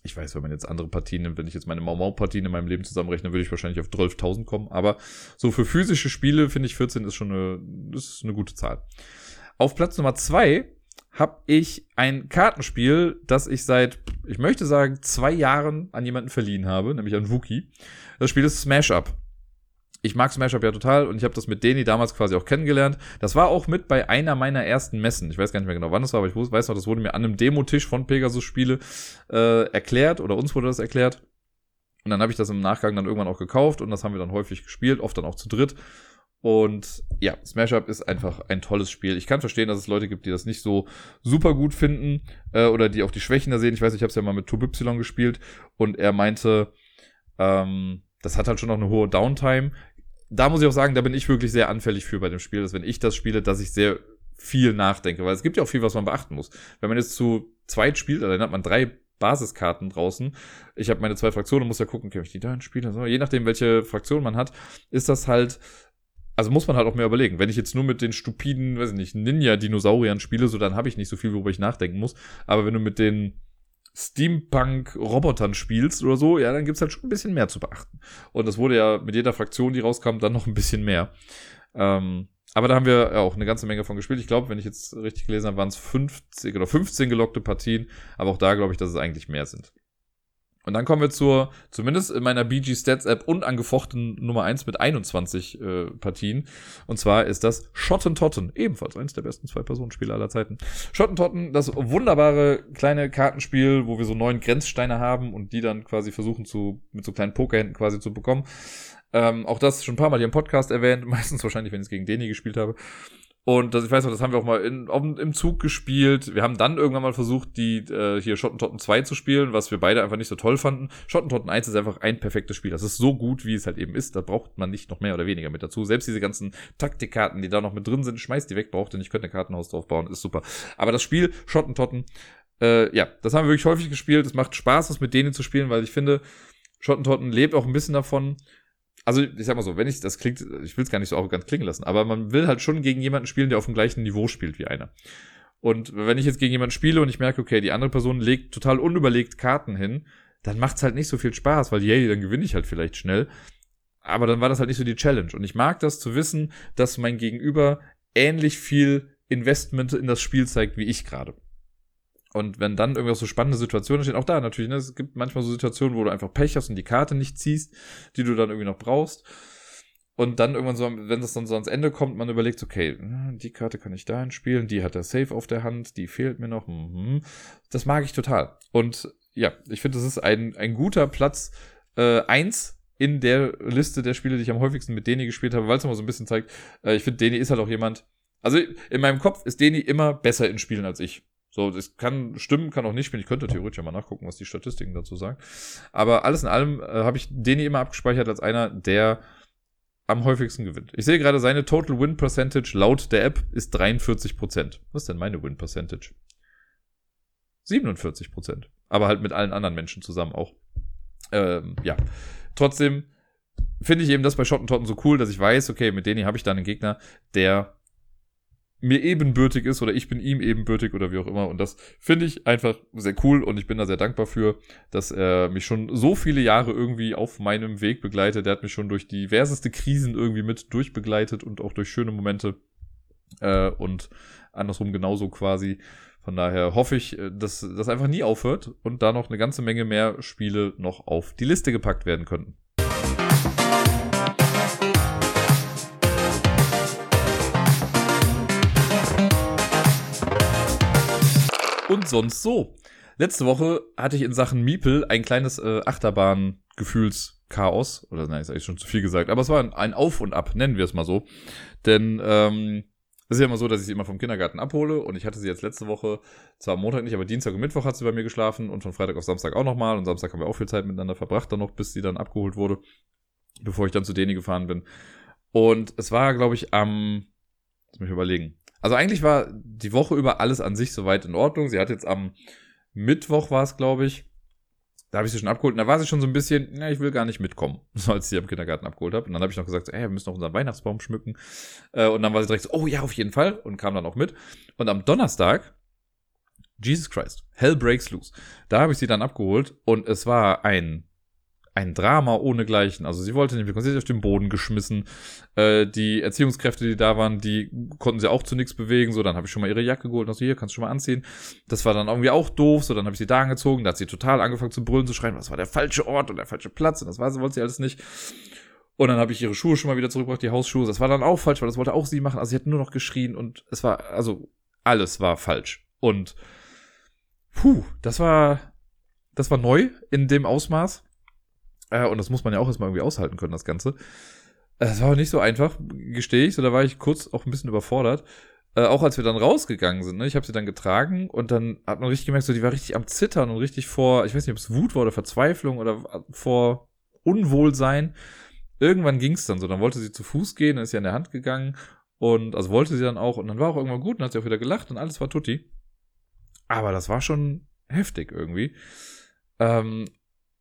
Speaker 1: ich weiß, wenn man jetzt andere Partien nimmt, wenn ich jetzt meine Mau-Mau-Partien in meinem Leben zusammenrechne, würde ich wahrscheinlich auf 12.000 kommen. Aber so für physische Spiele finde ich 14 ist schon eine, ist eine gute Zahl. Auf Platz Nummer zwei habe ich ein Kartenspiel, das ich seit, ich möchte sagen, zwei Jahren an jemanden verliehen habe, nämlich an Wookie. Das Spiel ist Smash Up ich mag Smash Up ja total und ich habe das mit Deni damals quasi auch kennengelernt. Das war auch mit bei einer meiner ersten Messen. Ich weiß gar nicht mehr genau, wann das war, aber ich weiß noch, das wurde mir an einem Demotisch von Pegasus Spiele äh, erklärt oder uns wurde das erklärt. Und dann habe ich das im Nachgang dann irgendwann auch gekauft und das haben wir dann häufig gespielt, oft dann auch zu dritt. Und ja, Smash Up ist einfach ein tolles Spiel. Ich kann verstehen, dass es Leute gibt, die das nicht so super gut finden äh, oder die auch die Schwächen da sehen. Ich weiß, ich habe es ja mal mit Turbo Y gespielt und er meinte, ähm, das hat halt schon noch eine hohe Downtime da muss ich auch sagen, da bin ich wirklich sehr anfällig für bei dem Spiel, dass wenn ich das spiele, dass ich sehr viel nachdenke, weil es gibt ja auch viel, was man beachten muss. Wenn man jetzt zu zweit spielt, dann hat man drei Basiskarten draußen. Ich habe meine zwei Fraktionen, muss ja gucken, kann ich die da spielen? Also, je nachdem, welche Fraktion man hat, ist das halt, also muss man halt auch mehr überlegen. Wenn ich jetzt nur mit den stupiden, weiß ich nicht, Ninja-Dinosauriern spiele, so dann habe ich nicht so viel, worüber ich nachdenken muss. Aber wenn du mit den Steampunk-Robotern spielst oder so, ja, dann gibt's halt schon ein bisschen mehr zu beachten. Und das wurde ja mit jeder Fraktion, die rauskam, dann noch ein bisschen mehr. Ähm, aber da haben wir ja auch eine ganze Menge von gespielt. Ich glaube, wenn ich jetzt richtig gelesen habe, waren es 50 oder 15 gelockte Partien. Aber auch da glaube ich, dass es eigentlich mehr sind. Und dann kommen wir zur, zumindest in meiner BG Stats App unangefochten Nummer eins mit 21 äh, Partien. Und zwar ist das Schottentotten, ebenfalls eines der besten Zwei-Personen-Spiele aller Zeiten. Schottentotten, das wunderbare kleine Kartenspiel, wo wir so neun Grenzsteine haben und die dann quasi versuchen zu, mit so kleinen Pokerhänden quasi zu bekommen. Ähm, auch das schon ein paar Mal hier im Podcast erwähnt, meistens wahrscheinlich, wenn ich es gegen Deni gespielt habe. Und das, ich weiß noch, das haben wir auch mal in, auf, im Zug gespielt. Wir haben dann irgendwann mal versucht, die äh, hier Schottentotten 2 zu spielen, was wir beide einfach nicht so toll fanden. Schottentotten 1 ist einfach ein perfektes Spiel. Das ist so gut, wie es halt eben ist. Da braucht man nicht noch mehr oder weniger mit dazu. Selbst diese ganzen Taktikkarten, die da noch mit drin sind, schmeißt die weg, braucht ihr nicht, könnt ein Kartenhaus drauf bauen, ist super. Aber das Spiel Schottentotten, äh, ja, das haben wir wirklich häufig gespielt. Es macht Spaß, das mit denen zu spielen, weil ich finde, Schottentotten lebt auch ein bisschen davon, also ich sag mal so, wenn ich, das klingt, ich will es gar nicht so arrogant klingen lassen, aber man will halt schon gegen jemanden spielen, der auf dem gleichen Niveau spielt wie einer. Und wenn ich jetzt gegen jemanden spiele und ich merke, okay, die andere Person legt total unüberlegt Karten hin, dann macht's halt nicht so viel Spaß, weil yay, dann gewinne ich halt vielleicht schnell. Aber dann war das halt nicht so die Challenge. Und ich mag das zu wissen, dass mein Gegenüber ähnlich viel Investment in das Spiel zeigt wie ich gerade. Und wenn dann irgendwas so spannende Situationen stehen, auch da natürlich, ne, es gibt manchmal so Situationen, wo du einfach Pech hast und die Karte nicht ziehst, die du dann irgendwie noch brauchst. Und dann irgendwann so, wenn das dann so ans Ende kommt, man überlegt, okay, die Karte kann ich dahin spielen, die hat der Safe auf der Hand, die fehlt mir noch. Mhm. Das mag ich total. Und ja, ich finde, das ist ein, ein guter Platz äh, eins in der Liste der Spiele, die ich am häufigsten mit Deni gespielt habe, weil es nochmal so ein bisschen zeigt, äh, ich finde, Deni ist halt auch jemand, also in meinem Kopf ist Deni immer besser in Spielen als ich. So, das kann stimmen, kann auch nicht spielen. Ich könnte theoretisch ja mal nachgucken, was die Statistiken dazu sagen. Aber alles in allem äh, habe ich Deni immer abgespeichert als einer, der am häufigsten gewinnt. Ich sehe gerade, seine Total Win Percentage laut der App ist 43%. Was ist denn meine Win Percentage? 47%. Aber halt mit allen anderen Menschen zusammen auch. Ähm, ja. Trotzdem finde ich eben das bei Schottentotten so cool, dass ich weiß, okay, mit Deni habe ich da einen Gegner, der mir ebenbürtig ist oder ich bin ihm ebenbürtig oder wie auch immer. Und das finde ich einfach sehr cool und ich bin da sehr dankbar für, dass er mich schon so viele Jahre irgendwie auf meinem Weg begleitet. Er hat mich schon durch diverseste Krisen irgendwie mit durchbegleitet und auch durch schöne Momente äh, und andersrum genauso quasi. Von daher hoffe ich, äh, dass das einfach nie aufhört und da noch eine ganze Menge mehr Spiele noch auf die Liste gepackt werden könnten. Und sonst so. Letzte Woche hatte ich in Sachen Miepel ein kleines äh, Achterbahn-Gefühls- Chaos. Oder nein, ist eigentlich schon zu viel gesagt. Aber es war ein, ein Auf und Ab, nennen wir es mal so. Denn ähm, es ist ja immer so, dass ich sie immer vom Kindergarten abhole und ich hatte sie jetzt letzte Woche, zwar am Montag nicht, aber Dienstag und Mittwoch hat sie bei mir geschlafen und von Freitag auf Samstag auch nochmal und Samstag haben wir auch viel Zeit miteinander verbracht dann noch, bis sie dann abgeholt wurde, bevor ich dann zu Deni gefahren bin. Und es war, glaube ich, am, lass mich überlegen. Also eigentlich war die Woche über alles an sich soweit in Ordnung. Sie hat jetzt am Mittwoch war es, glaube ich, da habe ich sie schon abgeholt und da war sie schon so ein bisschen, na, ich will gar nicht mitkommen, so als ich sie am Kindergarten abgeholt habe. Und dann habe ich noch gesagt, ey, wir müssen noch unseren Weihnachtsbaum schmücken. Äh, und dann war sie direkt so, oh ja, auf jeden Fall und kam dann auch mit. Und am Donnerstag, Jesus Christ, Hell Breaks Loose. Da habe ich sie dann abgeholt und es war ein ein Drama ohnegleichen. Also sie wollte nicht sie ist auf den Boden geschmissen. Äh, die Erziehungskräfte, die da waren, die konnten sie auch zu nichts bewegen. So, dann habe ich schon mal ihre Jacke geholt und so, hier, kannst du schon mal anziehen. Das war dann irgendwie auch doof. So, dann habe ich sie da angezogen. Da hat sie total angefangen zu brüllen, zu schreien, das war der falsche Ort und der falsche Platz. Und das war sie, wollte sie alles nicht. Und dann habe ich ihre Schuhe schon mal wieder zurückgebracht, die Hausschuhe. Das war dann auch falsch, weil das wollte auch sie machen. Also sie hat nur noch geschrien und es war, also alles war falsch. Und puh, das war, das war neu in dem Ausmaß. Äh, und das muss man ja auch erstmal irgendwie aushalten können, das Ganze. Es war auch nicht so einfach, gestehe ich. So, da war ich kurz auch ein bisschen überfordert. Äh, auch als wir dann rausgegangen sind, ne? ich habe sie dann getragen und dann hat man richtig gemerkt, so die war richtig am Zittern und richtig vor, ich weiß nicht, ob es Wut war oder Verzweiflung oder vor Unwohlsein. Irgendwann ging es dann so, dann wollte sie zu Fuß gehen, dann ist sie an der Hand gegangen und also wollte sie dann auch und dann war auch irgendwann gut und hat sie auch wieder gelacht und alles war tutti. Aber das war schon heftig irgendwie. Ähm,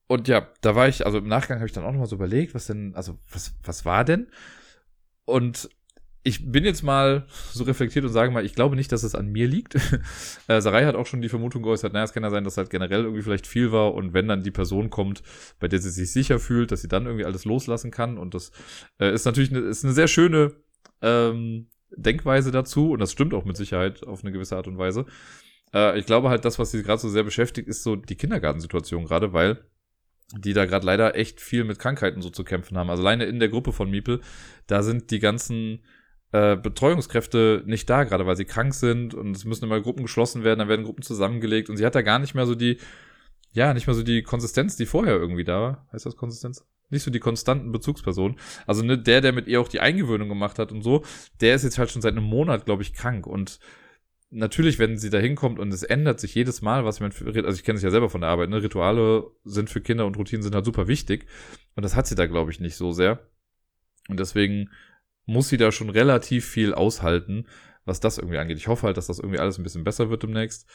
Speaker 1: und ja, da war ich, also im Nachgang habe ich dann auch nochmal so überlegt, was denn, also was, was war denn? Und ich bin jetzt mal so reflektiert und sage mal, ich glaube nicht, dass es an mir liegt. äh, Sarai hat auch schon die Vermutung geäußert, naja, es kann ja sein, dass halt generell irgendwie vielleicht viel war und wenn dann die Person kommt, bei der sie sich sicher fühlt, dass sie dann irgendwie alles loslassen kann und das äh, ist natürlich eine, ist eine sehr schöne ähm, Denkweise dazu und das stimmt auch mit Sicherheit auf eine gewisse Art und Weise. Äh, ich glaube halt, das, was sie gerade so sehr beschäftigt, ist so die Kindergartensituation gerade, weil die da gerade leider echt viel mit Krankheiten so zu kämpfen haben. Also alleine in der Gruppe von Miepel, da sind die ganzen äh, Betreuungskräfte nicht da, gerade weil sie krank sind und es müssen immer Gruppen geschlossen werden, dann werden Gruppen zusammengelegt und sie hat da gar nicht mehr so die, ja, nicht mehr so die Konsistenz, die vorher irgendwie da war. Heißt das Konsistenz? Nicht so die konstanten Bezugspersonen. Also ne, der, der mit ihr auch die Eingewöhnung gemacht hat und so, der ist jetzt halt schon seit einem Monat, glaube ich, krank und natürlich, wenn sie da hinkommt und es ändert sich jedes Mal, was man für, also ich kenne es ja selber von der Arbeit, ne, Rituale sind für Kinder und Routinen sind halt super wichtig. Und das hat sie da, glaube ich, nicht so sehr. Und deswegen muss sie da schon relativ viel aushalten, was das irgendwie angeht. Ich hoffe halt, dass das irgendwie alles ein bisschen besser wird demnächst.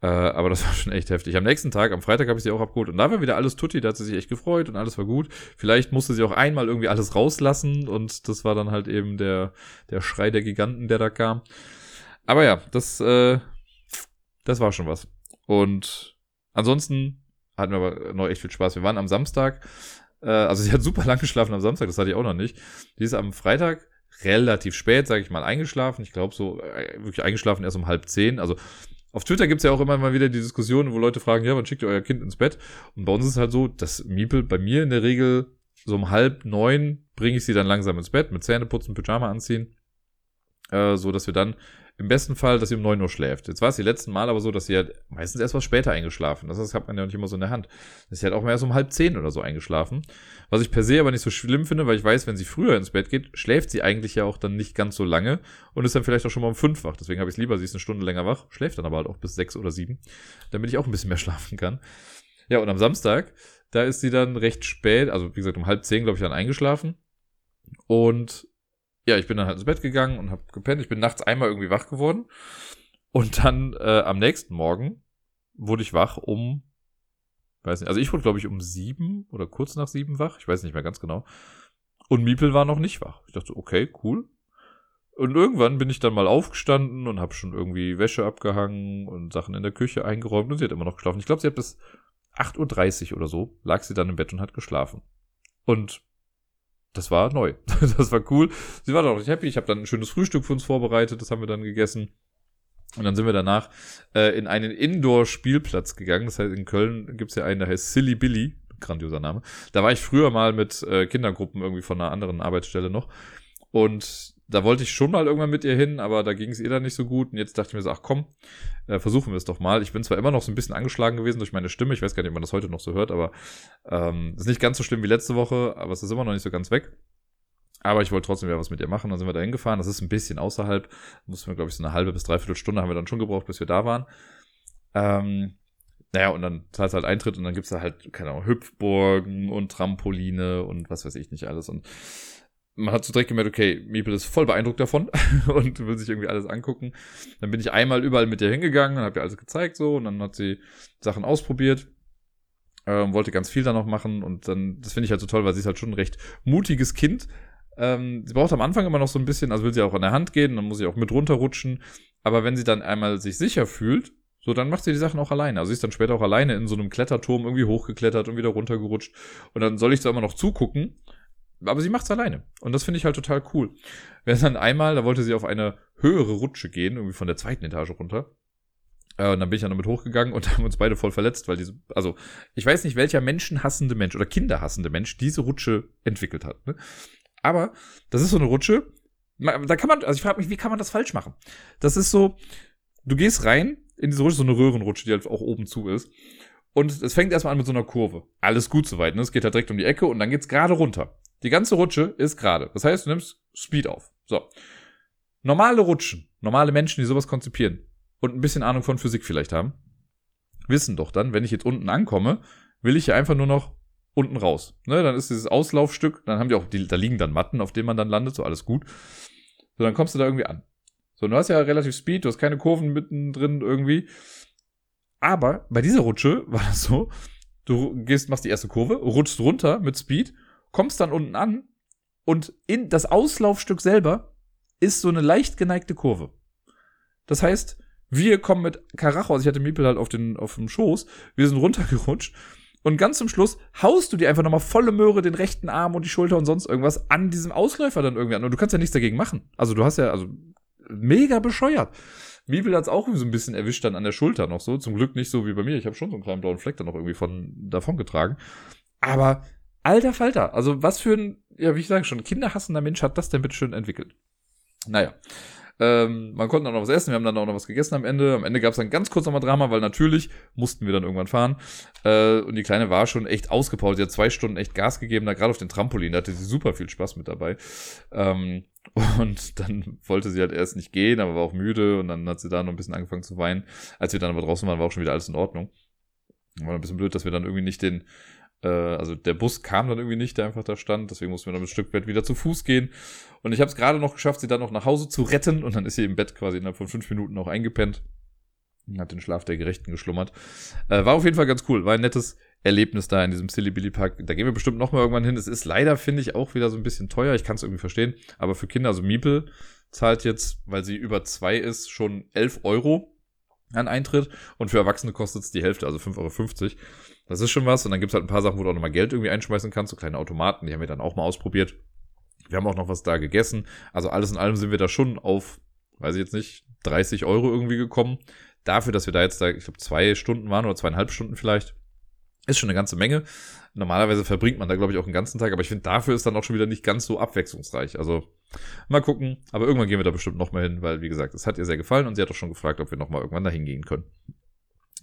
Speaker 1: Äh, aber das war schon echt heftig. Am nächsten Tag, am Freitag, habe ich sie auch abgeholt und da war wieder alles tutti, da hat sie sich echt gefreut und alles war gut. Vielleicht musste sie auch einmal irgendwie alles rauslassen und das war dann halt eben der, der Schrei der Giganten, der da kam. Aber ja, das, äh, das war schon was. Und ansonsten hatten wir aber noch echt viel Spaß. Wir waren am Samstag, äh, also sie hat super lang geschlafen am Samstag, das hatte ich auch noch nicht. Die ist am Freitag relativ spät, sage ich mal, eingeschlafen. Ich glaube so, äh, wirklich eingeschlafen erst um halb zehn. Also auf Twitter gibt's ja auch immer mal wieder die Diskussion, wo Leute fragen, ja, wann schickt ihr euer Kind ins Bett? Und bei uns ist es halt so, dass Miepel bei mir in der Regel so um halb neun bringe ich sie dann langsam ins Bett mit Zähneputzen, Pyjama anziehen, äh, so dass wir dann im besten Fall, dass sie um 9 Uhr schläft. Jetzt war es die letzten Mal aber so, dass sie halt meistens erst was später eingeschlafen. Das, das hat man ja nicht immer so in der Hand. Das ist halt auch mehr so um halb zehn oder so eingeschlafen. Was ich per se aber nicht so schlimm finde, weil ich weiß, wenn sie früher ins Bett geht, schläft sie eigentlich ja auch dann nicht ganz so lange und ist dann vielleicht auch schon mal um fünf wach. Deswegen habe ich es lieber, sie ist eine Stunde länger wach, schläft dann aber halt auch bis sechs oder sieben, damit ich auch ein bisschen mehr schlafen kann. Ja, und am Samstag, da ist sie dann recht spät, also wie gesagt um halb zehn, glaube ich, dann eingeschlafen. Und ja, ich bin dann halt ins Bett gegangen und habe gepennt. Ich bin nachts einmal irgendwie wach geworden. Und dann äh, am nächsten Morgen wurde ich wach um, weiß nicht, also ich wurde, glaube ich, um sieben oder kurz nach sieben wach. Ich weiß nicht mehr ganz genau. Und Miepel war noch nicht wach. Ich dachte, okay, cool. Und irgendwann bin ich dann mal aufgestanden und habe schon irgendwie Wäsche abgehangen und Sachen in der Küche eingeräumt und sie hat immer noch geschlafen. Ich glaube, sie hat bis 8.30 Uhr oder so, lag sie dann im Bett und hat geschlafen. Und das war neu. Das war cool. Sie war doch nicht happy. Ich habe dann ein schönes Frühstück für uns vorbereitet. Das haben wir dann gegessen. Und dann sind wir danach äh, in einen Indoor-Spielplatz gegangen. Das heißt, in Köln gibt's ja einen, der heißt Silly Billy. Grandioser Name. Da war ich früher mal mit äh, Kindergruppen irgendwie von einer anderen Arbeitsstelle noch. Und da wollte ich schon mal irgendwann mit ihr hin, aber da ging es ihr dann nicht so gut. Und jetzt dachte ich mir so, ach komm, äh, versuchen wir es doch mal. Ich bin zwar immer noch so ein bisschen angeschlagen gewesen durch meine Stimme. Ich weiß gar nicht, ob man das heute noch so hört, aber ähm, ist nicht ganz so schlimm wie letzte Woche, aber es ist immer noch nicht so ganz weg. Aber ich wollte trotzdem wieder was mit ihr machen. Dann sind wir da hingefahren. Das ist ein bisschen außerhalb. Mussten wir, glaube ich, so eine halbe bis dreiviertel Stunde haben wir dann schon gebraucht, bis wir da waren. Ähm, naja, und dann zahlst halt Eintritt und dann gibt's da halt, keine Ahnung, Hüpfburgen und Trampoline und was weiß ich nicht alles. Und man hat so direkt gemerkt, okay, Miepel ist voll beeindruckt davon und will sich irgendwie alles angucken. Dann bin ich einmal überall mit ihr hingegangen und habe ihr alles gezeigt so und dann hat sie Sachen ausprobiert. Ähm, wollte ganz viel da noch machen und dann, das finde ich halt so toll, weil sie ist halt schon ein recht mutiges Kind. Ähm, sie braucht am Anfang immer noch so ein bisschen, also will sie auch an der Hand gehen, dann muss sie auch mit runterrutschen. Aber wenn sie dann einmal sich sicher fühlt so, dann macht sie die Sachen auch alleine. Also sie ist dann später auch alleine in so einem Kletterturm irgendwie hochgeklettert und wieder runtergerutscht. Und dann soll ich zwar immer noch zugucken, aber sie macht's alleine. Und das finde ich halt total cool. Wir dann einmal, da wollte sie auf eine höhere Rutsche gehen, irgendwie von der zweiten Etage runter. Äh, und dann bin ich dann damit hochgegangen und haben uns beide voll verletzt, weil diese, also ich weiß nicht, welcher menschenhassende Mensch oder kinderhassende Mensch diese Rutsche entwickelt hat. Ne? Aber das ist so eine Rutsche, da kann man, also ich frage mich, wie kann man das falsch machen? Das ist so, du gehst rein in diese Rutsche, so eine Röhrenrutsche, die halt auch oben zu ist. Und es fängt erstmal an mit so einer Kurve. Alles gut soweit, ne? Es geht halt direkt um die Ecke und dann geht's gerade runter. Die ganze Rutsche ist gerade. Das heißt, du nimmst Speed auf. So. Normale Rutschen, normale Menschen, die sowas konzipieren und ein bisschen Ahnung von Physik vielleicht haben, wissen doch dann, wenn ich jetzt unten ankomme, will ich ja einfach nur noch unten raus. Ne, dann ist dieses Auslaufstück, dann haben die auch, die, da liegen dann Matten, auf denen man dann landet, so alles gut. So, dann kommst du da irgendwie an. So, du hast ja relativ Speed, du hast keine Kurven mittendrin irgendwie. Aber bei dieser Rutsche war das so, du gehst, machst die erste Kurve, rutschst runter mit Speed, kommst dann unten an und in das Auslaufstück selber ist so eine leicht geneigte Kurve. Das heißt, wir kommen mit Karacho, also ich hatte Miepel halt auf, den, auf dem Schoß, wir sind runtergerutscht und ganz zum Schluss haust du dir einfach nochmal volle Möhre den rechten Arm und die Schulter und sonst irgendwas an diesem Ausläufer dann irgendwie an. Und du kannst ja nichts dagegen machen. Also du hast ja, also mega bescheuert. Miebel hat's auch so ein bisschen erwischt dann an der Schulter noch so. Zum Glück nicht so wie bei mir. Ich habe schon so einen kleinen blauen Fleck dann noch irgendwie von davon getragen. Aber alter Falter, also was für ein, ja, wie ich sage schon, kinderhassender Mensch hat das denn bitte schön entwickelt? Naja. Ähm, man konnte dann noch was essen, wir haben dann auch noch was gegessen am Ende. Am Ende gab es dann ganz kurz nochmal Drama, weil natürlich mussten wir dann irgendwann fahren. Äh, und die Kleine war schon echt ausgepowert. Sie hat zwei Stunden echt Gas gegeben, da gerade auf den Trampolin. Da hatte sie super viel Spaß mit dabei. Ähm, und dann wollte sie halt erst nicht gehen, aber war auch müde und dann hat sie da noch ein bisschen angefangen zu weinen. Als wir dann aber draußen waren, war auch schon wieder alles in Ordnung. War ein bisschen blöd, dass wir dann irgendwie nicht den, äh, also der Bus kam dann irgendwie nicht, der einfach da stand. Deswegen mussten wir dann ein Stück weit wieder zu Fuß gehen. Und ich habe es gerade noch geschafft, sie dann noch nach Hause zu retten und dann ist sie im Bett quasi innerhalb von fünf Minuten auch eingepennt. Hat den Schlaf der Gerechten geschlummert. Äh, war auf jeden Fall ganz cool. War ein nettes Erlebnis da in diesem Silly Billy Park. Da gehen wir bestimmt noch mal irgendwann hin. Es ist leider, finde ich, auch wieder so ein bisschen teuer. Ich kann es irgendwie verstehen. Aber für Kinder, also Miepel zahlt jetzt, weil sie über zwei ist, schon 11 Euro an Eintritt. Und für Erwachsene kostet es die Hälfte, also 5,50 Euro. Das ist schon was. Und dann gibt's halt ein paar Sachen, wo du auch nochmal Geld irgendwie einschmeißen kannst. So kleine Automaten, die haben wir dann auch mal ausprobiert. Wir haben auch noch was da gegessen. Also alles in allem sind wir da schon auf, weiß ich jetzt nicht, 30 Euro irgendwie gekommen. Dafür, dass wir da jetzt da, ich glaube, zwei Stunden waren oder zweieinhalb Stunden vielleicht ist schon eine ganze Menge. Normalerweise verbringt man da, glaube ich, auch einen ganzen Tag, aber ich finde, dafür ist dann auch schon wieder nicht ganz so abwechslungsreich. Also mal gucken. Aber irgendwann gehen wir da bestimmt nochmal hin, weil, wie gesagt, es hat ihr sehr gefallen und sie hat auch schon gefragt, ob wir nochmal irgendwann da hingehen können.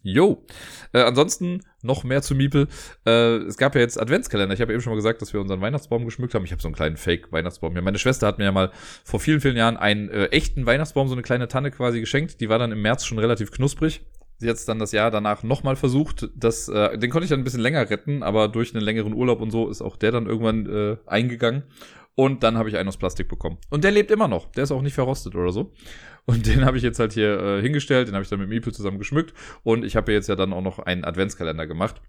Speaker 1: Jo. Äh, ansonsten noch mehr zu Miepel. Äh, es gab ja jetzt Adventskalender. Ich habe ja eben schon mal gesagt, dass wir unseren Weihnachtsbaum geschmückt haben. Ich habe so einen kleinen Fake-Weihnachtsbaum hier. Meine Schwester hat mir ja mal vor vielen, vielen Jahren einen äh, echten Weihnachtsbaum, so eine kleine Tanne quasi geschenkt. Die war dann im März schon relativ knusprig. Sie hat dann das Jahr danach nochmal versucht. Das, äh, den konnte ich dann ein bisschen länger retten, aber durch einen längeren Urlaub und so ist auch der dann irgendwann äh, eingegangen. Und dann habe ich einen aus Plastik bekommen. Und der lebt immer noch. Der ist auch nicht verrostet oder so. Und den habe ich jetzt halt hier äh, hingestellt. Den habe ich dann mit Miepel zusammen geschmückt. Und ich habe jetzt ja dann auch noch einen Adventskalender gemacht.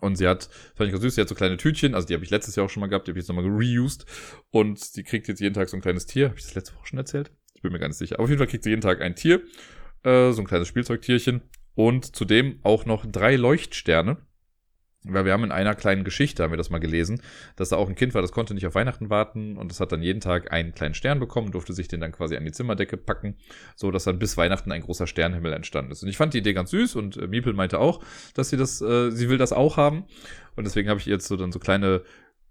Speaker 1: Und sie hat, fand ich ganz süß, sie hat so kleine Tütchen, also die habe ich letztes Jahr auch schon mal gehabt, die habe ich jetzt nochmal reused. Und die kriegt jetzt jeden Tag so ein kleines Tier. Habe ich das letzte Woche schon erzählt? Ich bin mir gar nicht sicher. Aber auf jeden Fall kriegt sie jeden Tag ein Tier. Äh, so ein kleines Spielzeugtierchen. Und zudem auch noch drei Leuchtsterne. Weil wir haben in einer kleinen Geschichte, haben wir das mal gelesen, dass da auch ein Kind war, das konnte nicht auf Weihnachten warten und das hat dann jeden Tag einen kleinen Stern bekommen, durfte sich den dann quasi an die Zimmerdecke packen, so dass dann bis Weihnachten ein großer Sternhimmel entstanden ist. Und ich fand die Idee ganz süß und äh, Miepel meinte auch, dass sie das, äh, sie will das auch haben. Und deswegen habe ich ihr jetzt so dann so kleine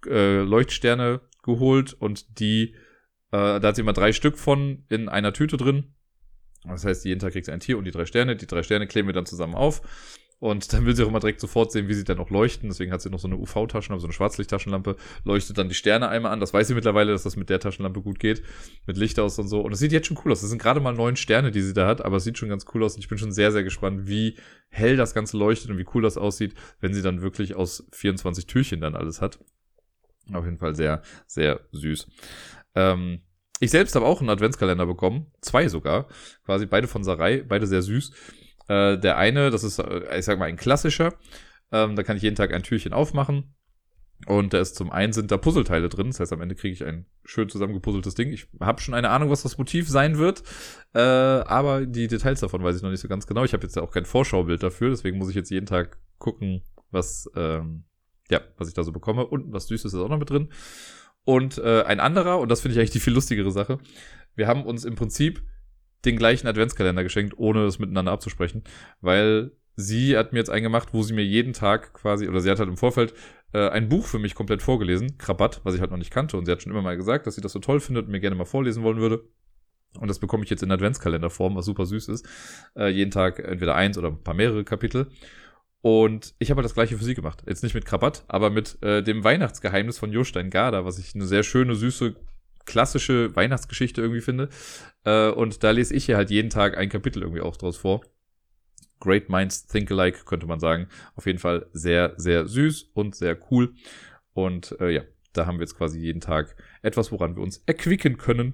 Speaker 1: äh, Leuchtsterne geholt und die Äh, da hat sie immer drei Stück von in einer Tüte drin. Das heißt, jeden Tag kriegt sie ein Tier und die drei Sterne. Die drei Sterne kleben wir dann zusammen auf. Und dann will sie auch immer direkt sofort sehen, wie sie dann auch leuchten. Deswegen hat sie noch so eine UV-Taschenlampe, so eine Schwarzlichttaschenlampe, leuchtet dann die Sterne einmal an. Das weiß sie mittlerweile, dass das mit der Taschenlampe gut geht. Mit Licht aus und so. Und es sieht jetzt schon cool aus. Das sind gerade mal neun Sterne, die sie da hat, aber es sieht schon ganz cool aus. Und ich bin schon sehr, sehr gespannt, wie hell das Ganze leuchtet und wie cool das aussieht, wenn sie dann wirklich aus 24 Türchen dann alles hat. Auf jeden Fall sehr, sehr süß. Ähm, ich selbst habe auch einen Adventskalender bekommen. Zwei sogar. Quasi beide von Sarai, beide sehr süß. Äh, der eine, das ist, äh, ich sag mal, ein klassischer. Ähm, da kann ich jeden Tag ein Türchen aufmachen. Und da ist zum einen sind da Puzzleteile drin. Das heißt, am Ende kriege ich ein schön zusammengepuzzeltes Ding. Ich habe schon eine Ahnung, was das Motiv sein wird. Äh, aber die Details davon weiß ich noch nicht so ganz genau. Ich habe jetzt ja auch kein Vorschaubild dafür. Deswegen muss ich jetzt jeden Tag gucken, was, ähm, ja, was ich da so bekomme. Und was Süßes ist auch noch mit drin. Und äh, ein anderer, und das finde ich eigentlich die viel lustigere Sache. Wir haben uns im Prinzip den gleichen Adventskalender geschenkt, ohne es miteinander abzusprechen, weil sie hat mir jetzt einen gemacht, wo sie mir jeden Tag quasi, oder sie hat halt im Vorfeld äh, ein Buch für mich komplett vorgelesen, Krabatt, was ich halt noch nicht kannte. Und sie hat schon immer mal gesagt, dass sie das so toll findet und mir gerne mal vorlesen wollen würde. Und das bekomme ich jetzt in Adventskalenderform, was super süß ist. Äh, jeden Tag entweder eins oder ein paar mehrere Kapitel. Und ich habe halt das gleiche für sie gemacht. Jetzt nicht mit Krabatt, aber mit äh, dem Weihnachtsgeheimnis von Jostein Garda, was ich eine sehr schöne, süße klassische Weihnachtsgeschichte irgendwie finde. Äh, und da lese ich hier halt jeden Tag ein Kapitel irgendwie auch draus vor. Great Minds Think Alike, könnte man sagen. Auf jeden Fall sehr, sehr süß und sehr cool. Und äh, ja, da haben wir jetzt quasi jeden Tag etwas, woran wir uns erquicken können.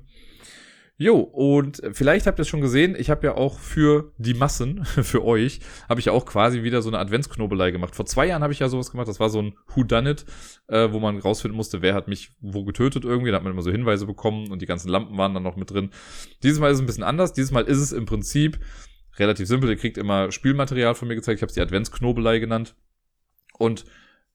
Speaker 1: Jo, und vielleicht habt ihr es schon gesehen, ich habe ja auch für die Massen, für euch, habe ich ja auch quasi wieder so eine Adventsknobelei gemacht. Vor zwei Jahren habe ich ja sowas gemacht, das war so ein Who Done It, äh, wo man rausfinden musste, wer hat mich wo getötet irgendwie. Da hat man immer so Hinweise bekommen und die ganzen Lampen waren dann noch mit drin. Dieses Mal ist es ein bisschen anders. Dieses Mal ist es im Prinzip relativ simpel. Ihr kriegt immer Spielmaterial von mir gezeigt. Ich habe es die Adventsknobelei genannt. Und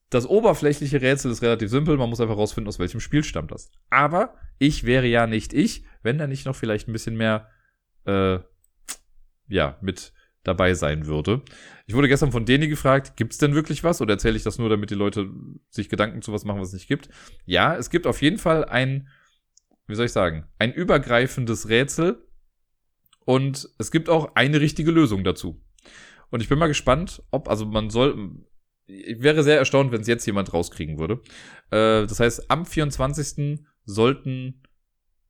Speaker 1: das oberflächliche Rätsel ist relativ simpel. Man muss einfach rausfinden, aus welchem Spiel stammt das. Aber ich wäre ja nicht ich, wenn da nicht noch vielleicht ein bisschen mehr, äh, ja, mit dabei sein würde. Ich wurde gestern von Deni gefragt, gibt es denn wirklich was? Oder erzähle ich das nur, damit die Leute sich Gedanken zu was machen, was es nicht gibt? Ja, es gibt auf jeden Fall ein, wie soll ich sagen, ein übergreifendes Rätsel. Und es gibt auch eine richtige Lösung dazu. Und ich bin mal gespannt, ob, also man soll, ich wäre sehr erstaunt, wenn es jetzt jemand rauskriegen würde. Äh, das heißt, am 24. sollten,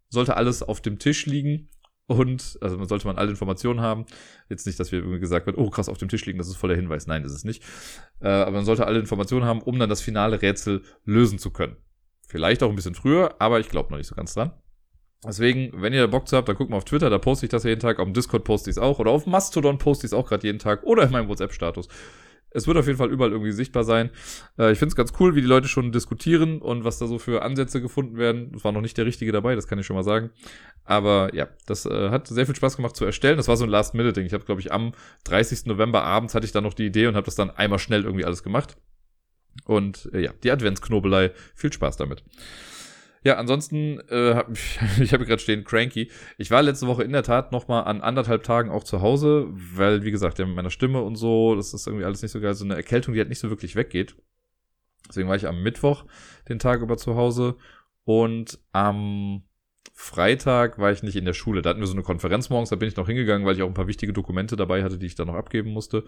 Speaker 1: sollte alles auf dem Tisch liegen und, also sollte man alle Informationen haben. Jetzt nicht, dass wir irgendwie gesagt wird, oh krass, auf dem Tisch liegen, das ist voller Hinweis. Nein, das ist nicht. Äh, aber man sollte alle Informationen haben, um dann das finale Rätsel lösen zu können. Vielleicht auch ein bisschen früher, aber ich glaube noch nicht so ganz dran. Deswegen, wenn ihr Bock zu habt, dann guckt mal auf Twitter, da poste ich das jeden Tag. Auf dem Discord poste ich es auch. Oder auf Mastodon poste ich es auch gerade jeden Tag. Oder in meinem WhatsApp-Status. Es wird auf jeden Fall überall irgendwie sichtbar sein. Äh, ich finde es ganz cool, wie die Leute schon diskutieren und was da so für Ansätze gefunden werden. Es war noch nicht der richtige dabei, das kann ich schon mal sagen. Aber ja, das äh, hat sehr viel Spaß gemacht zu erstellen. Das war so ein Last-Minute-Ding. Ich habe, glaube ich, am 30. November abends hatte ich dann noch die Idee und habe das dann einmal schnell irgendwie alles gemacht. Und äh, ja, die Adventsknobelei. Viel Spaß damit. Ja, ansonsten, äh, hab, ich habe gerade stehen, cranky. Ich war letzte Woche in der Tat noch mal an anderthalb Tagen auch zu Hause, weil, wie gesagt, ja, mit meiner Stimme und so, das ist irgendwie alles nicht so geil. So eine Erkältung, die halt nicht so wirklich weggeht. Deswegen war ich am Mittwoch den Tag über zu Hause und am Freitag war ich nicht in der Schule. Da hatten wir so eine Konferenz morgens, da bin ich noch hingegangen, weil ich auch ein paar wichtige Dokumente dabei hatte, die ich dann noch abgeben musste.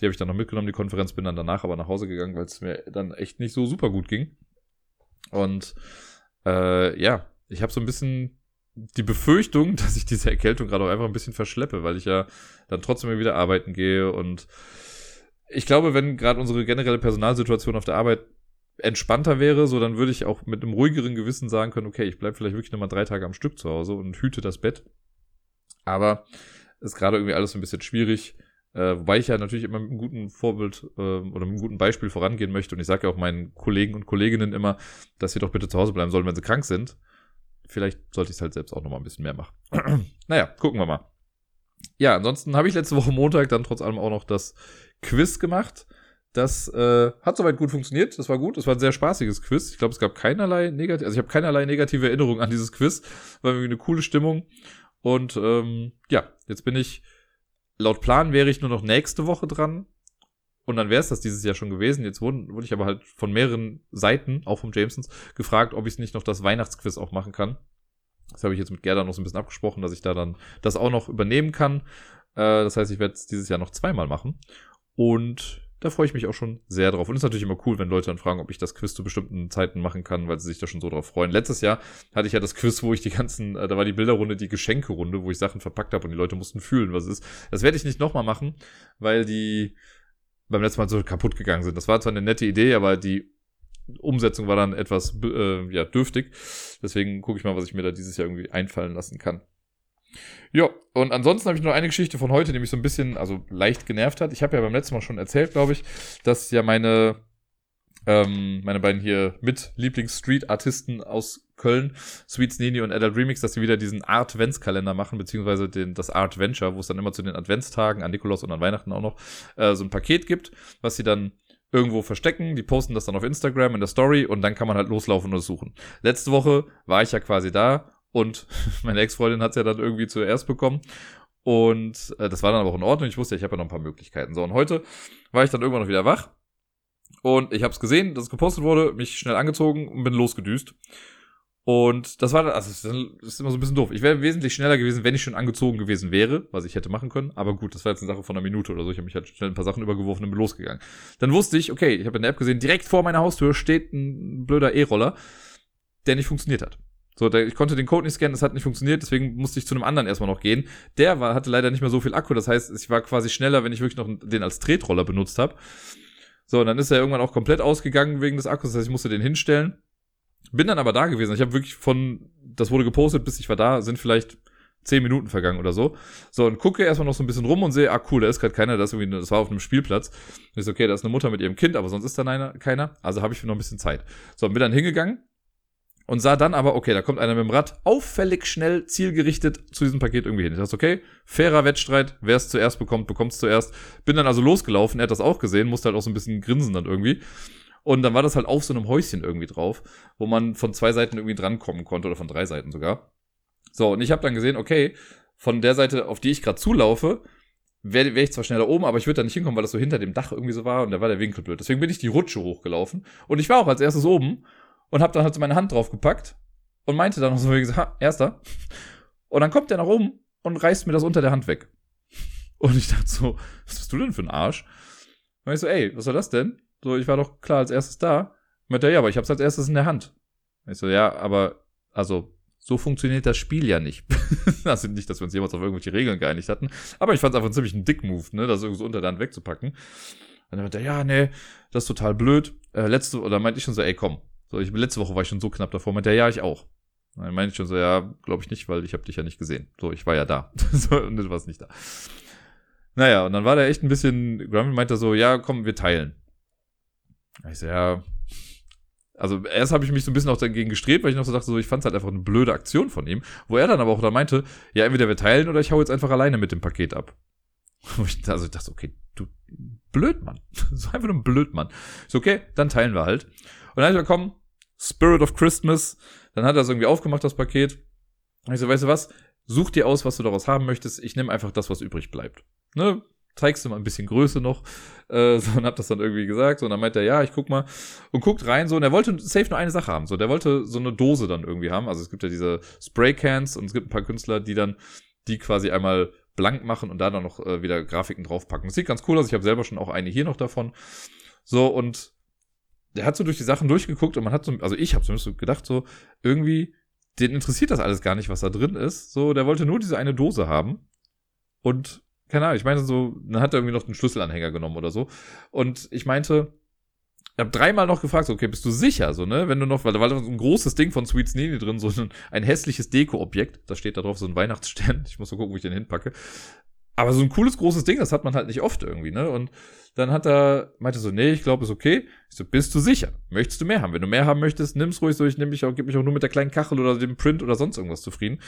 Speaker 1: Die habe ich dann noch mitgenommen, die Konferenz, bin dann danach aber nach Hause gegangen, weil es mir dann echt nicht so super gut ging. Und äh, ja, ich habe so ein bisschen die Befürchtung, dass ich diese Erkältung gerade auch einfach ein bisschen verschleppe, weil ich ja dann trotzdem wieder arbeiten gehe und ich glaube, wenn gerade unsere generelle Personalsituation auf der Arbeit entspannter wäre, so dann würde ich auch mit einem ruhigeren Gewissen sagen können, okay, ich bleibe vielleicht wirklich nochmal drei Tage am Stück zu Hause und hüte das Bett. Aber ist gerade irgendwie alles ein bisschen schwierig. Äh, wobei ich ja natürlich immer mit einem guten Vorbild äh, oder mit einem guten Beispiel vorangehen möchte. Und ich sage ja auch meinen Kollegen und Kolleginnen immer, dass sie doch bitte zu Hause bleiben sollen, wenn sie krank sind. Vielleicht sollte ich es halt selbst auch nochmal ein bisschen mehr machen. naja, gucken wir mal. Ja, ansonsten habe ich letzte Woche Montag dann trotz allem auch noch das Quiz gemacht. Das äh, hat soweit gut funktioniert. Das war gut. Das war ein sehr spaßiges Quiz. Ich glaube, es gab keinerlei negative, also ich habe keinerlei negative Erinnerungen an dieses Quiz. War irgendwie eine coole Stimmung. Und ähm, ja, jetzt bin ich laut Plan wäre ich nur noch nächste Woche dran. Und dann wäre es das dieses Jahr schon gewesen. Jetzt wurde, wurde ich aber halt von mehreren Seiten, auch vom Jamesons, gefragt, ob ich nicht noch das Weihnachtsquiz auch machen kann. Das habe ich jetzt mit Gerda noch so ein bisschen abgesprochen, dass ich da dann das auch noch übernehmen kann. Äh, das heißt, ich werde es dieses Jahr noch zweimal machen. Und da freue ich mich auch schon sehr drauf. Und ist natürlich immer cool, wenn Leute dann fragen, ob ich das Quiz zu bestimmten Zeiten machen kann, weil sie sich da schon so drauf freuen. Letztes Jahr hatte ich ja das Quiz, wo ich die ganzen, äh, da war die Bilderrunde, die Geschenkerunde, wo ich Sachen verpackt habe und die Leute mussten fühlen, was es ist. Das werde ich nicht nochmal machen, weil die beim letzten Mal so kaputt gegangen sind. Das war zwar eine nette Idee, aber die Umsetzung war dann etwas äh, ja, dürftig. Deswegen gucke ich mal, was ich mir da dieses Jahr irgendwie einfallen lassen kann. Ja, und ansonsten habe ich noch eine Geschichte von heute, die mich so ein bisschen, also leicht genervt hat. Ich habe ja beim letzten Mal schon erzählt, glaube ich, dass ja meine, ähm, meine beiden hier mit Lieblings-Street-Artisten aus Köln, Sweets Nini und Adult Remix, dass sie wieder diesen Art-Vents-Kalender machen, beziehungsweise den, das Art Venture, wo es dann immer zu den Adventstagen, an Nikolaus und an Weihnachten auch noch, äh, so ein Paket gibt, was sie dann irgendwo verstecken, die posten das dann auf Instagram in der Story und dann kann man halt loslaufen und suchen. Letzte Woche war ich ja quasi da und meine Ex-Freundin hat es ja dann irgendwie zuerst bekommen. Und äh, das war dann aber auch in Ordnung. Ich wusste, ich habe ja noch ein paar Möglichkeiten. So, und heute war ich dann irgendwann noch wieder wach. Und ich habe es gesehen, dass es gepostet wurde, mich schnell angezogen und bin losgedüst. Und das war dann, also das ist immer so ein bisschen doof. Ich wäre wesentlich schneller gewesen, wenn ich schon angezogen gewesen wäre, was ich hätte machen können. Aber gut, das war jetzt eine Sache von einer Minute oder so. Ich habe mich halt schnell ein paar Sachen übergeworfen und bin losgegangen. Dann wusste ich, okay, ich habe in der App gesehen, direkt vor meiner Haustür steht ein blöder E-Roller, der nicht funktioniert hat. So, der, ich konnte den Code nicht scannen, das hat nicht funktioniert, deswegen musste ich zu einem anderen erstmal noch gehen. Der war, hatte leider nicht mehr so viel Akku, das heißt, ich war quasi schneller, wenn ich wirklich noch den als Tretroller benutzt habe. So, und dann ist er irgendwann auch komplett ausgegangen wegen des Akkus, das heißt, ich musste den hinstellen. Bin dann aber da gewesen. Ich habe wirklich von, das wurde gepostet, bis ich war da, sind vielleicht zehn Minuten vergangen oder so. So, und gucke erstmal noch so ein bisschen rum und sehe, ah cool, da ist gerade keiner, das, irgendwie, das war auf einem Spielplatz. Und ich so, okay, da ist eine Mutter mit ihrem Kind, aber sonst ist da einer, keiner. Also habe ich noch ein bisschen Zeit. So, und bin dann hingegangen und sah dann aber, okay, da kommt einer mit dem Rad auffällig schnell zielgerichtet zu diesem Paket irgendwie hin. Ich dachte, okay, fairer Wettstreit, wer es zuerst bekommt, bekommt es zuerst. Bin dann also losgelaufen, er hat das auch gesehen, musste halt auch so ein bisschen grinsen dann irgendwie. Und dann war das halt auf so einem Häuschen irgendwie drauf, wo man von zwei Seiten irgendwie drankommen konnte oder von drei Seiten sogar. So, und ich habe dann gesehen, okay, von der Seite, auf die ich gerade zulaufe, wäre wär ich zwar schneller oben, aber ich würde da nicht hinkommen, weil das so hinter dem Dach irgendwie so war und da war der Winkel blöd. Deswegen bin ich die Rutsche hochgelaufen und ich war auch als erstes oben und habe dann halt so meine Hand drauf gepackt und meinte dann noch so, wie gesagt, ha, erster. Und dann kommt der nach oben und reißt mir das unter der Hand weg. Und ich dachte so, was bist du denn für ein Arsch? Und ich so, ey, was soll das denn? So, ich war doch klar als erstes da. Meinte ja, aber ich hab's als erstes in der Hand. Ich so, ja, aber, also, so funktioniert das Spiel ja nicht. also nicht, dass wir uns jemals auf irgendwelche Regeln geeinigt hatten. Aber ich fand's einfach ziemlich ein Dick-Move, ne, das irgendwie so unter der Hand wegzupacken. Und dann meinte er, ja, nee, das ist total blöd. Äh, letzte, oder meinte ich schon so, ey, komm, so, ich, letzte Woche war ich schon so knapp davor. Meinte er, ja, ich auch. Dann meinte ich schon so, ja, glaube ich nicht, weil ich habe dich ja nicht gesehen. So, ich war ja da. und du warst nicht da. Naja, und dann war der echt ein bisschen, Grummel meinte so, ja, komm, wir teilen. Ich so, ja. Also erst habe ich mich so ein bisschen auch dagegen gestrebt, weil ich noch so dachte, so, ich fand es halt einfach eine blöde Aktion von ihm, wo er dann aber auch da meinte, ja, entweder wir teilen oder ich hau jetzt einfach alleine mit dem Paket ab. also ich dachte, okay, du blöd, Mann. so einfach nur ein blöd, Mann. Ich so, okay, dann teilen wir halt. Und dann habe ich bekommen, Spirit of Christmas. Dann hat er es irgendwie aufgemacht, das Paket. Und ich so, weißt du was? Such dir aus, was du daraus haben möchtest. Ich nehme einfach das, was übrig bleibt. Ne? Zeigst du mal ein bisschen Größe noch. Äh, so, und hab das dann irgendwie gesagt. So, und dann meint er, ja, ich guck mal. Und guckt rein so. Und er wollte safe nur eine Sache haben. So, der wollte so eine Dose dann irgendwie haben. Also es gibt ja diese Spraycans und es gibt ein paar Künstler, die dann die quasi einmal blank machen und da dann noch äh, wieder Grafiken draufpacken. Das sieht ganz cool aus. Ich habe selber schon auch eine hier noch davon. So, und der hat so durch die Sachen durchgeguckt und man hat so, also ich habe zumindest so gedacht, so, irgendwie, den interessiert das alles gar nicht, was da drin ist. So, der wollte nur diese eine Dose haben. Und, keine Ahnung, ich meinte so, dann hat er irgendwie noch den Schlüsselanhänger genommen oder so. Und ich meinte, ich habe dreimal noch gefragt, so, okay, bist du sicher, so, ne? Wenn du noch, weil da war so ein großes Ding von Sweet Nini drin, so ein, ein hässliches Deko-Objekt. Da steht da drauf so ein Weihnachtsstern. Ich muss mal gucken, wo ich den hinpacke. Aber so ein cooles, großes Ding, das hat man halt nicht oft irgendwie, ne? Und dann hat er, meinte so, nee, ich glaube, ist okay. Ich so, bist du sicher? Möchtest du mehr haben? Wenn du mehr haben möchtest, nimm's ruhig so, ich nehme mich auch, gib mich auch nur mit der kleinen Kachel oder dem Print oder sonst irgendwas zufrieden.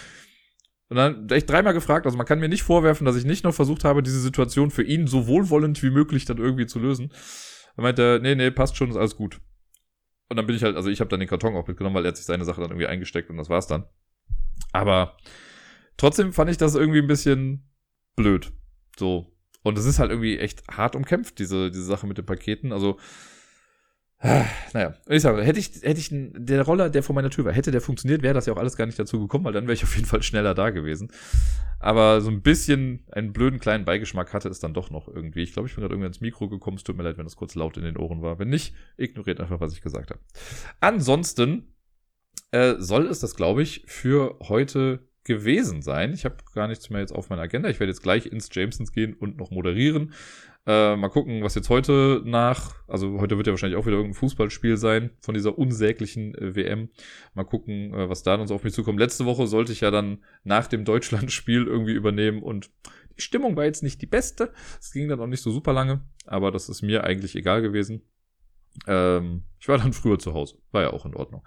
Speaker 1: Und dann echt dreimal gefragt, also man kann mir nicht vorwerfen, dass ich nicht noch versucht habe, diese Situation für ihn so wohlwollend wie möglich dann irgendwie zu lösen. Er meinte, nee, nee, passt schon, ist alles gut. Und dann bin ich halt, also ich habe dann den Karton auch mitgenommen, weil er hat sich seine Sache dann irgendwie eingesteckt und das war's dann. Aber trotzdem fand ich das irgendwie ein bisschen blöd. So, und es ist halt irgendwie echt hart umkämpft, diese, diese Sache mit den Paketen. Also, naja, ich sage, hätte ich, hätte ich der Roller, der vor meiner Tür war, hätte der funktioniert, wäre das ja auch alles gar nicht dazu gekommen, weil dann wäre ich auf jeden Fall schneller da gewesen. Aber so ein bisschen einen blöden kleinen Beigeschmack hatte es dann doch noch irgendwie. Ich glaube, ich bin gerade irgendwie ins Mikro gekommen. Es tut mir leid, wenn das kurz laut in den Ohren war. Wenn nicht, ignoriert einfach, was ich gesagt habe. Ansonsten äh, soll es das, glaube ich, für heute gewesen sein. Ich habe gar nichts mehr jetzt auf meiner Agenda. Ich werde jetzt gleich ins Jamesons gehen und noch moderieren. Äh, mal gucken, was jetzt heute nach, also heute wird ja wahrscheinlich auch wieder irgendein Fußballspiel sein von dieser unsäglichen äh, WM. Mal gucken, äh, was da dann so auf mich zukommt. Letzte Woche sollte ich ja dann nach dem Deutschlandspiel irgendwie übernehmen und die Stimmung war jetzt nicht die beste. Es ging dann auch nicht so super lange, aber das ist mir eigentlich egal gewesen. Ähm, ich war dann früher zu Hause, war ja auch in Ordnung.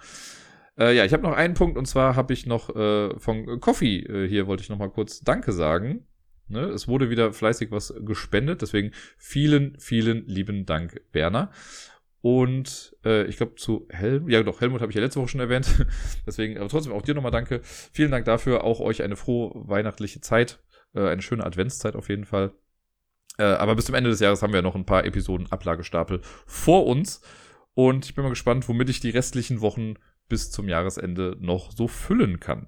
Speaker 1: Äh, ja, ich habe noch einen Punkt und zwar habe ich noch äh, von Coffee äh, hier wollte ich noch mal kurz Danke sagen. Ne? Es wurde wieder fleißig was gespendet, deswegen vielen, vielen lieben Dank, Werner. Und äh, ich glaube zu Helmut, ja doch, Helmut habe ich ja letzte Woche schon erwähnt. Deswegen, aber trotzdem auch dir nochmal danke. Vielen Dank dafür. Auch euch eine frohe weihnachtliche Zeit. Äh, eine schöne Adventszeit auf jeden Fall. Äh, aber bis zum Ende des Jahres haben wir noch ein paar Episoden Ablagestapel vor uns. Und ich bin mal gespannt, womit ich die restlichen Wochen bis zum Jahresende noch so füllen kann.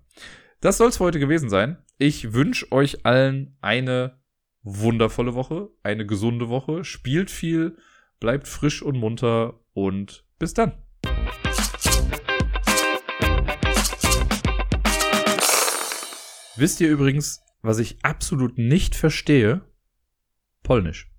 Speaker 1: Das soll es für heute gewesen sein. Ich wünsche euch allen eine wundervolle Woche, eine gesunde Woche. Spielt viel, bleibt frisch und munter und bis dann. Wisst ihr übrigens, was ich absolut nicht verstehe? Polnisch.